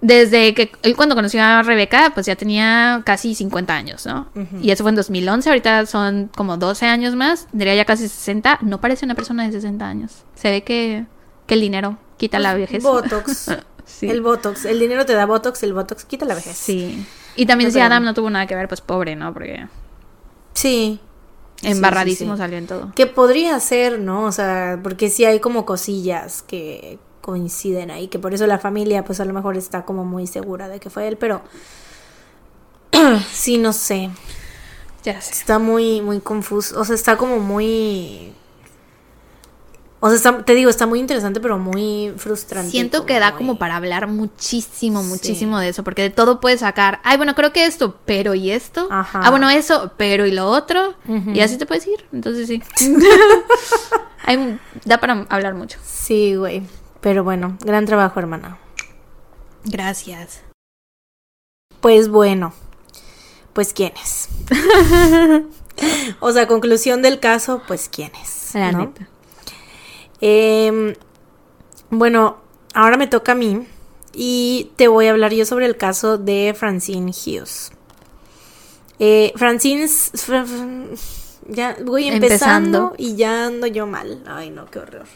Speaker 1: Desde que él cuando conoció a Rebeca, pues ya tenía casi 50 años, ¿no? Y eso fue en 2011, ahorita son como 12 años más, diría ya casi 60. No parece una persona de 60 años. Se ve que, que el dinero quita la vejez.
Speaker 2: Botox. [laughs]
Speaker 1: sí.
Speaker 2: El Botox. El dinero te da Botox, el Botox quita la vejez.
Speaker 1: Sí. Y también
Speaker 2: No,
Speaker 1: si Adam no tuvo nada que ver, pues pobre, ¿no? Porque
Speaker 2: Sí. Sí,
Speaker 1: embarradísimo
Speaker 2: sí, sí.
Speaker 1: salió en todo.
Speaker 2: Que podría ser, ¿no? O sea, porque sí hay como cosillas que coinciden ahí, que por eso la familia pues a lo mejor está como muy segura de que fue él, pero [clears throat] sí, no sé,
Speaker 1: Ya sé.
Speaker 2: está muy, muy confuso, o sea, está como muy... O sea, está- te digo, está muy interesante, pero muy frustrante.
Speaker 1: Siento que da
Speaker 2: muy-
Speaker 1: como para hablar muchísimo, muchísimo de eso, porque de todo puedes sacar, ay, bueno, creo que esto, pero y esto,
Speaker 2: Ajá.
Speaker 1: ah, bueno, eso, pero y lo otro, y así te puedes ir, entonces sí. [laughs] Da para hablar mucho.
Speaker 2: Sí, güey. Pero bueno, gran trabajo, hermana.
Speaker 1: Gracias.
Speaker 2: Pues bueno, pues quién es. [laughs] o sea, conclusión del caso, pues quién es.
Speaker 1: La
Speaker 2: ¿no?
Speaker 1: neta.
Speaker 2: Em, bueno, ahora me toca a mí y te voy a hablar yo sobre el caso de Francine Hughes. Eh, Francine, ya voy empezando,
Speaker 1: Empezando.
Speaker 2: y ya ando yo mal. Ay, no, qué horror.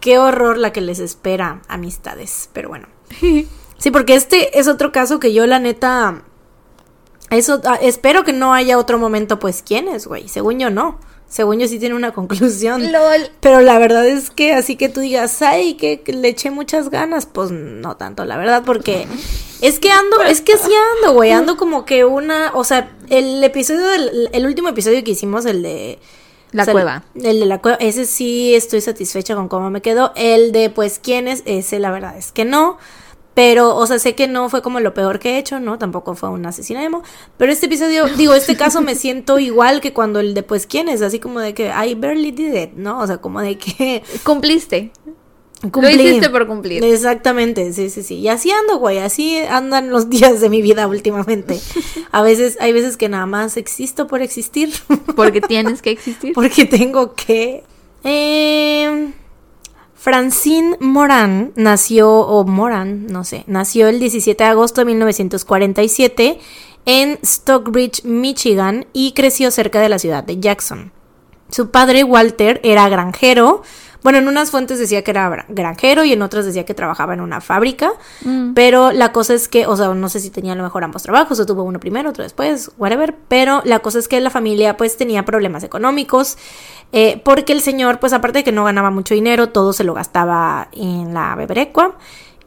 Speaker 2: Qué horror la que les espera, amistades. Pero bueno. [laughs] Sí, porque este es otro caso que yo la neta... Eso, ah, espero que no haya otro momento, pues, ¿quién es, güey? Según yo, no. Según yo sí tiene una [laughs] conclusión.
Speaker 1: LOL.
Speaker 2: Pero la verdad es que así que tú digas, ay, que le eché muchas ganas, pues no tanto, la verdad, porque es que ando, es que sí ando, güey, ando como que una, o sea, el episodio del, el último episodio que hicimos, el de...
Speaker 1: La
Speaker 2: o sea,
Speaker 1: cueva.
Speaker 2: El de la cueva, ese sí estoy satisfecha con cómo me quedó. El de, pues, ¿quién es? Ese la verdad es que no. Pero, o sea, sé que no fue como lo peor que he hecho, ¿no? Tampoco fue un asesinato. Pero este episodio, [laughs] digo, este caso me siento igual que cuando el de, pues, ¿quién es? Así como de que I barely did it, ¿no? O sea, como de que [laughs]
Speaker 1: Cumpliste.
Speaker 2: cumplí.
Speaker 1: Lo hiciste por cumplir.
Speaker 2: Exactamente, sí, sí, sí. Y así ando, güey, así andan los [laughs] días de mi vida últimamente. A veces, hay veces que nada más existo por existir.
Speaker 1: Porque tienes que existir.
Speaker 2: Porque tengo que. Eh, Francine Moran nació, o Moran, no sé, nació el 17 de agosto de 1947 en Stockbridge, Michigan, y creció cerca de la ciudad de Jackson. Su padre, Walter, era granjero. Bueno, en unas fuentes decía que era gra- granjero y en otras decía que trabajaba en una fábrica.
Speaker 1: Mm.
Speaker 2: Pero la cosa es que, o sea, no sé si tenía a lo mejor ambos trabajos o tuvo uno primero, otro después, whatever. Pero la cosa es que la familia pues tenía problemas económicos. eh, porque el señor, pues aparte de que no ganaba mucho dinero, todo se lo gastaba en la beberecua.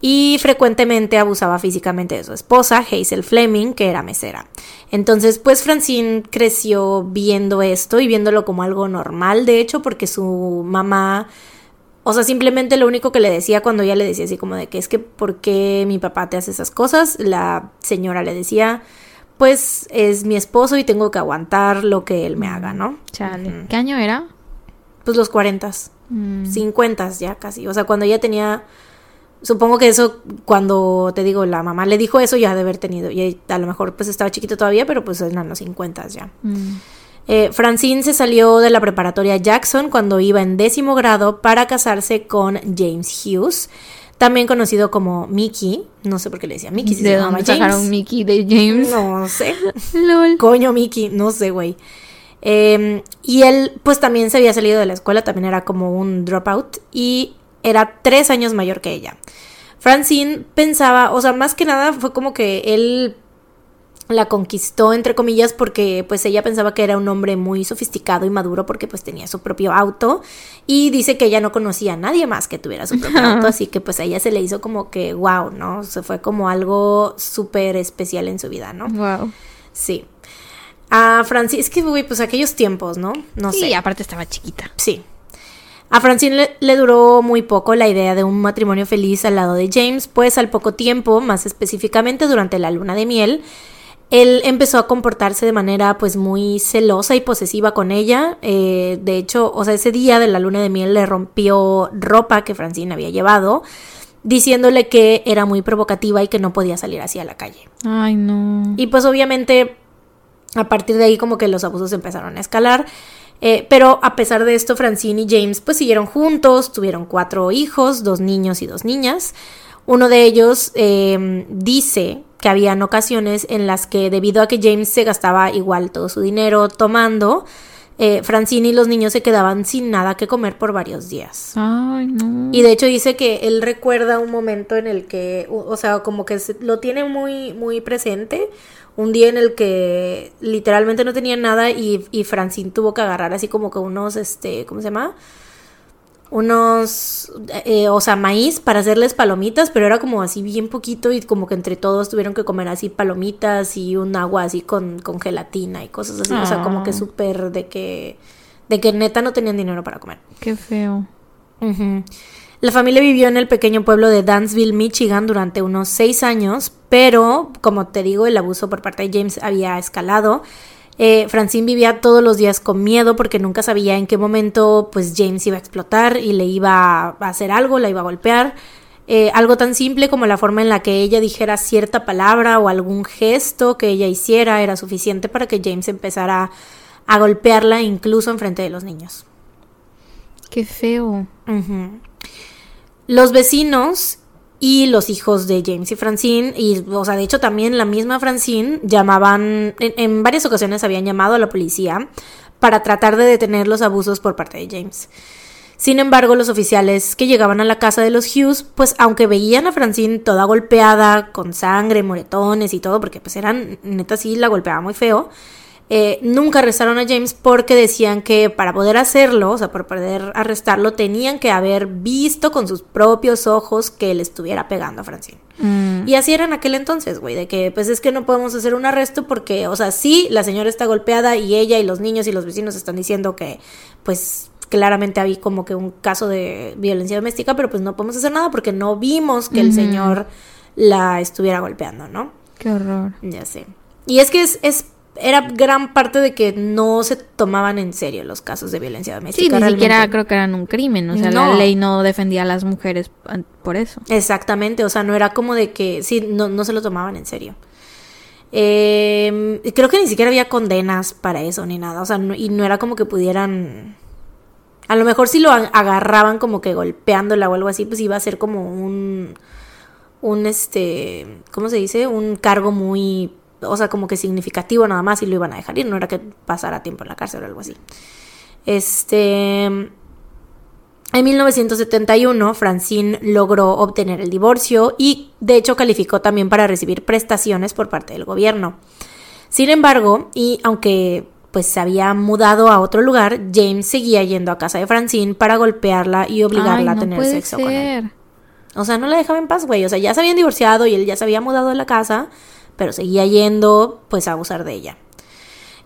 Speaker 2: Y frecuentemente abusaba físicamente de su esposa, Hazel Fleming, que era mesera. Entonces, pues Francine creció viendo esto y viéndolo como algo normal, de hecho, porque su mamá o sea, simplemente lo único que le decía cuando ella le decía así como de que es que ¿por qué mi papá te hace esas cosas? La señora le decía, pues es mi esposo y tengo que aguantar lo que él me haga, ¿no?
Speaker 1: Chale. ¿Qué año era?
Speaker 2: Pues los cuarentas,
Speaker 1: Mm.
Speaker 2: cincuentas ya casi. O sea, cuando ella tenía, supongo que eso, cuando te digo, la mamá le dijo eso, ya de haber tenido, y a lo mejor pues estaba chiquito todavía, pero pues eran los cincuentas ya.
Speaker 1: Mm.
Speaker 2: Eh, Francine se salió de la preparatoria Jackson cuando iba en décimo grado para casarse con James Hughes, también conocido como Mickey. No sé por qué le decía Mickey. si se
Speaker 1: ¿De
Speaker 2: llamaba
Speaker 1: dónde
Speaker 2: James.
Speaker 1: sacaron Mickey de James?
Speaker 2: No sé. [laughs]
Speaker 1: LOL.
Speaker 2: Coño, Mickey. No sé, güey. Eh, y él, pues también se había salido de la escuela, también era como un dropout y era tres años mayor que ella. Francine pensaba, o sea, más que nada fue como que él la conquistó entre comillas porque pues ella pensaba que era un hombre muy sofisticado y maduro porque pues tenía su propio auto y dice que ella no conocía a nadie más que tuviera su propio auto [laughs] así que pues a ella se le hizo como que wow, ¿no? Se fue como algo súper especial en su vida, ¿no?
Speaker 1: Wow.
Speaker 2: Sí. A Francine, es que, güey, pues aquellos tiempos, ¿no? No
Speaker 1: Sí,
Speaker 2: sé.
Speaker 1: aparte estaba chiquita.
Speaker 2: Sí. A Francine le, le duró muy poco la idea de un matrimonio feliz al lado de James, pues al poco tiempo, más específicamente durante la luna de miel, él empezó a comportarse de manera pues muy celosa y posesiva con ella. Eh, de hecho, o sea, ese día de la luna de miel le rompió ropa que Francine había llevado, diciéndole que era muy provocativa y que no podía salir así a la calle.
Speaker 1: Ay, no.
Speaker 2: Y pues obviamente a partir de ahí como que los abusos empezaron a escalar. Eh, pero a pesar de esto, Francine y James pues siguieron juntos, tuvieron cuatro hijos, dos niños y dos niñas. Uno de ellos eh, dice que habían ocasiones en las que debido a que James se gastaba igual todo su dinero tomando, eh, Francine y los niños se quedaban sin nada que comer por varios días.
Speaker 1: Ay, no.
Speaker 2: Y de hecho dice que él recuerda un momento en el que, o, sea, como que lo tiene muy, muy presente. Un día en el que literalmente no tenía nada y, y Francine tuvo que agarrar así como que unos, este, ¿cómo se llama? unos, eh, o sea, maíz para hacerles palomitas, pero era como así bien poquito y como que entre todos tuvieron que comer así palomitas y un agua así con, con gelatina y cosas así, o sea, como que ah. súper de que, de que neta no tenían dinero para comer.
Speaker 1: Qué feo.
Speaker 2: La familia vivió en el pequeño pueblo de Dansville, Michigan durante unos seis años, pero como te digo, el abuso por parte de James había escalado eh, Francine vivía todos los días con miedo porque nunca sabía en qué momento pues James iba a explotar y le iba a hacer algo, la iba a golpear. Eh, algo tan simple como la forma en la que ella dijera cierta palabra o algún gesto que ella hiciera era suficiente para que James empezara a golpearla incluso en frente de los niños.
Speaker 1: Qué feo.
Speaker 2: Los vecinos y los hijos de James y Francine, y, o sea, de hecho también la misma Francine llamaban, en, varias ocasiones habían llamado a la policía para tratar de detener los abusos por parte de James. Sin embargo, los oficiales que llegaban a la casa de los Hughes, pues aunque veían a Francine toda golpeada, con sangre, moretones y todo, porque pues eran, neta sí, la golpeaba muy feo, eh, nunca arrestaron a James porque decían que para poder hacerlo, o sea, para poder arrestarlo, tenían que haber visto con sus propios ojos que le estuviera pegando a Francine. Mm. Y así era en aquel entonces, güey, de que pues es que no podemos hacer un arresto porque, o sea, sí, la señora está golpeada y ella y los niños y los vecinos están diciendo que pues claramente había como que un caso de violencia doméstica, pero pues no podemos hacer nada porque no vimos que el señor la estuviera golpeando, ¿no?
Speaker 1: Qué horror.
Speaker 2: Ya sé. Y es que es, es era gran parte de que no se tomaban en serio los casos de violencia doméstica.
Speaker 1: Sí, ni siquiera creo que eran un crimen, o sea, la ley no defendía a las mujeres por eso.
Speaker 2: Exactamente, o sea, no era como de que, sí, no, no se lo tomaban en serio. Eh, creo que ni siquiera había condenas para eso ni nada, o sea, y no era como que pudieran... A lo mejor si lo agarraban como que golpeándola o algo así, pues iba a ser como un... Un, este, ¿cómo se dice? Un cargo muy o sea, como que significativo nada más y lo iban a dejar ir, no era que pasara tiempo en la cárcel o algo así. Este... En 1971, Francine logró obtener el divorcio y de hecho calificó también para recibir prestaciones por parte del gobierno. Sin embargo, y aunque pues se había mudado a otro lugar, James seguía yendo a casa de Francine para golpearla y obligarla a tener sexo con él. O sea, no la dejaba en paz, güey. O sea, ya se habían divorciado y él ya se había mudado de la casa pero seguía yendo pues a abusar de ella.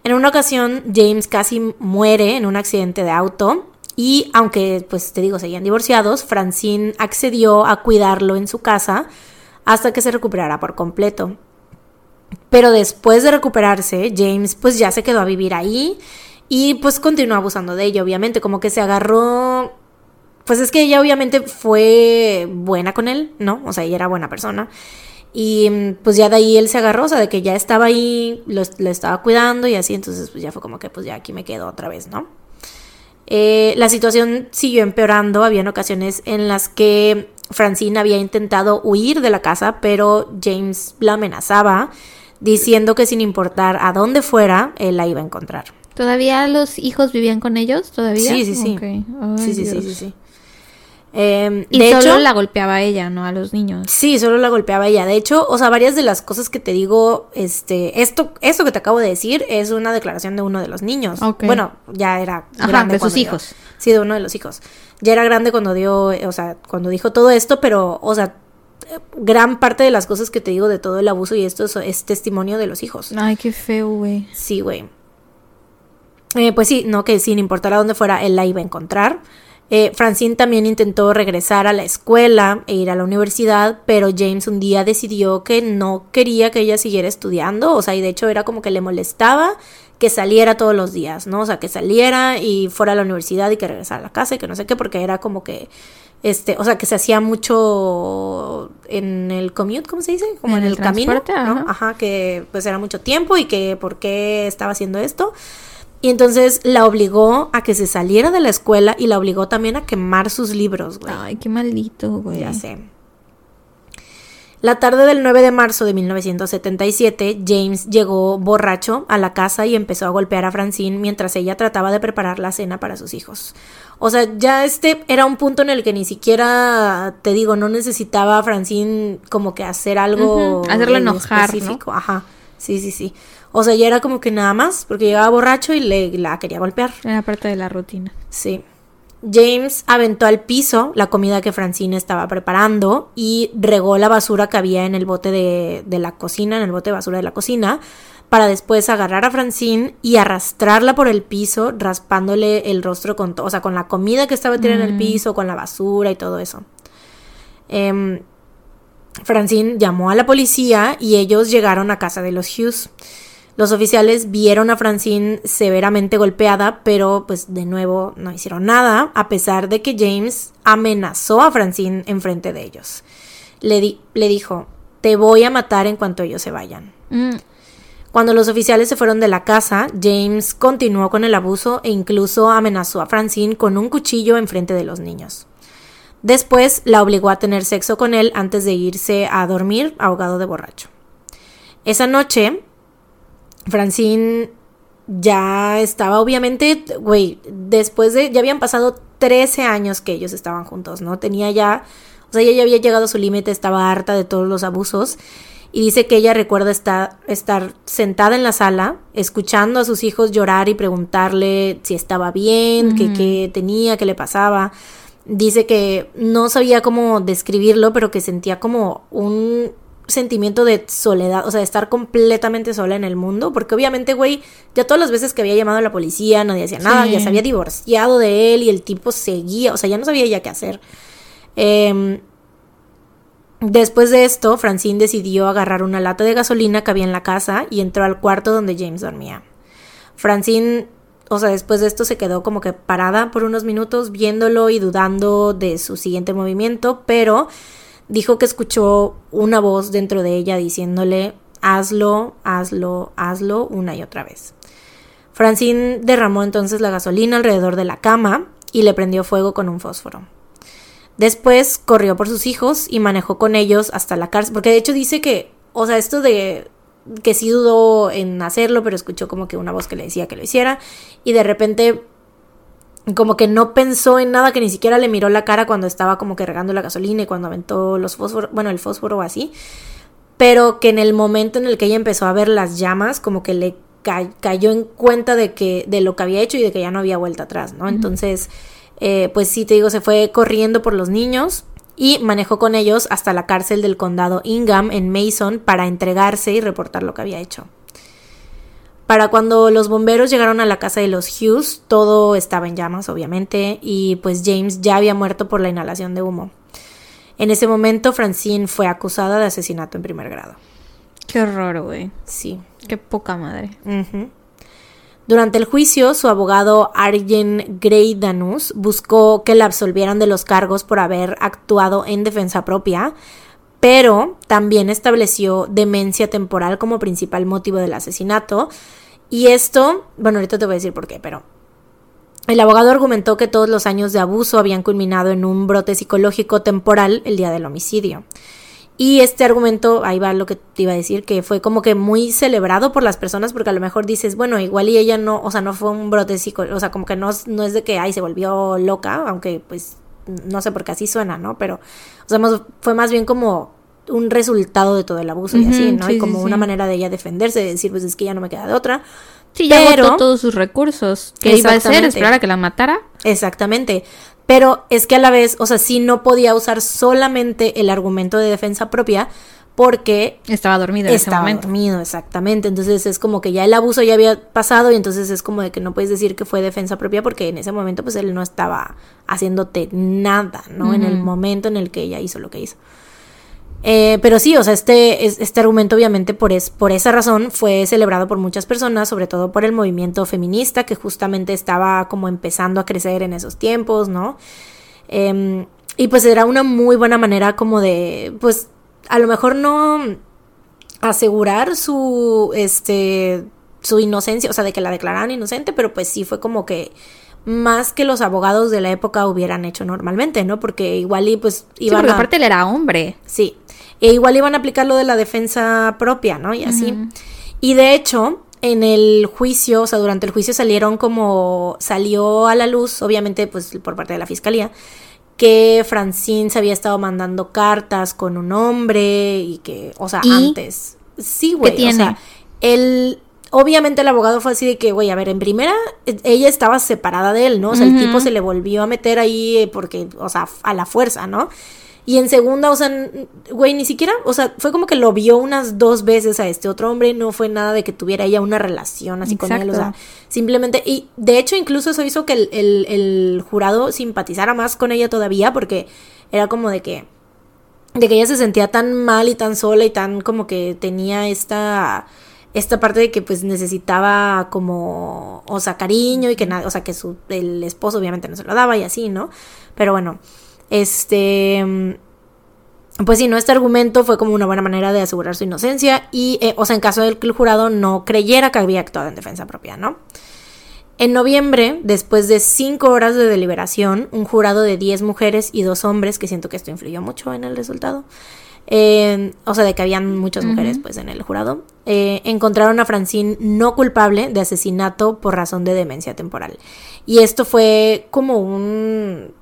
Speaker 2: En una ocasión James casi muere en un accidente de auto y aunque pues te digo seguían divorciados, Francine accedió a cuidarlo en su casa hasta que se recuperara por completo. Pero después de recuperarse, James pues ya se quedó a vivir ahí y pues continuó abusando de ella, obviamente, como que se agarró pues es que ella obviamente fue buena con él, ¿no? O sea, ella era buena persona. Y mm, pues ya de ahí él se agarró, o sea, de que ya estaba ahí, lo, estaba cuidando y así, entonces pues ya fue como que pues ya aquí me quedo otra vez, ¿no? Eh, la situación siguió empeorando, habían ocasiones en las que Francine había intentado huir de la casa, pero James la amenazaba, diciendo que sin importar a dónde fuera, él la iba a encontrar.
Speaker 1: ¿Todavía los hijos vivían con ellos? ¿Todavía?
Speaker 2: Sí, sí, sí. sí, sí, sí, sí, sí.
Speaker 1: Em, y solo la golpeaba ella, no a los niños.
Speaker 2: Sí, solo la golpeaba ella. De hecho, o sea, varias de las cosas que te digo, este, esto, esto que te acabo de decir es una declaración de uno de los niños. Bueno, ya era
Speaker 1: grande. de sus hijos.
Speaker 2: sí, de uno de los hijos. Ya era grande cuando dio, o sea, cuando dijo todo esto, pero, o sea, gran parte de las cosas que te digo de todo el abuso y esto es, testimonio de los hijos.
Speaker 1: Ay, qué feo, güey.
Speaker 2: Sí, güey. Eh, pues sí, no, que sin importar a dónde fuera, él la iba a encontrar. Eh, Francine también intentó regresar a la escuela e ir a la universidad, pero James un día decidió que no quería que ella siguiera estudiando, o sea, y de hecho era como que le molestaba que saliera todos los días, ¿no? O sea, que saliera y fuera a la universidad y que regresara a la casa y que no sé qué, porque era como que, este, o sea, que se hacía mucho en el commute, ¿cómo se dice? Como en, el, camino, ¿no? Ajá, que pues era mucho tiempo y que por qué estaba haciendo esto. Y entonces la obligó a que se saliera de la escuela y la obligó también a quemar sus libros, güey.
Speaker 1: Ay, qué maldito, güey.
Speaker 2: Ya sé. La tarde del 9 de marzo de 1977, James llegó borracho a la casa y empezó a golpear a Francine mientras ella trataba de preparar la cena para sus hijos. O sea, ya este era un punto en el que ni siquiera, te digo, no necesitaba a Francine como que hacer algo.
Speaker 1: Hacerlo enojar.
Speaker 2: Específico. Ajá. Sí, sí, sí. O sea, ya era como que nada más, porque llegaba borracho y le la quería golpear.
Speaker 1: Era parte de la rutina.
Speaker 2: Sí. James aventó al piso la comida que Francine estaba preparando y regó la basura que había en el bote de, de la cocina, en el bote de basura de la cocina, para después agarrar a Francine y arrastrarla por el piso, raspándole el rostro con, o sea, con la comida que estaba tirada en el mm. piso, con la basura y todo eso. Eh, Francine llamó a la policía y ellos llegaron a casa de los Hughes. Los oficiales vieron a Francine severamente golpeada, pero pues de nuevo no hicieron nada, a pesar de que James amenazó a Francine enfrente de ellos. Le, le dijo, te voy a matar en cuanto ellos se vayan. Mm. Cuando los oficiales se fueron de la casa, James continuó con el abuso e incluso amenazó a Francine con un cuchillo enfrente de los niños. Después la obligó a tener sexo con él antes de irse a dormir ahogado de borracho. Esa noche, Francine ya estaba obviamente, güey, después de, ya habían pasado 13 años que ellos estaban juntos, ¿no? Tenía ya, o sea, ella ya había llegado a su límite, estaba harta de todos los abusos y dice que ella recuerda estar, estar sentada en la sala, escuchando a sus hijos llorar y preguntarle si estaba bien, qué tenía, qué le pasaba. Dice que no sabía cómo describirlo, pero que sentía como un sentimiento de soledad, o sea, de estar completamente sola en el mundo, porque obviamente, güey, ya todas las veces que había llamado a la policía nadie hacía nada, ya se había divorciado de él y el tipo seguía, o sea, ya no sabía ya qué hacer. Em, después de esto, Francine decidió agarrar una lata de gasolina que había en la casa y entró al cuarto donde James dormía. Francine, o sea, después de esto se quedó como que parada por unos minutos viéndolo y dudando de su siguiente movimiento, pero dijo que escuchó una voz dentro de ella diciéndole hazlo, hazlo, hazlo una y otra vez. Francine derramó entonces la gasolina alrededor de la cama y le prendió fuego con un fósforo. Después corrió por sus hijos y manejó con ellos hasta la cárcel, porque de hecho dice que, o sea, esto de que sí dudó en hacerlo, pero escuchó como que una voz que le decía que lo hiciera y de repente como que no pensó en nada, que ni siquiera le miró la cara cuando estaba como que regando la gasolina y cuando aventó los fósforos, bueno, el fósforo así, pero que en el momento en el que ella empezó a ver las llamas, como que le cayó en cuenta de que de lo que había hecho y de que ya no había vuelta atrás, ¿no? Entonces, eh, pues sí, te digo, se fue corriendo por los niños y manejó con ellos hasta la cárcel del condado Ingham en Mason para entregarse y reportar lo que había hecho. Para cuando los bomberos llegaron a la casa de los Hughes, todo estaba en llamas, obviamente, y pues James ya había muerto por la inhalación de humo. En ese momento, Francine fue acusada de asesinato en primer grado.
Speaker 1: Qué horror, güey.
Speaker 2: Sí.
Speaker 1: Qué poca madre.
Speaker 2: Durante el juicio, su abogado Arjen Grey Danus buscó que la absolvieran de los cargos por haber actuado en defensa propia, pero también estableció demencia temporal como principal motivo del asesinato. Y esto, bueno, ahorita te voy a decir por qué, pero el abogado argumentó que todos los años de abuso habían culminado en un brote psicológico temporal el día del homicidio. Y este argumento, ahí va lo que te iba a decir, que fue como que muy celebrado por las personas porque a lo mejor dices, bueno, igual y ella no, o sea, no fue un brote psicológico, o sea, como que no, no es de que, ay, se volvió loca, aunque pues no sé por qué así suena, ¿no? Pero, o sea, fue más bien como un resultado de todo el abuso y así, ¿no? y como una manera de ella defenderse, de decir, pues es que ya no me queda de otra.
Speaker 1: Sí, ya pero, todos sus recursos. ¿Qué iba a hacer? ¿Esperar a que la matara?
Speaker 2: Exactamente. Pero es que a la vez, o sea, sí no podía usar solamente el argumento de defensa propia porque
Speaker 1: estaba dormido en ese
Speaker 2: estaba
Speaker 1: momento.
Speaker 2: dormido, exactamente. Entonces es como que ya el abuso ya había pasado y entonces es como de que no puedes decir que fue defensa propia porque en ese momento pues él no estaba haciéndote nada, ¿no? En el momento en el que ella hizo lo que hizo. Eh, pero sí, o sea, este, es- este argumento obviamente por, es, por esa razón fue celebrado por muchas personas, sobre todo por el movimiento feminista que justamente estaba como empezando a crecer en esos tiempos, ¿no? Em, y pues era una muy buena manera como de, pues a lo mejor no asegurar su, este, su inocencia, o sea, de que la declararan inocente, pero pues sí fue como que más que los abogados de la época hubieran hecho normalmente, ¿no? Porque igual y pues
Speaker 1: Sí,
Speaker 2: iban
Speaker 1: porque
Speaker 2: a...
Speaker 1: aparte él era hombre.
Speaker 2: Sí. E igual iban a aplicar lo de la defensa propia, ¿no? Y así. Y de hecho, en el juicio, o sea, durante el juicio salieron como. salió a la luz, obviamente, pues por parte de la fiscalía, que Francine se había estado mandando cartas con un hombre y que, o sea,
Speaker 1: ¿Y?
Speaker 2: antes. Sí, güey. O sea, el. Obviamente el abogado fue así de que, güey, a ver, en primera, ella estaba separada de él, ¿no? O sea, el tipo se le volvió a meter ahí porque, o sea, a la fuerza, ¿no? Y en segunda, o sea, güey, ni siquiera, o sea, fue como que lo vio unas dos veces a este otro hombre, no fue nada de que tuviera ella una relación así con él, o sea, simplemente, y de hecho incluso eso hizo que el, el- el jurado simpatizara más con ella todavía, porque era como de que, de que ella se sentía tan mal y tan sola y tan como que tenía esta esta parte de que pues necesitaba como o sea cariño y que nada o sea que su el esposo obviamente no se lo daba y así no pero bueno este pues sí no este argumento fue como una buena manera de asegurar su inocencia y eh, o sea en caso de que el jurado no creyera que había actuado en defensa propia no en noviembre, después de cinco horas de deliberación, un jurado de 10 mujeres y dos hombres, que siento que esto influyó mucho en el resultado, eh, o sea, de que habían muchas mujeres pues en el jurado, eh, encontraron a Francine no culpable de asesinato por razón de demencia temporal. Y esto fue como un...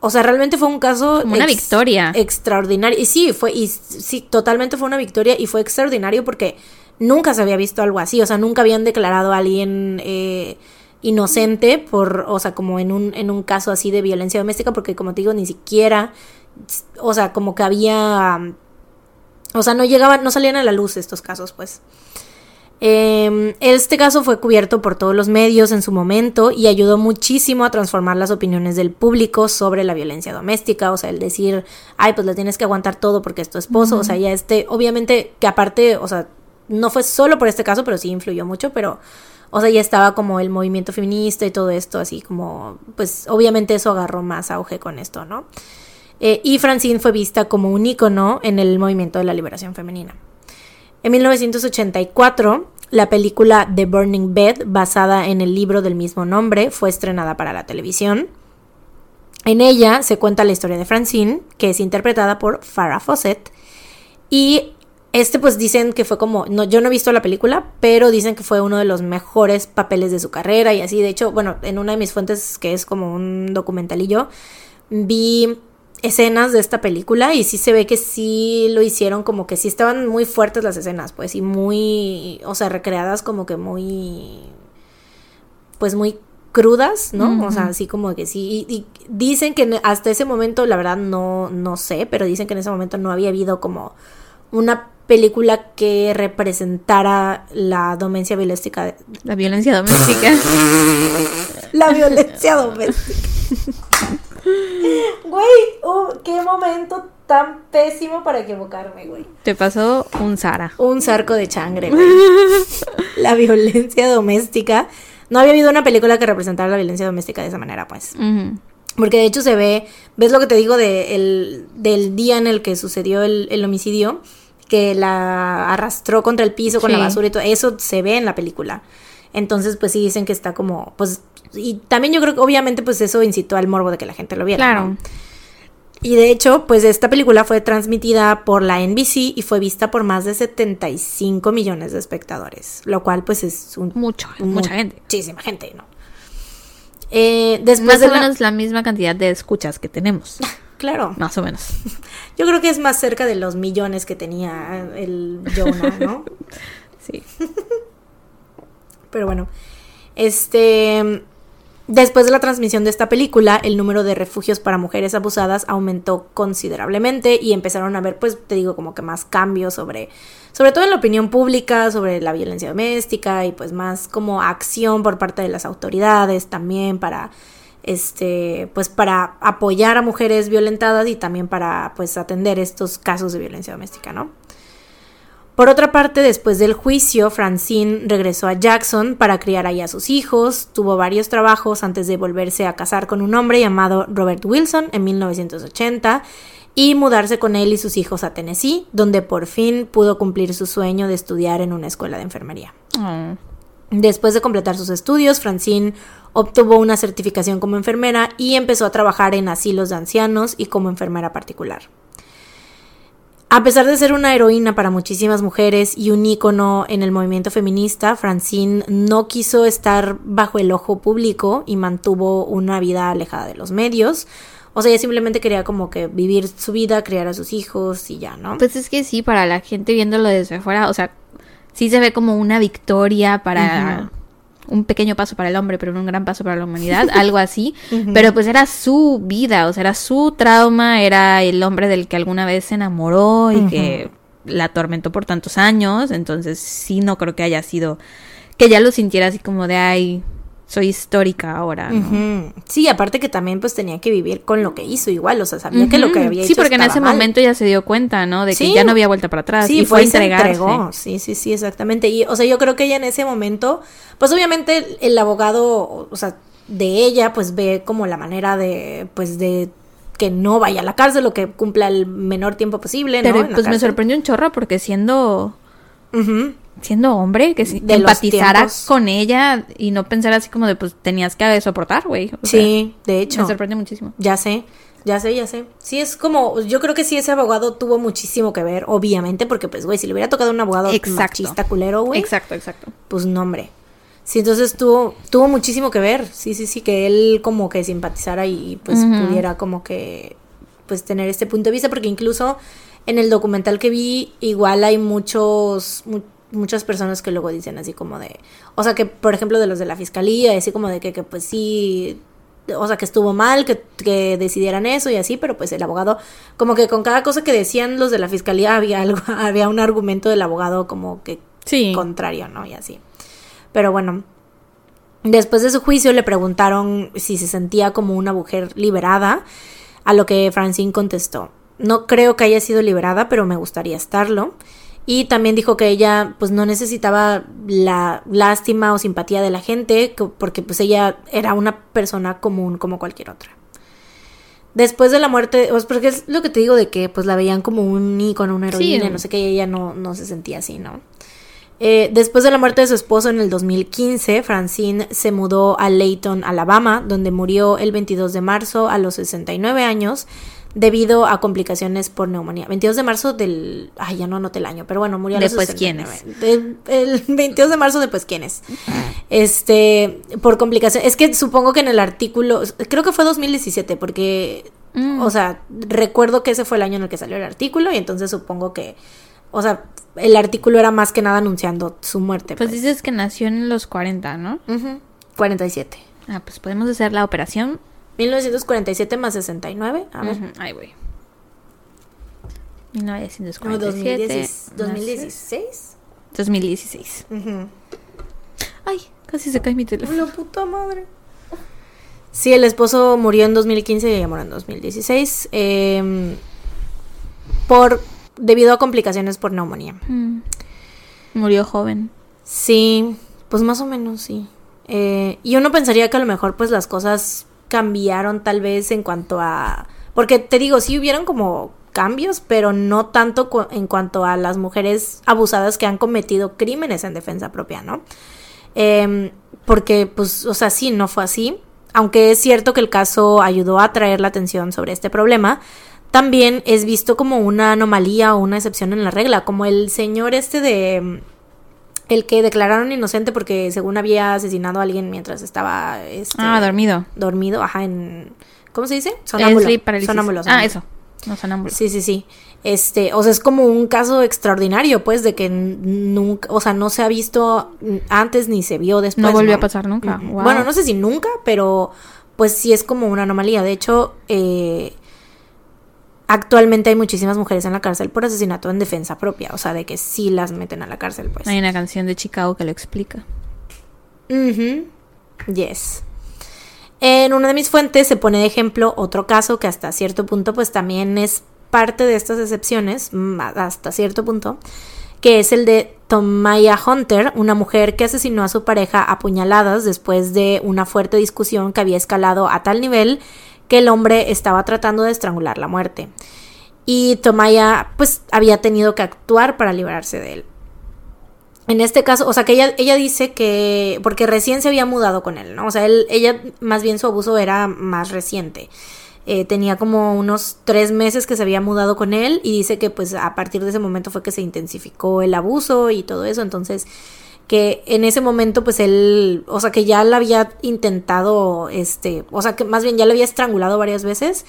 Speaker 2: O sea, realmente fue un caso...
Speaker 1: Como una
Speaker 2: ex-
Speaker 1: victoria.
Speaker 2: Extraordinario. Y sí, fue... Y sí, totalmente fue una victoria y fue extraordinario porque nunca se había visto algo así. O sea, nunca habían declarado a alguien... eh, inocente por, o sea, como en un, en un caso así de violencia doméstica, porque como te digo, ni siquiera, o sea, como que había, o sea, no llegaban, no salían a la luz estos casos, pues. Eh, este caso fue cubierto por todos los medios en su momento y ayudó muchísimo a transformar las opiniones del público sobre la violencia doméstica, o sea, el decir, ay, pues le tienes que aguantar todo porque es tu esposo, o sea, ya este, obviamente que aparte, o sea, no fue solo por este caso, pero sí influyó mucho, pero, o sea, ya estaba como el movimiento feminista y todo esto, así como, pues obviamente eso agarró más auge con esto, ¿no? Eh, y Francine fue vista como un ícono en el movimiento de la liberación femenina. En 1984, la película The Burning Bed, basada en el libro del mismo nombre, fue estrenada para la televisión. En ella se cuenta la historia de Francine, que es interpretada por Farrah Fawcett. Y este pues dicen que fue como, no, yo no he visto la película, pero dicen que fue uno de los mejores papeles de su carrera y así. De hecho, bueno, en una de mis fuentes, que es como un documentalillo, vi escenas de esta película y sí se ve que sí lo hicieron como que sí estaban muy fuertes las escenas, pues y muy, o sea, recreadas como que muy, pues muy crudas, ¿no? O sea, así como que sí, y, y dicen que hasta ese momento, la verdad no, no sé, pero dicen que en ese momento no había habido como una película que representara la domencia violéstica,
Speaker 1: La violencia doméstica. [laughs]
Speaker 2: la violencia doméstica. [laughs] Güey, oh, qué momento tan pésimo para equivocarme, güey.
Speaker 1: Te pasó un Sara.
Speaker 2: Un sarco de changre, güey. [laughs] La violencia doméstica. No había habido una película que representara la violencia doméstica de esa manera, pues. Porque de hecho se ve, ves lo que te digo de el, del día en el que sucedió el, el homicidio, que la arrastró contra el piso con la basura y todo, eso se ve en la película. Entonces, pues sí dicen que está como, pues, y también yo creo que obviamente pues eso incitó al morbo de que la gente lo viera.
Speaker 1: Claro.
Speaker 2: ¿no? Y de hecho, pues esta película fue transmitida por la NBC y fue vista por más de 75 millones de espectadores, lo cual pues es un,
Speaker 1: Mucho, mucha gente.
Speaker 2: muchísima gente, ¿no? Eh, después
Speaker 1: Más
Speaker 2: de
Speaker 1: o
Speaker 2: la-
Speaker 1: menos la misma cantidad de escuchas que tenemos. [laughs]
Speaker 2: Claro.
Speaker 1: Más o menos. [laughs]
Speaker 2: Yo creo que es más cerca de los millones que tenía el Jonah, ¿no? [laughs]
Speaker 1: Sí.
Speaker 2: Pero bueno, este, Después de la transmisión de esta película, el número de refugios para mujeres abusadas aumentó considerablemente y empezaron a haber, pues te digo, como que más cambios sobre, sobre todo en la opinión pública, sobre la violencia doméstica y pues más como acción por parte de las autoridades también para, este, pues para apoyar a mujeres violentadas y también para pues atender estos casos de violencia doméstica, ¿no? Por otra parte, después del juicio, Francine regresó a Jackson para criar ahí a sus hijos, tuvo varios trabajos antes de volverse a casar con un hombre llamado Robert Wilson en 1980 y mudarse con él y sus hijos a Tennessee, donde por fin pudo cumplir su sueño de estudiar en una escuela de enfermería.
Speaker 1: Oh.
Speaker 2: Después de completar sus estudios, Francine obtuvo una certificación como enfermera y empezó a trabajar en asilos de ancianos y como enfermera particular. A pesar de ser una heroína para muchísimas mujeres y un ícono en el movimiento feminista, Francine no quiso estar bajo el ojo público y mantuvo una vida alejada de los medios. O sea, ella simplemente quería como que vivir su vida, criar a sus hijos y ya, ¿no?
Speaker 1: Pues es que sí, para la gente viéndolo desde afuera, o sea, sí se ve como una victoria para un pequeño paso para el hombre, pero un gran paso para la humanidad, [laughs] algo así. Pero pues era su vida, o sea, era su trauma, era el hombre del que alguna vez se enamoró y que la atormentó por tantos años. Entonces sí, no creo que haya sido que ya lo sintiera así como de, ay, soy histórica ahora. ¿no?
Speaker 2: Sí, aparte que también pues tenía que vivir con lo que hizo igual, o sea, sabía que lo que había hecho
Speaker 1: Sí, porque en ese
Speaker 2: mal.
Speaker 1: momento ya se dio cuenta, ¿no? De que
Speaker 2: Sí.
Speaker 1: ya no había vuelta para atrás.
Speaker 2: Sí,
Speaker 1: y fue
Speaker 2: fue se entregó. Sí, sí, sí, exactamente. Y, o sea, yo creo que ella en ese momento, pues obviamente el, el abogado, o sea, de ella, pues ve como la manera de, pues de que no vaya a la cárcel o que cumpla el menor tiempo posible,
Speaker 1: Pero
Speaker 2: ¿no? En
Speaker 1: pues me sorprendió un chorro porque siendo. Siendo hombre, que, sí- que
Speaker 2: De los
Speaker 1: empatizara
Speaker 2: tiempos.
Speaker 1: con ella y no pensar así como de pues tenías que soportar, güey. Sea,
Speaker 2: Sí, de hecho.
Speaker 1: me sorprende muchísimo.
Speaker 2: Ya sé, ya sé, ya sé. Sí, es como, yo creo que sí ese abogado tuvo muchísimo que ver, obviamente, porque pues, güey, si le hubiera tocado un abogado
Speaker 1: Exacto.
Speaker 2: machista culero, güey,
Speaker 1: Exacto, exacto.
Speaker 2: pues no, hombre. Sí, entonces tuvo, tuvo muchísimo que ver. Sí, sí, sí, que él como que simpatizara y pues pudiera como que pues tener este punto de vista, porque incluso en el documental que vi, igual hay muchos, mu- muchas personas que luego dicen así como de, o sea, que por ejemplo de los de la fiscalía, así como de que, que pues sí, o sea, que estuvo mal, que, que decidieran eso y así, pero pues el abogado, como que con cada cosa que decían los de la fiscalía [laughs] había algo, había un argumento del abogado como que
Speaker 1: Sí.
Speaker 2: contrario, ¿no? Y así. Pero bueno, después de su juicio le preguntaron si se sentía como una mujer liberada, a lo que Francine contestó, no creo que haya sido liberada, pero me gustaría estarlo. Y también dijo que ella pues no necesitaba la lástima o simpatía de la gente, que- porque pues ella era una persona común como cualquier otra. Después de la muerte, pues porque es lo que te digo de que pues la veían como un ícono, una
Speaker 1: Sí.
Speaker 2: heroína, no sé qué, ella no, no se sentía así, ¿no? Eh, después de la muerte de su esposo en el 2015, Francine se mudó a Layton, Alabama, donde murió el 22 de marzo a los 69 años debido a complicaciones por neumonía. 22 de marzo del... Ay, ya no anoté el año, pero bueno, murió a los
Speaker 1: Después,
Speaker 2: 69. El, [laughs] el 22 de marzo después quiénes. Este, por complicaciones. Es que supongo que en el artículo, creo que fue 2017, porque,
Speaker 1: Mm.
Speaker 2: o sea, recuerdo que ese fue el año en el que salió el artículo y entonces supongo que, o sea, el artículo era más que nada anunciando su muerte.
Speaker 1: Pues
Speaker 2: Pues,
Speaker 1: dices que nació en los 40, ¿no?
Speaker 2: Ujú. 47.
Speaker 1: Ah, pues podemos hacer la operación.
Speaker 2: 1947 más 69. A ver.
Speaker 1: Ujú, Ay, güey.
Speaker 2: No,
Speaker 1: 1947.
Speaker 2: 2016. 2016.
Speaker 1: 2016.
Speaker 2: Ujú.
Speaker 1: Ay, casi se cae mi teléfono.
Speaker 2: La puta madre. Sí, el esposo murió en 2015 y ella murió en 2016. eh, por, debido a complicaciones por neumonía.
Speaker 1: Mm. Murió joven.
Speaker 2: Sí, pues más o menos, sí. Eh, y uno pensaría que a lo mejor pues las cosas cambiaron tal vez en cuanto a... Porque te digo, sí hubieron como cambios, pero no tanto en cuanto a las mujeres abusadas que han cometido crímenes en defensa propia, ¿no? Em, porque pues, o sea, sí, no fue así. Aunque es cierto que el caso ayudó a atraer la atención sobre este problema, también es visto como una anomalía o una excepción en la regla, como el señor este de el que declararon inocente porque según había asesinado a alguien mientras estaba este,
Speaker 1: Ah, dormido.
Speaker 2: dormido, ajá, en ¿cómo se dice? Sonámbulo,
Speaker 1: Ah, eso. No sonámbulo.
Speaker 2: Sí, sí, sí. Este, o sea, es como un caso extraordinario, pues, de que nunca, o sea, no se ha visto antes ni se vio después.
Speaker 1: No volvió a pasar nunca. Wow.
Speaker 2: Bueno, no sé si nunca, pero pues sí es como una anomalía. De hecho, eh, actualmente hay muchísimas mujeres en la cárcel por asesinato en defensa propia, o sea, de que sí las meten a la cárcel, pues.
Speaker 1: Hay una canción de Chicago que lo explica.
Speaker 2: Yes. En una de mis fuentes se pone de ejemplo otro caso que hasta cierto punto pues también es parte de estas excepciones, mm, hasta cierto punto, que es el de Tomaya Hunter, una mujer que asesinó a su pareja a puñaladas después de una fuerte discusión que había escalado a tal nivel que el hombre estaba tratando de estrangular la muerte. Y Tomaya pues había tenido que actuar para librarse de él. En este caso, o sea, que ella, ella dice que, porque recién se había mudado con él, ¿no? O sea, él, ella, más bien su abuso era más reciente. Eh, tenía como unos tres meses que se había mudado con él y dice que pues a partir de ese momento fue que se intensificó el abuso y todo eso. Entonces, que en ese momento pues él, o sea, que ya la había intentado, este, o sea, que más bien ya lo había estrangulado varias veces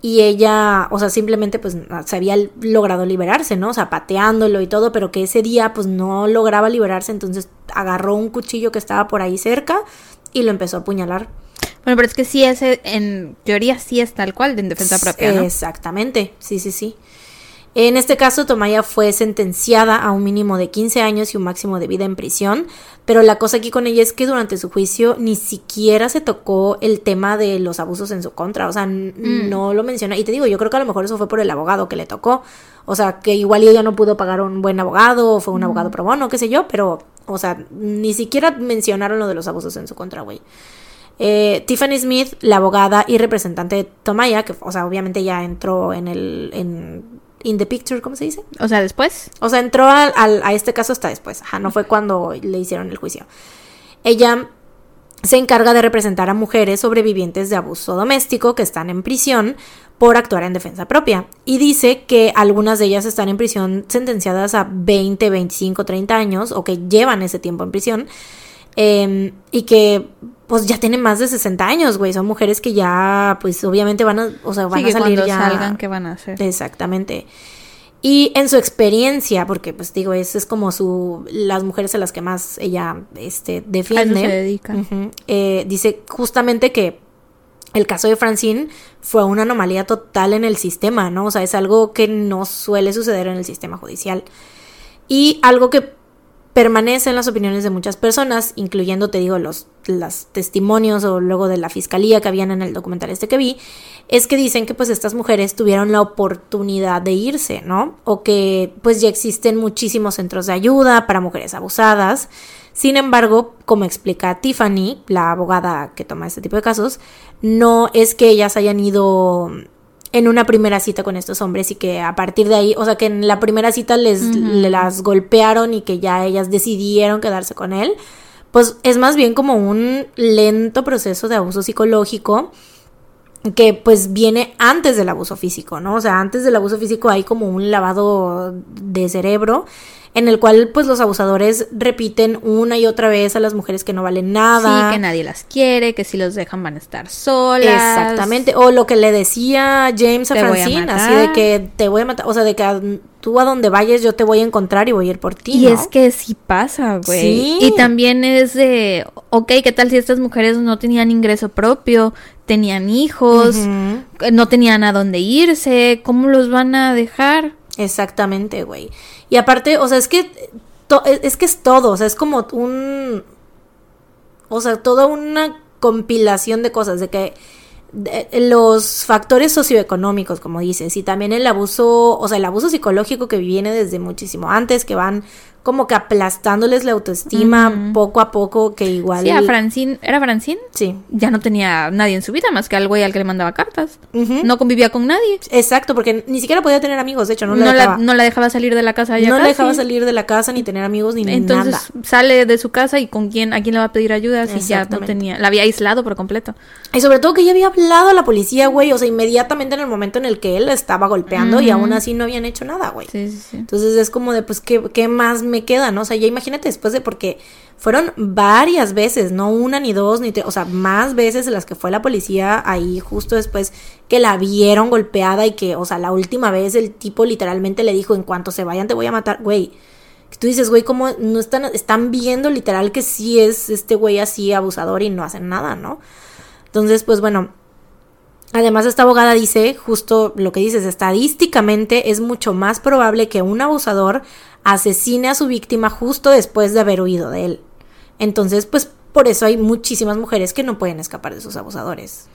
Speaker 2: y ella, o sea, simplemente pues se había logrado liberarse, ¿no? O sea, pateándolo y todo, pero que ese día pues no lograba liberarse, entonces agarró un cuchillo que estaba por ahí cerca y lo empezó a apuñalar.
Speaker 1: Bueno, pero es que sí, ese, en teoría sí es tal cual, de en defensa propia, ¿no?
Speaker 2: Exactamente, sí, sí, sí. En este caso, Tomaya fue sentenciada a un mínimo de 15 años y un máximo de vida en prisión, pero la cosa aquí con ella es que durante su juicio ni siquiera se tocó el tema de los abusos en su contra, o sea,
Speaker 1: Mm.
Speaker 2: no lo menciona. Y te digo, yo creo que a lo mejor eso fue por el abogado que le tocó, o sea, que igual ella no pudo pagar un buen abogado, o fue un abogado pro bono, qué sé yo, pero, o sea, ni siquiera mencionaron lo de los abusos en su contra, güey. Eh, Tiffany Smith, la abogada y representante de Tomaya, que, o sea, obviamente ya entró en el. En, in the picture, ¿cómo se dice?
Speaker 1: O sea, después.
Speaker 2: O sea, entró al- al- a este caso hasta después. Ajá, no fue cuando le hicieron el juicio. Ella se encarga de representar a mujeres sobrevivientes de abuso doméstico que están en prisión por actuar en defensa propia. Y dice que algunas de ellas están en prisión sentenciadas a 20, 25, 30 años o que llevan ese tiempo en prisión. eh, y que pues ya tienen más de 60 años, güey. Son mujeres que ya, pues obviamente van a, o sea, van
Speaker 1: sí,
Speaker 2: a
Speaker 1: que
Speaker 2: salir
Speaker 1: cuando
Speaker 2: ya.
Speaker 1: salgan, ¿qué van a hacer?
Speaker 2: Exactamente. Y en su experiencia, porque pues digo, es, es como su las mujeres a las que más ella este,
Speaker 1: A eso
Speaker 2: defiende.
Speaker 1: se dedica.
Speaker 2: Eh, dice justamente que el caso de Francine fue una anomalía total en el sistema, ¿no? O sea, es algo que no suele suceder en el sistema judicial. Y algo que permanece en las opiniones de muchas personas, incluyendo, te digo, los, los testimonios o luego de la fiscalía que habían en el documental este que vi, es que dicen que pues estas mujeres tuvieron la oportunidad de irse, ¿no? O que pues ya existen muchísimos centros de ayuda para mujeres abusadas. Sin embargo, como explica Tiffany, la abogada que toma este tipo de casos, no es que ellas hayan ido en una primera cita con estos hombres y que a partir de ahí, o sea, que en la primera cita les le las golpearon y que ya ellas decidieron quedarse con él, pues es más bien como un lento proceso de abuso psicológico que pues viene antes del abuso físico, ¿no? O sea, antes del abuso físico hay como un lavado de cerebro en el cual pues los abusadores repiten una y otra vez a las mujeres que no valen nada.
Speaker 1: Sí, que nadie las quiere, que si los dejan van a estar solas.
Speaker 2: Exactamente. O lo que le decía James a
Speaker 1: Te voy a
Speaker 2: Francine, así de que te voy a matar, o sea, de que a- tú a donde vayas yo te voy a encontrar y voy a ir por ti.
Speaker 1: Y
Speaker 2: ¿no?
Speaker 1: es que sí pasa, güey.
Speaker 2: Sí.
Speaker 1: Y también es de, ok, ¿qué tal si estas mujeres no tenían ingreso propio, tenían hijos, no tenían a dónde irse? ¿Cómo los van a dejar?
Speaker 2: Exactamente, güey. Y aparte, o sea, es que to- es, que es todo, o sea, es como un o sea, toda una compilación de cosas de que de- los factores socioeconómicos, como dices, y también el abuso, o sea, el abuso psicológico que viene desde muchísimo antes, que van como que aplastándoles la autoestima poco a poco, que igual
Speaker 1: Sí, a Francine, ¿era Francine?
Speaker 2: Sí.
Speaker 1: Ya no tenía nadie en su vida más que al güey al que le mandaba cartas. No convivía con nadie.
Speaker 2: Exacto, porque ni siquiera podía tener amigos, de hecho, no,
Speaker 1: No,
Speaker 2: la
Speaker 1: la,
Speaker 2: dejaba,
Speaker 1: no la dejaba salir de la casa ya
Speaker 2: no la dejaba salir de la casa ni tener amigos ni
Speaker 1: Entonces
Speaker 2: nada.
Speaker 1: sale de su casa y con quién, a quién le va a pedir ayuda si ya no tenía, la había aislado por completo.
Speaker 2: Y sobre todo que ella había hablado a la policía, güey, o sea, inmediatamente en el momento en el que él estaba golpeando y aún así no habían hecho nada, güey.
Speaker 1: Sí, sí, sí.
Speaker 2: Entonces es como de, pues, ¿qué, qué más me queda, ¿no? O sea, ya imagínate después de porque fueron varias veces, no una ni dos ni tres, o sea, más veces las que fue la policía ahí justo después que la vieron golpeada y que, o sea, la última vez el tipo literalmente le dijo, en cuanto se vayan te voy a matar, güey. Tú dices, güey, ¿cómo no están, están viendo literal que sí es este güey así abusador y no hacen nada, ¿no? Entonces, pues bueno, Además, esta abogada dice justo lo que dices, estadísticamente es mucho más probable que un abusador asesine a su víctima justo después de haber huido de él. Entonces, pues por eso hay muchísimas mujeres que no pueden escapar de sus abusadores.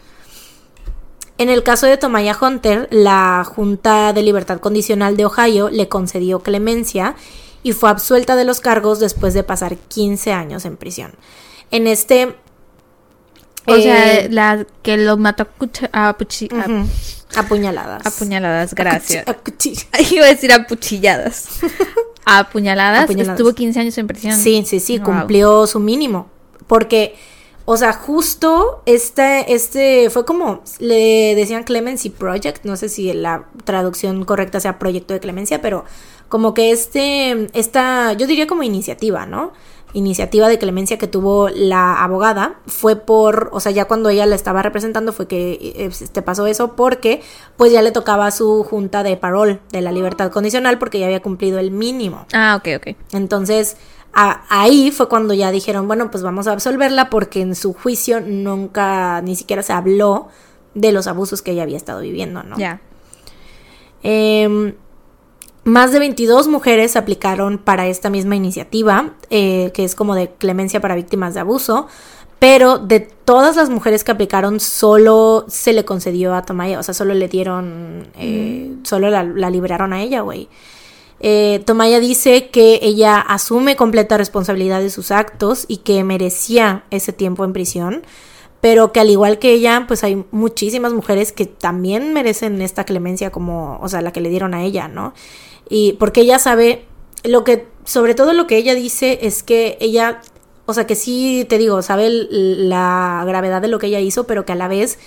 Speaker 2: En el caso de Tomaya Hunter, la Junta de Libertad Condicional de Ohio le concedió clemencia y fue absuelta de los cargos después de pasar 15 años en prisión. En este
Speaker 1: o sea, eh, la que lo mató a,
Speaker 2: apuñaladas.
Speaker 1: Apuñaladas, gracias. [laughs] Iba a decir apuchilladas. [laughs] apuñaladas. Estuvo 15 años en prisión.
Speaker 2: Sí, sí, sí, cumplió su mínimo. Porque, o sea, justo este, este, fue como, le decían Clemency Project, no sé si la traducción correcta sea proyecto de clemencia, pero como que este, esta, yo diría como iniciativa, ¿no? Iniciativa de clemencia que tuvo la abogada fue por, o sea, ya cuando ella la estaba representando fue que eh, este pasó eso porque pues ya le tocaba su junta de parol de la libertad condicional porque ya había cumplido el mínimo.
Speaker 1: Ah, ok, ok.
Speaker 2: Entonces, ahí fue cuando ya dijeron, bueno, pues vamos a absolverla porque en su juicio nunca ni siquiera se habló de los abusos que ella había estado viviendo, ¿no?
Speaker 1: Ya.
Speaker 2: Eh, más de 22 mujeres aplicaron para esta misma iniciativa, eh, que es como de clemencia para víctimas de abuso, pero de todas las mujeres que aplicaron, solo se le concedió a Tomaya, o sea, solo le dieron, eh, mm. solo la, liberaron a ella, güey. Eh, Tomaya dice que ella asume completa responsabilidad de sus actos y que merecía ese tiempo en prisión, pero que al igual que ella, pues hay muchísimas mujeres que también merecen esta clemencia como, o sea, la que le dieron a ella, ¿no? Y porque ella sabe, lo que, sobre todo lo que ella dice es que ella, o sea, que sí, te digo, sabe la gravedad de lo que ella hizo, pero que a la vez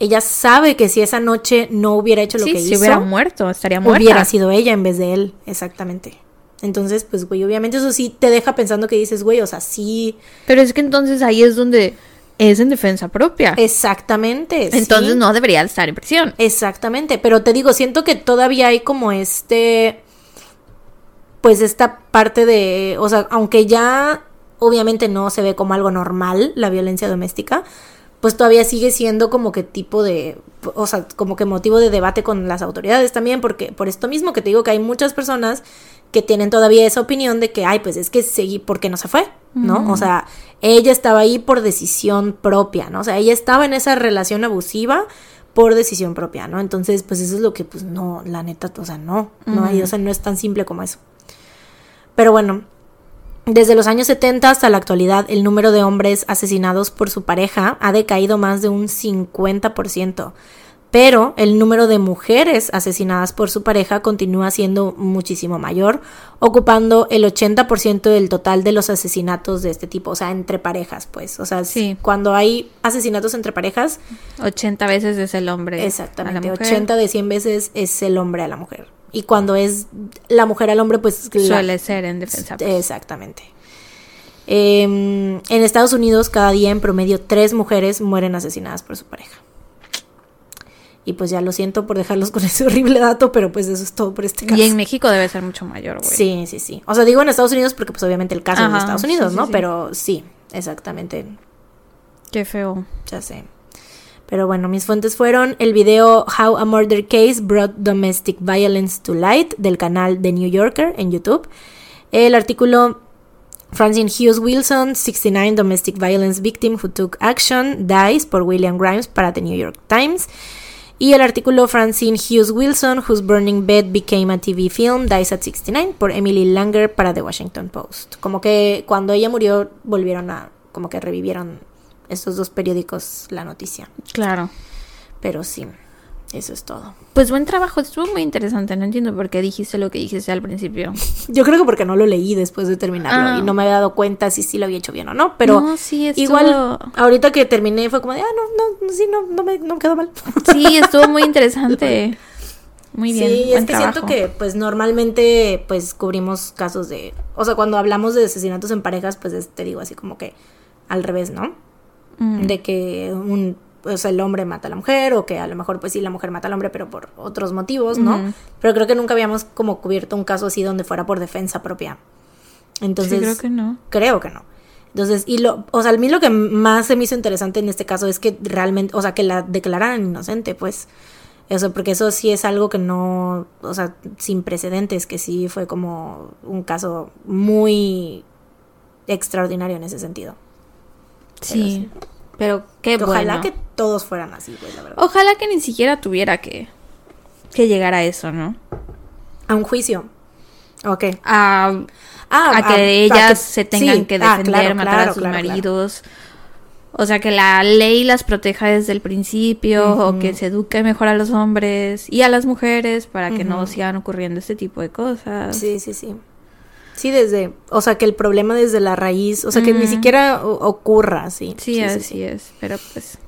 Speaker 2: ella sabe que si esa noche no hubiera hecho lo que hizo,
Speaker 1: si hubiera muerto, estaría muerta.
Speaker 2: Hubiera sido ella en vez de él, exactamente. Entonces, pues, güey, obviamente eso sí te deja pensando que dices, güey, o sea, sí.
Speaker 1: Pero es que entonces ahí es donde es en defensa propia.
Speaker 2: Exactamente.
Speaker 1: Entonces no debería estar en prisión.
Speaker 2: Exactamente, pero te digo, siento que todavía hay como este, pues esta parte de, o sea, aunque ya obviamente no se ve como algo normal la violencia doméstica, pues todavía sigue siendo como que tipo de, o sea, como que motivo de debate con las autoridades también, porque por esto mismo que te digo que hay muchas personas que tienen todavía esa opinión de que, ay, pues es que seguí, ¿por qué no se fue? ¿No? O sea, ella estaba ahí por decisión propia, ¿no? O sea, ella estaba en esa relación abusiva por decisión propia, ¿no? Entonces, pues eso es lo que, pues no, la neta, o sea, no, no hay, o sea, no es tan simple como eso. Pero bueno, desde los años 70 hasta la actualidad, el número de hombres asesinados por su pareja ha decaído más de un 50% pero el número de mujeres asesinadas por su pareja continúa siendo muchísimo mayor, ocupando el 80% del total de los asesinatos de este tipo, o sea, entre parejas, pues, o sea, sí. cuando hay asesinatos entre parejas,
Speaker 1: 80 veces es el hombre.
Speaker 2: Exactamente, 80 de 100 veces es el hombre a la mujer. Y cuando es la mujer al hombre, pues...
Speaker 1: Suele ser en defensa.
Speaker 2: Exactamente. Em, en Estados Unidos, cada día en promedio, tres mujeres mueren asesinadas por su pareja. Y pues ya lo siento por dejarlos con [laughs] ese horrible dato, pero pues eso es todo por este caso.
Speaker 1: Y en México debe ser mucho mayor, güey.
Speaker 2: Sí, sí, sí. O sea, digo en Estados Unidos porque pues obviamente el caso es de Estados Unidos, ¿no? Pero sí, exactamente.
Speaker 1: Qué feo.
Speaker 2: Ya sé. Pero bueno, mis fuentes fueron el video How a Murder Case Brought Domestic Violence to Light del canal The New Yorker en YouTube. El artículo Francine Hughes Wilson, 69 Domestic Violence Victim Who Took Action, Dies por William Grimes para The New York Times. Y el artículo Francine Hughes Wilson, Whose Burning Bed Became a TV Film, Dies at 69, por Emily Langer para The Washington Post. Como que cuando ella murió volvieron a, como que revivieron estos dos periódicos la noticia.
Speaker 1: Claro.
Speaker 2: Pero sí. Eso es todo.
Speaker 1: Pues buen trabajo, estuvo muy interesante. No entiendo por qué dijiste lo que dijiste al principio. [laughs]
Speaker 2: Yo creo que porque no lo leí después de terminarlo y ah. no me había dado cuenta si sí lo había hecho bien o no. Pero igual, ahorita que terminé fue como de, ah, no, no, sí, no, no me, no quedó mal. [laughs]
Speaker 1: Sí, estuvo muy interesante. [laughs] Muy bien.
Speaker 2: Sí,
Speaker 1: buen
Speaker 2: es que siento
Speaker 1: trabajo.
Speaker 2: que pues normalmente pues cubrimos casos de, o sea, cuando hablamos de asesinatos en parejas, pues es, te digo así como que al revés, ¿no?
Speaker 1: Mm.
Speaker 2: De que un o sea, el hombre mata a la mujer o que a lo mejor pues sí la mujer mata al hombre pero por otros motivos, ¿no? Pero creo que nunca habíamos como cubierto un caso así donde fuera por defensa propia. Entonces,
Speaker 1: sí, creo que no.
Speaker 2: Creo que no. Entonces, y lo, o sea, a mí lo que más se me hizo interesante en este caso es que realmente, o sea, que la declararan inocente, pues. Eso, porque eso sí es algo que no, o sea, sin precedentes, que sí fue como un caso muy extraordinario en ese sentido.
Speaker 1: Sí. Pero qué
Speaker 2: Ojalá
Speaker 1: bueno.
Speaker 2: que todos fueran así, güey, la verdad.
Speaker 1: Ojalá que ni siquiera tuviera que, que llegar a eso, ¿no?
Speaker 2: A un juicio. Ok.
Speaker 1: A,
Speaker 2: Ah,
Speaker 1: a que ellas
Speaker 2: que-
Speaker 1: se tengan
Speaker 2: sí.
Speaker 1: que
Speaker 2: Ah,
Speaker 1: defender,
Speaker 2: claro,
Speaker 1: matar
Speaker 2: claro,
Speaker 1: a sus
Speaker 2: claro,
Speaker 1: maridos. O sea, que la ley las proteja desde el principio, o que se eduque mejor a los hombres y a las mujeres para que no sigan ocurriendo este tipo de cosas.
Speaker 2: Sí, sí, sí. Sí, desde, o sea, que el problema desde la raíz, o sea, que ni siquiera ocurra, sí.
Speaker 1: Sí, así es. Pero pues.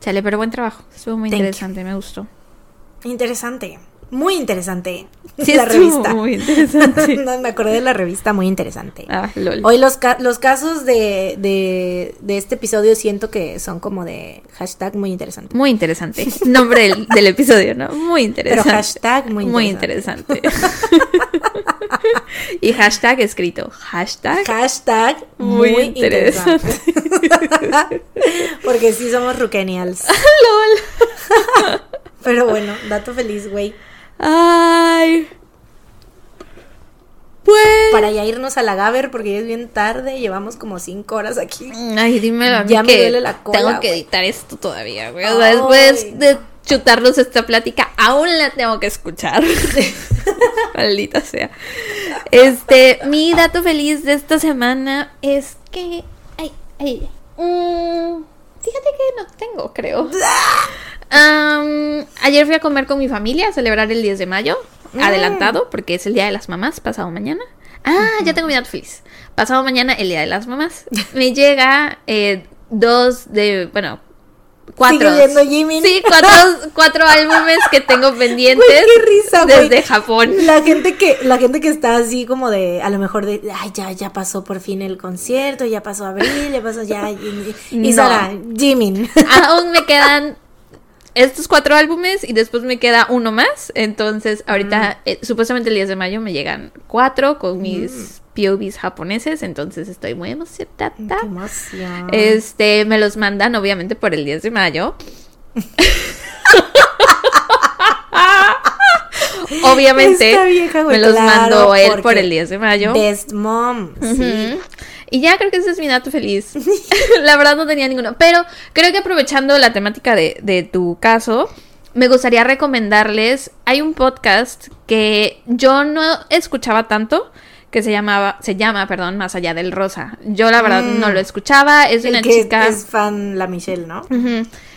Speaker 1: Chale, pero buen trabajo. Estuvo muy
Speaker 2: Thank you.
Speaker 1: interesante, me gustó.
Speaker 2: Interesante. Muy interesante.
Speaker 1: Sí,
Speaker 2: la revista.
Speaker 1: muy interesante. [laughs]
Speaker 2: No, me acordé de la revista, muy interesante.
Speaker 1: ah, lol.
Speaker 2: Hoy los, ca- los casos de, de, de este episodio siento que son como de hashtag muy interesante.
Speaker 1: Muy interesante. Nombre del, del episodio, ¿no? Muy
Speaker 2: Pero
Speaker 1: interesante.
Speaker 2: hashtag muy
Speaker 1: Muy
Speaker 2: interesante. [laughs] [laughs]
Speaker 1: y hashtag escrito. Hashtag.
Speaker 2: Hashtag
Speaker 1: Muy
Speaker 2: muy, interesante. [laughs] Porque sí somos ruquenials. [laughs]
Speaker 1: LOL.
Speaker 2: Pero bueno, dato feliz, güey.
Speaker 1: Ay. Pues.
Speaker 2: Para ya irnos a la Gaber porque ya es bien tarde, llevamos como cinco horas aquí.
Speaker 1: Ay, dímelo a mí
Speaker 2: Ya me duele la cola,
Speaker 1: tengo que editar esto todavía, güey. O sea, después de chutarnos esta plática, aún la tengo que escuchar. [laughs] Maldita sea. Este, mi dato feliz de esta semana es que. Ay, ay. mm, fíjate que no tengo, creo. [laughs] Am, ayer fui a comer con mi familia a celebrar el 10 de mayo.
Speaker 2: Mm.
Speaker 1: Adelantado, porque es el día de las mamás, pasado mañana. Ah, ya tengo mi dato feliz. Pasado mañana, el día de las mamás. Me llega eh, dos de. Bueno, cuatro.
Speaker 2: Sigue Jimin.
Speaker 1: Sí, cuatro, cuatro álbumes que tengo pendientes.
Speaker 2: Qué risa.
Speaker 1: Desde Japón.
Speaker 2: La gente que, la gente que está así como de, a lo mejor de, ay, ya, ya pasó por fin el concierto, ya pasó abril, ya pasó ya, [laughs] y, y
Speaker 1: No.
Speaker 2: Sara, Jimin.
Speaker 1: Aún me quedan estos cuatro álbumes y después me queda uno más. Entonces, ahorita, eh, supuestamente el 10 de mayo me llegan cuatro con mis POVs japoneses. Entonces, estoy muy emocionada.
Speaker 2: Emoción.
Speaker 1: Este, me los mandan obviamente por el 10 de mayo. [laughs] obviamente
Speaker 2: vieja,
Speaker 1: me los
Speaker 2: claro,
Speaker 1: mandó él por el 10 de mayo.
Speaker 2: Best mom, sí.
Speaker 1: Y ya creo que ese es mi dato feliz. [laughs] [laughs] la verdad no tenía ninguno. Pero creo que aprovechando la temática de, de tu caso, me gustaría recomendarles. Hay un podcast que yo no escuchaba tanto. Que se llamaba, se llama, perdón, Más allá del rosa. Yo la verdad
Speaker 2: Mm.
Speaker 1: no lo escuchaba. Es
Speaker 2: El
Speaker 1: una
Speaker 2: que
Speaker 1: chica.
Speaker 2: es fan la Michelle, ¿no?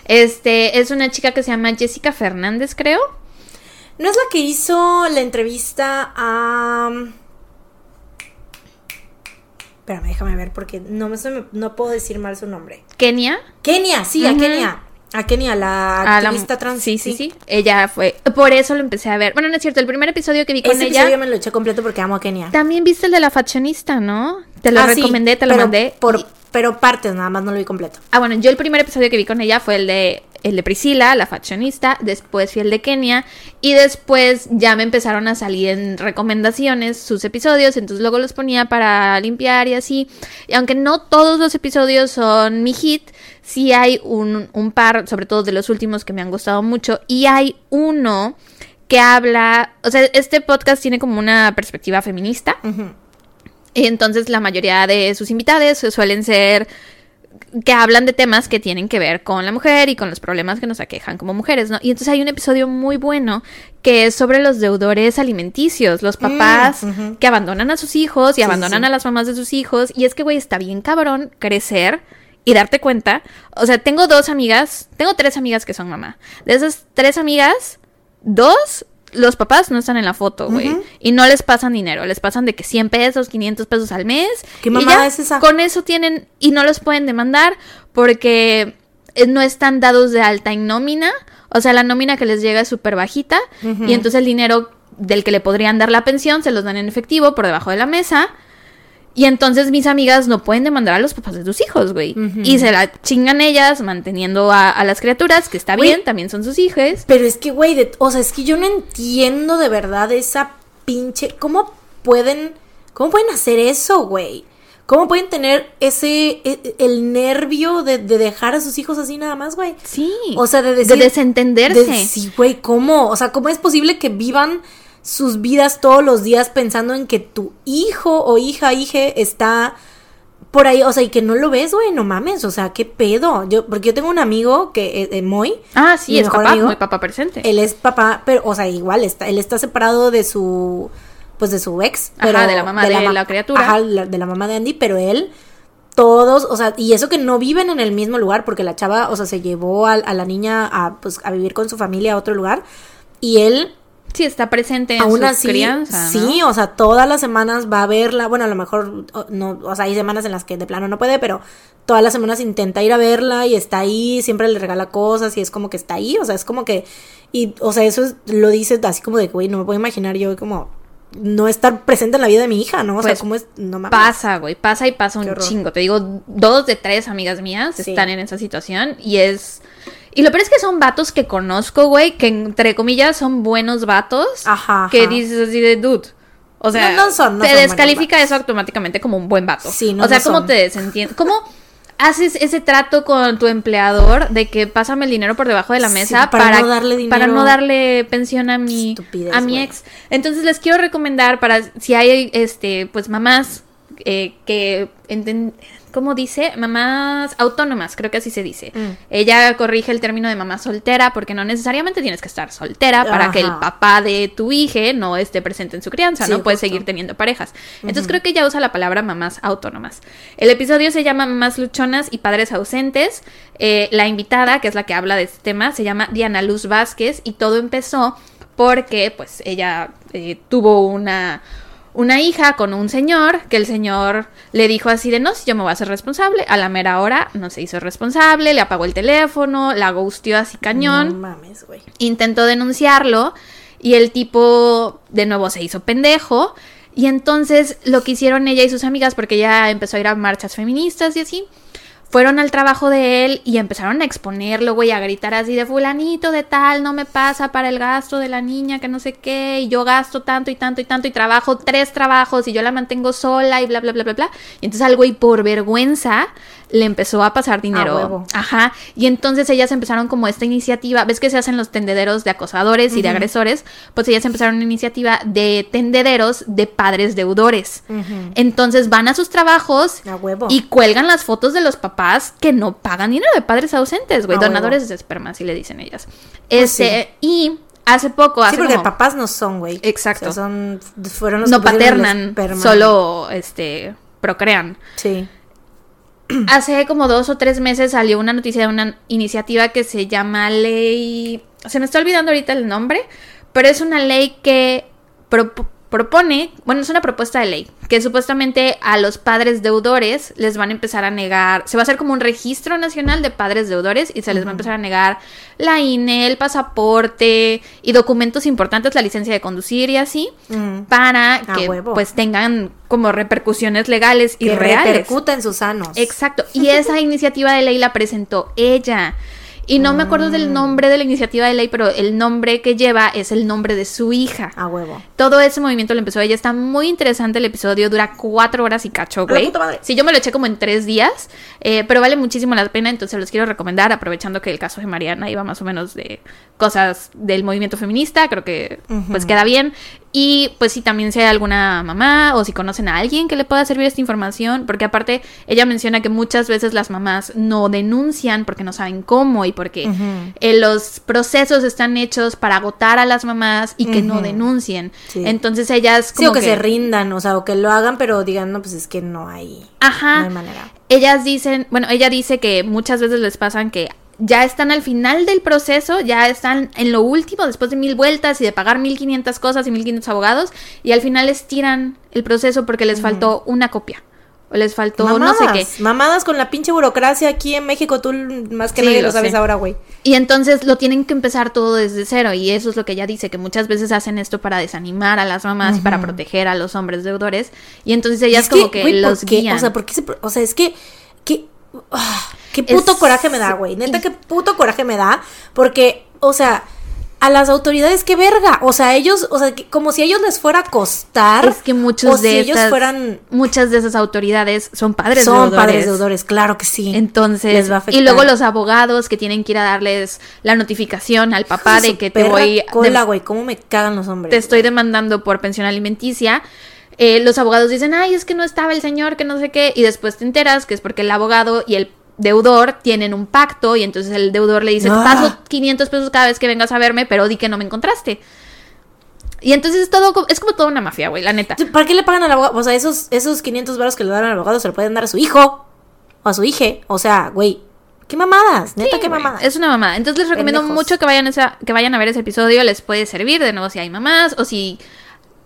Speaker 1: Este, es una chica que se llama Jessica Fernández, creo.
Speaker 2: ¿No es la que hizo la entrevista a... Espérame, déjame ver porque no, me, no puedo decir mal su nombre.
Speaker 1: Kenia.
Speaker 2: Kenia, sí, a. Kenia. A Kenia, la
Speaker 1: a la-
Speaker 2: activista trans.
Speaker 1: Sí, sí, sí. Ella fue. Por eso lo empecé a ver. Bueno, no es cierto. El primer episodio que vi con
Speaker 2: Ese
Speaker 1: ella.
Speaker 2: episodio me lo eché completo porque amo a Kenia.
Speaker 1: También viste el de la faccionista, ¿no? Te lo
Speaker 2: Ah, sí,
Speaker 1: recomendé, te lo
Speaker 2: pero
Speaker 1: mandé.
Speaker 2: Por,
Speaker 1: Y-
Speaker 2: pero partes, nada más no lo vi completo.
Speaker 1: Ah, bueno, yo el primer episodio que vi con ella fue el de el de Priscila, la faccionista, después fui el de Kenia y después ya me empezaron a salir en recomendaciones sus episodios, entonces luego los ponía para limpiar y así. Y aunque no todos los episodios son mi hit, sí hay un, un par, sobre todo de los últimos que me han gustado mucho y hay uno que habla, o sea, este podcast tiene como una perspectiva feminista. Y entonces la mayoría de sus invitados suelen ser que hablan de temas que tienen que ver con la mujer y con los problemas que nos aquejan como mujeres, ¿no? Y entonces hay un episodio muy bueno que es sobre los deudores alimenticios, los papás
Speaker 2: Mm, ujú.
Speaker 1: que abandonan a sus hijos y
Speaker 2: Sí,
Speaker 1: abandonan
Speaker 2: sí.
Speaker 1: a las mamás de sus hijos. Y es que, güey, está bien cabrón crecer y darte cuenta. O sea, tengo dos amigas, tengo tres amigas que son mamá. De esas tres amigas, dos, los papás no están en la foto, güey. Y no les pasan dinero, les pasan de que 100 pesos, 500 pesos al mes.
Speaker 2: ¿Qué
Speaker 1: y ya,
Speaker 2: es esa?
Speaker 1: Con eso tienen, y no los pueden demandar porque eh, no están dados de alta en nómina. O sea, la nómina que les llega es súper bajita y entonces el dinero del que le podrían dar la pensión se los dan en efectivo por debajo de la mesa. Y entonces mis amigas no pueden demandar a los papás de sus hijos, güey. Y se la chingan ellas manteniendo a, a las criaturas, que está
Speaker 2: Güey.
Speaker 1: bien, también son sus hijos.
Speaker 2: Pero es que, güey, de- o sea, es que yo no entiendo de verdad esa pinche. ¿Cómo pueden. ¿Cómo pueden hacer eso, güey? ¿Cómo pueden tener ese. e- el nervio de, de dejar a sus hijos así nada más, güey?
Speaker 1: Sí.
Speaker 2: O sea, de decir.
Speaker 1: de desentenderse.
Speaker 2: de- sí, güey, ¿cómo? O sea, ¿cómo es posible que vivan sus vidas todos los días pensando en que tu hijo o hija, hije está por ahí? O sea, y que no lo ves, güey, no mames. O sea, ¿qué pedo? Yo, porque yo tengo un amigo que, eh, eh, Moy,
Speaker 1: Ah, sí, es papá,
Speaker 2: amigo,
Speaker 1: muy papá presente.
Speaker 2: él es papá, pero, o sea, igual, está, él está separado de su, pues de su ex.
Speaker 1: Ajá, de la mamá de
Speaker 2: ma-
Speaker 1: la criatura.
Speaker 2: Ajá, la- de la mamá de Andy, pero él, todos, o sea, y eso que no viven en el mismo lugar, porque la chava, o sea, se llevó a, a la niña a, pues, a vivir con su familia a otro lugar, y él
Speaker 1: Sí, está presente en
Speaker 2: aún así,
Speaker 1: crianza. ¿no?
Speaker 2: sí, o sea, todas las semanas va a verla. Bueno, a lo mejor no, o sea, hay semanas en las que de plano no puede, pero todas las semanas intenta ir a verla y está ahí, siempre le regala cosas y es como que está ahí, o sea, es como que y o sea, eso es- lo dice así como de, güey, no me puedo imaginar yo como no estar presente en la vida de mi hija, ¿no? O sea,
Speaker 1: Pues,
Speaker 2: como es no mames.
Speaker 1: Pasa, güey, pasa y pasa un chingo. Te digo, dos de tres amigas mías
Speaker 2: Sí.
Speaker 1: están en esa situación y es... Y lo peor es que son vatos que conozco, güey, que entre comillas son buenos vatos.
Speaker 2: Ajá,
Speaker 1: Que dices así de dude. O sea,
Speaker 2: No, no son, no
Speaker 1: te
Speaker 2: son
Speaker 1: descalifica eso automáticamente como un buen vato.
Speaker 2: Sí, no,
Speaker 1: o sea, ¿cómo
Speaker 2: son.
Speaker 1: te desentiendes? ¿Cómo haces ese trato con tu empleador de que pásame el dinero por debajo de la
Speaker 2: Sí,
Speaker 1: mesa
Speaker 2: para no darle
Speaker 1: para
Speaker 2: dinero.
Speaker 1: no darle pensión a mi
Speaker 2: Estupidez,
Speaker 1: a mi ex? Entonces les quiero recomendar para si hay este pues mamás eh, que enten- ¿cómo dice? Mamás autónomas, creo que así se dice.
Speaker 2: Mm.
Speaker 1: Ella corrige el término de mamá soltera porque no necesariamente tienes que estar soltera para que el papá de tu hija no esté presente en su crianza,
Speaker 2: Sí,
Speaker 1: ¿no? Puedes
Speaker 2: justo.
Speaker 1: seguir teniendo parejas. Entonces creo que ella usa la palabra mamás autónomas. El episodio se llama Mamás luchonas y padres ausentes. Eh, la invitada, que es la que habla de este tema, se llama Diana Luz Vázquez y todo empezó porque pues ella eh, tuvo una una hija con un señor que el señor le dijo así de no, si yo me voy a hacer responsable, a la mera hora no se hizo responsable, le apagó el teléfono, la ghostió así cañón
Speaker 2: No mames, güey.
Speaker 1: intentó denunciarlo y el tipo de nuevo se hizo pendejo. Y entonces lo que hicieron ella y sus amigas, porque ella empezó a ir a marchas feministas y así, fueron al trabajo de él y empezaron a exponerlo, güey, a gritar así de fulanito de tal, no me pasa para el gasto de la niña, que no sé qué, y yo gasto tanto y tanto y tanto y trabajo tres trabajos y yo la mantengo sola y bla, bla, bla, bla, bla. Y entonces al güey por vergüenza le empezó a pasar dinero.
Speaker 2: huevo.
Speaker 1: Ajá. Y entonces ellas empezaron como esta iniciativa, ves que se hacen los tendederos de acosadores y de agresores, pues ellas empezaron una iniciativa de tendederos de padres deudores.
Speaker 2: Ujú.
Speaker 1: Entonces van a sus trabajos
Speaker 2: A huevo.
Speaker 1: y cuelgan las fotos de los papás que no pagan dinero de padres ausentes, güey,
Speaker 2: A
Speaker 1: donadores de esperma, así le dicen ellas. Este, y hace poco, hace
Speaker 2: Sí, porque
Speaker 1: como-
Speaker 2: papás no son, güey.
Speaker 1: Exacto.
Speaker 2: O sea, son, fueron los
Speaker 1: no paternan, solo este procrean.
Speaker 2: Sí. [clears throat]
Speaker 1: Hace como dos o tres meses salió una noticia de una iniciativa que se llama ley... Se me está olvidando ahorita el nombre, pero es una ley que propone, bueno, es una propuesta de ley, que supuestamente a los padres deudores les van a empezar a negar, se va a hacer como un registro nacional de padres deudores y se les va a empezar a negar la INE, el pasaporte y documentos importantes, la licencia de conducir y así,
Speaker 2: Mm.
Speaker 1: para que
Speaker 2: huevo.
Speaker 1: pues tengan como repercusiones legales y
Speaker 2: Que
Speaker 1: reales.
Speaker 2: repercuta en sus sanos.
Speaker 1: Exacto. Y [laughs] esa iniciativa de ley la presentó ella. Y no me acuerdo del nombre de la iniciativa de ley, pero el nombre que lleva es el nombre de su hija.
Speaker 2: A huevo.
Speaker 1: Todo ese movimiento lo empezó ella. Está muy interesante el episodio. Dura cuatro horas y cacho, güey. Sí, yo me lo eché como en tres días. eh, pero vale muchísimo la pena. Entonces los quiero recomendar. Aprovechando que el caso de Mariana iba más o menos de cosas del movimiento feminista. Creo que pues queda bien. Y pues si también hay alguna mamá o si conocen a alguien que le pueda servir esta información. Porque aparte ella menciona que muchas veces las mamás no denuncian porque no saben cómo y porque eh, los procesos están hechos para agotar a las mamás y que no denuncien.
Speaker 2: Sí.
Speaker 1: Entonces ellas
Speaker 2: Sí,
Speaker 1: como
Speaker 2: o que, se rindan, o sea, o que lo hagan, pero digan, no, pues es que no hay, no
Speaker 1: Ajá.
Speaker 2: hay manera.
Speaker 1: Ellas dicen, bueno, ella dice que muchas veces les pasan que ya están al final del proceso, ya están en lo último, después de mil vueltas y de pagar mil quinientas cosas y mil quinientos abogados, y al final les tiran el proceso porque les faltó una copia o les faltó
Speaker 2: mamadas,
Speaker 1: no sé qué.
Speaker 2: Mamadas con la pinche burocracia aquí en México, tú más que
Speaker 1: Sí,
Speaker 2: nadie
Speaker 1: lo
Speaker 2: lo sabes
Speaker 1: sé.
Speaker 2: ahora, güey.
Speaker 1: Y entonces lo tienen que empezar todo desde cero. Y eso es lo que ella dice, que muchas veces hacen esto para desanimar a las mamás y para proteger a los hombres deudores. Y entonces ellas
Speaker 2: Es
Speaker 1: como que,
Speaker 2: güey, ¿por
Speaker 1: los guían.
Speaker 2: O sea, ¿por qué se o sea, es que, que qué puto
Speaker 1: Es-
Speaker 2: coraje me da, güey. Neta, qué puto coraje me da. Porque, o sea, a las autoridades, qué verga. O sea, ellos, o sea, que- como si a ellos les fuera a costar.
Speaker 1: es que muchos
Speaker 2: o
Speaker 1: de
Speaker 2: si ellos fueran.
Speaker 1: muchas de esas autoridades son padres
Speaker 2: Son
Speaker 1: deudores.
Speaker 2: padres deudores, claro que sí.
Speaker 1: Entonces,
Speaker 2: Les va a afectar.
Speaker 1: y luego los abogados que tienen que ir a darles la notificación al papá de que te voy
Speaker 2: cola, güey, cómo me cagan los hombres.
Speaker 1: te estoy demandando por pensión alimenticia. Eh, los abogados dicen, ay, es que no estaba el señor, que no sé qué, y después te enteras que es porque el abogado y el deudor tienen un pacto y entonces el deudor le dice,
Speaker 2: Ah.
Speaker 1: paso 500 pesos cada vez que vengas a verme, pero di que no me encontraste. Y entonces es todo, es como toda una mafia, güey, la neta.
Speaker 2: ¿Para qué le pagan al abogado? O sea, esos, esos 500 baros que le dan al abogado se lo pueden dar a su hijo o a su hija. O sea, güey, qué mamadas, neta,
Speaker 1: Sí,
Speaker 2: qué
Speaker 1: güey,
Speaker 2: mamadas.
Speaker 1: Es una mamada. Entonces les recomiendo
Speaker 2: Pendejos.
Speaker 1: mucho que vayan, esa- que vayan a ver ese episodio. Les puede servir, de nuevo, si hay mamás o si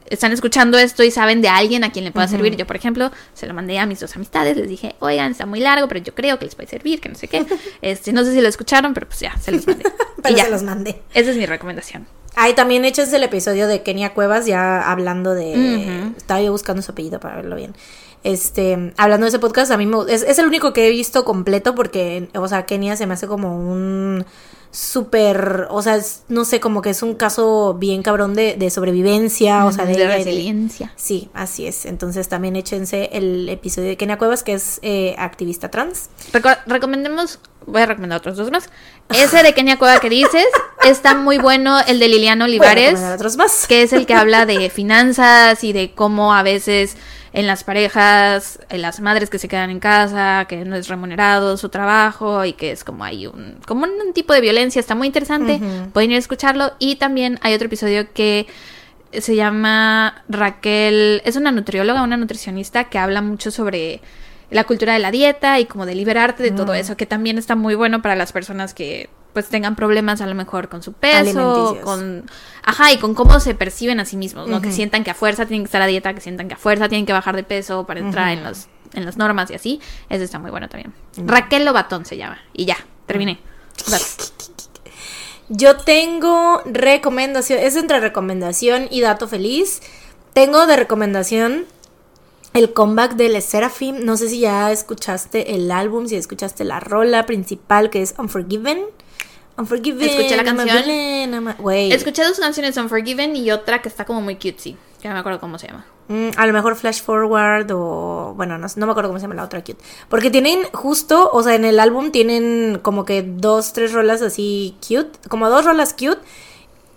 Speaker 1: están escuchando esto y saben de alguien a quien le pueda servir. Yo, por ejemplo, se lo mandé a mis dos amistades. Les dije, oigan, está muy largo, pero yo creo que les puede servir, que no sé qué. [laughs] Este, no sé si lo escucharon, pero pues ya, se los mandé. [laughs]
Speaker 2: Pero
Speaker 1: y ya.
Speaker 2: se los mandé.
Speaker 1: Esa es mi recomendación.
Speaker 2: Ahí también echas el episodio de Kenia Cuevas, ya hablando de. Estaba yo buscando su apellido para verlo bien. Este, hablando de ese podcast, a mí me, es, es el único que he visto completo porque, o sea, Kenia se me hace como un súper, o sea, es- no sé, como que es un caso bien cabrón de, de sobrevivencia, o sea, de,
Speaker 1: de resiliencia.
Speaker 2: Sí, así es. Entonces también échense el episodio de Kenia Cuevas, que es eh, activista trans.
Speaker 1: Reco- recomendemos, voy a recomendar otros dos más. Ese de Kenia Cueva que dices, [laughs] está muy bueno. El de Liliana
Speaker 2: Voy a
Speaker 1: Olivares.
Speaker 2: otros más.
Speaker 1: que es el que habla de finanzas y de cómo a veces en las parejas, en las madres que se quedan en casa, que no es remunerado su trabajo y que es como hay un como un tipo de violencia, está muy interesante, pueden ir a escucharlo. Y también hay otro episodio que se llama Raquel, es una nutrióloga, una nutricionista que habla mucho sobre la cultura de la dieta y como de liberarte de todo eso, que también está muy bueno para las personas que pues tengan problemas a lo mejor con su peso, con ajá, y con cómo se perciben a sí mismos, ¿no? Que sientan que a fuerza tienen que estar a dieta, que sientan que a fuerza tienen que bajar de peso para entrar en los en las normas y así. Eso está muy bueno también. Raquel Lobatón se llama y ya, terminé.
Speaker 2: Yo tengo recomendación, es entre recomendación y dato feliz. Tengo de recomendación el comeback de Le Seraphim. No sé si ya escuchaste el álbum, si escuchaste la rola principal que es Unforgiven. Unforgiven.
Speaker 1: Escuché la canción. Escuché dos canciones Unforgiven y otra que está como muy cutesy, que no me acuerdo cómo se llama.
Speaker 2: Mm, a lo mejor Flash Forward o... Bueno, no, no me acuerdo cómo se llama la otra cute. Porque tienen justo, o sea, en el álbum tienen como que dos, tres rolas así cute. Como dos rolas cute.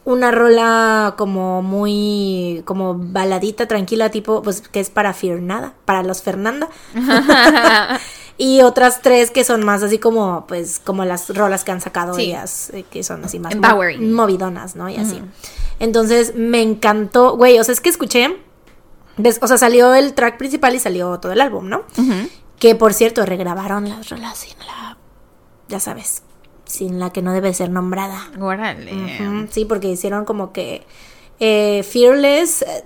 Speaker 2: Una rola como muy... Como baladita, tranquila, tipo... Pues que es para Fernanda. Para los Fernanda. [laughs] y otras tres que son más así como... Pues como las rolas que han sacado
Speaker 1: Sí.
Speaker 2: ellas. eh, que son así más...
Speaker 1: Empowering.
Speaker 2: movidonas, ¿no? Y así. Entonces me encantó. Güey, o sea, es que escuché... Des- o sea, salió el track principal y salió todo el álbum, ¿no? Que por cierto, regrabaron las rolas sin la. Ya sabes, sin la que no debe ser nombrada.
Speaker 1: Órale.
Speaker 2: Sí, porque hicieron como que. eh, Fearless eh,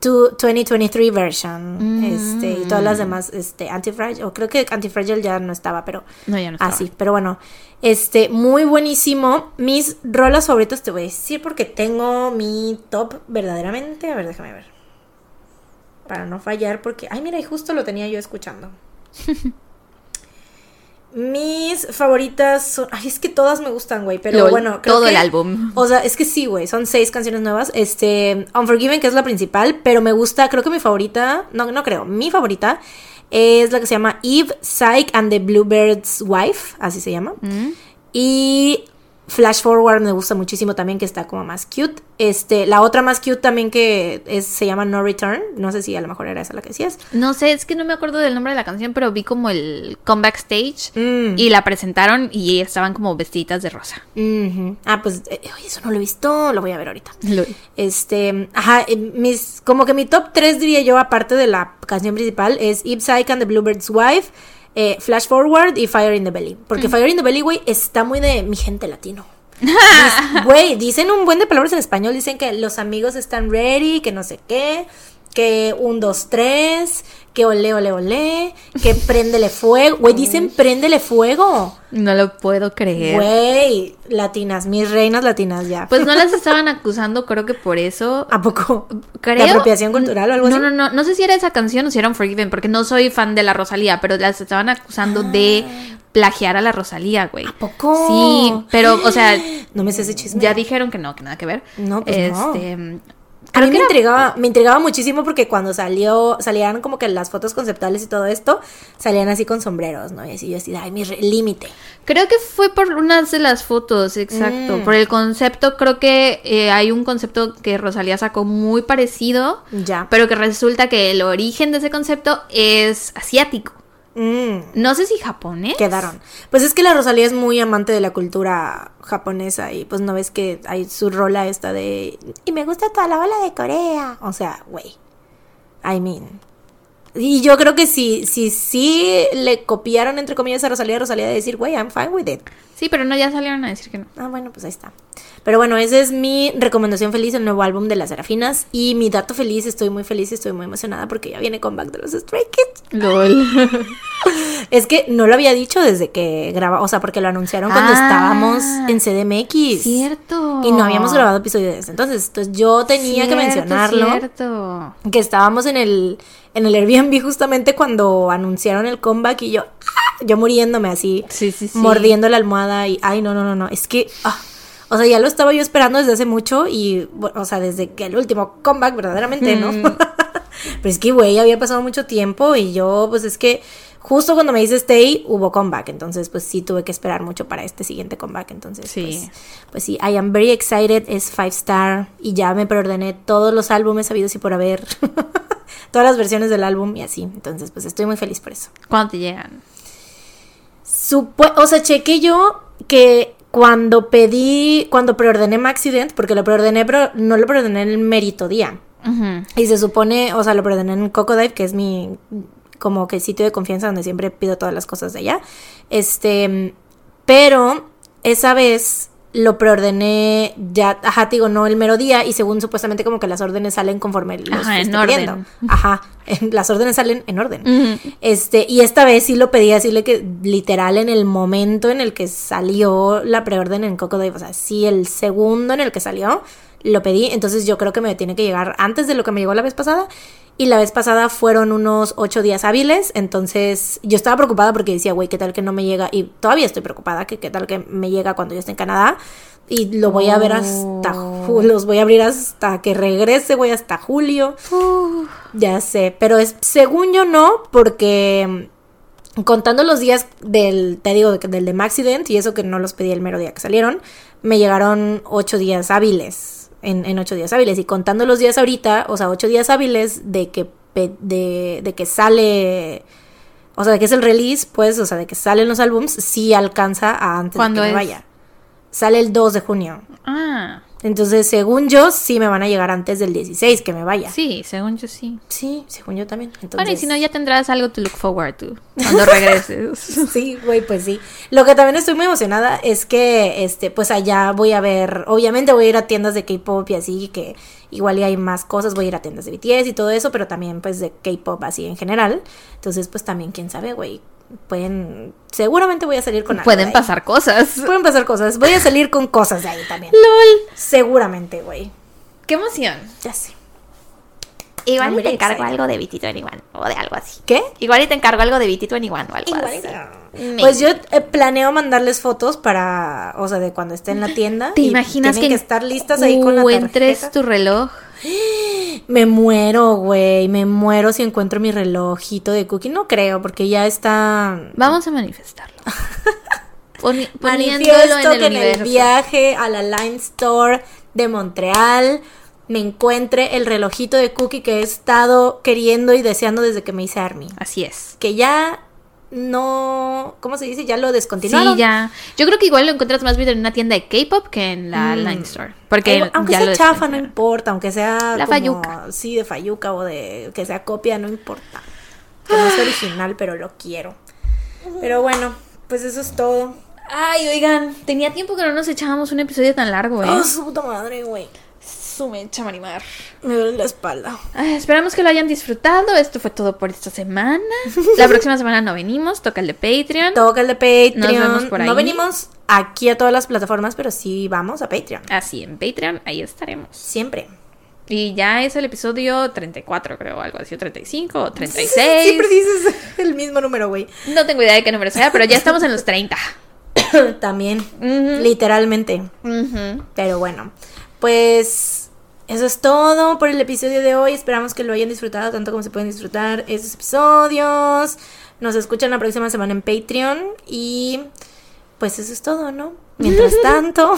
Speaker 2: to 2023 version. Este, y todas las demás, este, Antifragile. O creo que Antifragile ya no estaba, pero.
Speaker 1: No, ya no estaba.
Speaker 2: Así, pero bueno. Este, muy buenísimo. Mis rolas favoritas te voy a decir porque tengo mi top verdaderamente. A ver, déjame ver. Para no fallar, porque. Ay, mira, y justo lo tenía yo escuchando. [laughs] Mis favoritas son. Ay, es que todas me gustan, güey. Pero
Speaker 1: Lol,
Speaker 2: bueno, creo
Speaker 1: todo
Speaker 2: que-
Speaker 1: el álbum.
Speaker 2: O sea, es que sí, güey. Son seis canciones nuevas. Este. Unforgiven, que es la principal. Pero me gusta, creo que mi favorita. No, no creo. Mi favorita es la que se llama Eve, Psych and the Bluebird's Wife. Así se llama.
Speaker 1: Mm.
Speaker 2: Y Flash Forward me gusta muchísimo también, que está como más cute. Este, la otra más cute también que es, se llama No Return. No sé si a lo mejor era esa la que decías.
Speaker 1: No sé, es que no me acuerdo del nombre de la canción, pero vi como el comeback stage
Speaker 2: Mm.
Speaker 1: y la presentaron y estaban como vestiditas de rosa.
Speaker 2: Ah, pues, eh, eso no lo he visto, lo voy a ver ahorita.
Speaker 1: Lol.
Speaker 2: Este, ajá, eh, mis, como que mi top 3 diría yo, aparte de la canción principal, es Psyche and the Bluebird's Wife, eh, Flash Forward y Fire in the Belly. Porque Fire in the Belly, güey, está muy de mi gente latino. [laughs] Güey, dicen un buen de palabras en español, dicen que los amigos están ready, que no sé qué, que un, dos, tres, que ole, ole, ole, que [laughs] préndele fuego. Güey, dicen préndele fuego.
Speaker 1: No lo puedo creer.
Speaker 2: Güey, latinas, mis reinas latinas ya.
Speaker 1: Pues no las [laughs] estaban acusando, creo que por eso.
Speaker 2: ¿A poco?
Speaker 1: Creo.
Speaker 2: ¿De apropiación cultural o algo
Speaker 1: no,
Speaker 2: así?
Speaker 1: No, no, no sé si era esa canción o si era Forgiven, porque no soy fan de la Rosalía, pero las estaban acusando de plagiar a la Rosalía, güey.
Speaker 2: Ah. ¿A poco?
Speaker 1: Sí, pero, o sea, [gasps]
Speaker 2: No me sé ese chisme.
Speaker 1: ya dijeron que no, que nada que ver.
Speaker 2: No, pues no. A mí me intrigaba, me intrigaba muchísimo porque cuando salió, salían como que las fotos conceptuales y todo esto, salían así con sombreros, ¿no? Y así yo así, ay, mi límite.
Speaker 1: Creo que fue por unas de las fotos, exacto.
Speaker 2: Mm.
Speaker 1: Por el concepto, creo que eh, hay un concepto que Rosalía sacó muy parecido,
Speaker 2: Ya.
Speaker 1: pero que resulta que el origen de ese concepto es asiático.
Speaker 2: Mm,
Speaker 1: No sé si japonés.
Speaker 2: quedaron. Pues es que la Rosalía es muy amante de la cultura japonesa y pues no ves que hay su rola esta de... Y me gusta toda la ola de Corea. O sea, güey. I mean. Y yo creo que si sí si, le copiaron entre comillas a Rosalía, Rosalía de decir, güey, I'm fine with it.
Speaker 1: Sí, pero no, ya salieron a decir que no.
Speaker 2: Ah, bueno, pues ahí está. Pero bueno, esa es mi recomendación feliz, el nuevo álbum de las Serafinas. Y mi dato feliz, estoy muy feliz, estoy muy emocionada porque ya viene comeback de los Stray Kids.
Speaker 1: LOL. [laughs]
Speaker 2: Es que no lo había dicho desde que graba, o sea, porque lo anunciaron cuando
Speaker 1: Ah.
Speaker 2: estábamos en CDMX.
Speaker 1: Cierto.
Speaker 2: Y no habíamos grabado episodio de ese. Entonces, entonces yo tenía que mencionarlo.
Speaker 1: Cierto.
Speaker 2: Que estábamos en el, en el Airbnb justamente cuando anunciaron el comeback y yo, ¡ah! yo muriéndome así,
Speaker 1: Sí, sí, sí.
Speaker 2: mordiendo la almohada y, ay, no, no, no, no, es que, ah, o sea, ya lo estaba yo esperando desde hace mucho y, bueno, o sea, desde que el último comeback verdaderamente, ¿no? [laughs] Pero es que, güey, había pasado mucho tiempo y yo, pues es que justo cuando me dice Stay, hubo comeback, entonces pues sí tuve que esperar mucho para este siguiente comeback, entonces
Speaker 1: Sí.
Speaker 2: pues, pues sí, I am very excited, es five star y ya me preordené todos los álbumes habidos y por haber, [laughs] todas las versiones del álbum y así, entonces pues estoy muy feliz por eso.
Speaker 1: ¿Cuándo te llegan?
Speaker 2: Supo- o sea, chequé yo que cuando pedí, cuando preordené Maxident, porque lo preordené, pero no lo preordené en el mérito día. Y se supone, o sea, lo preordené en Cocodive, que es mi como que sitio de confianza donde siempre pido todas las cosas de allá. Este, pero esa vez lo preordené ya, ajá, te digo, no el mero día y según supuestamente como que las órdenes salen conforme los
Speaker 1: Ajá, en
Speaker 2: esté
Speaker 1: orden.
Speaker 2: pidiendo. Ajá, las órdenes salen en orden. Este, y esta vez sí lo pedí así le que literal en el momento en el que salió la preorden en Cocodive, o sea, sí el segundo en el que salió lo pedí, entonces yo creo que me tiene que llegar antes de lo que me llegó la vez pasada. Y la vez pasada fueron unos ocho días hábiles, entonces yo estaba preocupada porque decía, güey, ¿qué tal que no me llega? Y todavía estoy preocupada que qué tal que me llega cuando yo esté en Canadá. Y lo voy a ver hasta, ju- los voy a abrir hasta que regrese, güey, hasta julio. Ya sé, pero es según yo no, porque contando los días del, te digo, de- del de Maxident y eso que no los pedí el mero día que salieron, me llegaron ocho días hábiles, en, en ocho días hábiles. Y contando los días ahorita, o sea, ocho días hábiles de que, de, de que sale, o sea, de que es el release, pues, o sea, de que salen los álbums, sí alcanza a antes de que
Speaker 1: ¿Cuándo
Speaker 2: me vaya. Sale el 2 de junio.
Speaker 1: Ah,
Speaker 2: Entonces, según yo, sí me van a llegar antes del 16 que me vaya.
Speaker 1: sí, según yo sí.
Speaker 2: Sí, según yo también. Entonces,
Speaker 1: Bueno, y si no, ya tendrás algo to look forward to cuando [laughs] regreses. [laughs]
Speaker 2: Sí, güey, pues sí. Lo que también estoy muy emocionada es que, este, pues allá voy a ver, obviamente voy a ir a tiendas de K-pop y así, que igual y hay más cosas, voy a ir a tiendas de BTS y todo eso, pero también pues de K-pop así en general. Entonces, pues también, quién sabe, güey, pueden, seguramente voy a salir con algo de
Speaker 1: Pueden pasar cosas.
Speaker 2: Pueden pasar cosas, voy a salir con cosas de ahí también.
Speaker 1: LOL.
Speaker 2: Seguramente, güey.
Speaker 1: ¡Qué emoción!
Speaker 2: Ya sé.
Speaker 1: Igual y te encargo
Speaker 2: excited.
Speaker 1: algo de BT21 o de algo así.
Speaker 2: ¿Qué?
Speaker 1: Igual y te encargo algo de BT21 o algo
Speaker 2: Igual
Speaker 1: así.
Speaker 2: Pues yo eh, planeo mandarles fotos para, o sea, de cuando esté en la tienda.
Speaker 1: ¿Te
Speaker 2: y
Speaker 1: imaginas
Speaker 2: tienen
Speaker 1: que,
Speaker 2: que estar listas ahí con la
Speaker 1: encuentres
Speaker 2: tarjeta?
Speaker 1: tu reloj? [gasps] [gasps]
Speaker 2: Me muero, güey, me muero si encuentro mi relojito de cookie. No creo, porque ya está...
Speaker 1: Vamos a manifestarlo. [laughs] Poni- poniéndolo
Speaker 2: Manifiesto
Speaker 1: en el
Speaker 2: que en el viaje a la Line Store de Montreal me encuentre el relojito de cookie que he estado queriendo y deseando desde que me hice Army.
Speaker 1: Así es.
Speaker 2: Que ya no... ¿Cómo se dice? Ya lo descontinuaron.
Speaker 1: Sí, ya. Yo creo que igual lo encuentras más bien en una tienda de K-pop que en la
Speaker 2: Mm.
Speaker 1: Line Store. Porque
Speaker 2: Aunque- aunque
Speaker 1: ya
Speaker 2: sea chafa, no importa. Aunque sea.
Speaker 1: La
Speaker 2: como-
Speaker 1: fayuca.
Speaker 2: Sí, de fayuca o de. Que sea copia, no importa. Que no es original, pero lo quiero. Pero bueno, pues eso es todo.
Speaker 1: Ay, oigan, tenía tiempo que no nos echábamos un episodio tan largo, ¿eh?
Speaker 2: Oh, su puta madre, güey.
Speaker 1: Su mecha, Marimar.
Speaker 2: Me duele la espalda.
Speaker 1: Ay, esperamos que lo hayan disfrutado. Esto fue todo por esta semana. La [laughs] próxima semana no venimos, toca el de Patreon.
Speaker 2: Toca el de Patreon.
Speaker 1: Nos vemos por ahí.
Speaker 2: No venimos aquí a todas las plataformas, pero sí vamos a Patreon.
Speaker 1: Así, en Patreon, ahí estaremos.
Speaker 2: Siempre.
Speaker 1: Y ya es el episodio 34, creo, algo así, o 35 o 36.
Speaker 2: Siempre dices [laughs] el mismo número, güey.
Speaker 1: No tengo idea de qué número sea, pero ya estamos en los 30. [coughs]
Speaker 2: También, literalmente. Pero bueno, pues eso es todo por el episodio de hoy. Esperamos que lo hayan disfrutado tanto como se pueden disfrutar esos episodios. Nos escuchan la próxima semana en Patreon y pues eso es todo, ¿no? Mientras [laughs] tanto.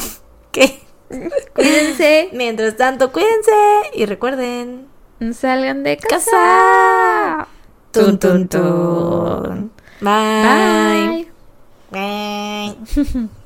Speaker 2: [laughs]
Speaker 1: Cuídense.
Speaker 2: Mientras tanto, cuídense y recuerden.
Speaker 1: Salgan de casa.
Speaker 2: Casa. Tun, tun, tun. Bye.
Speaker 1: Bye.
Speaker 2: Bye. [laughs]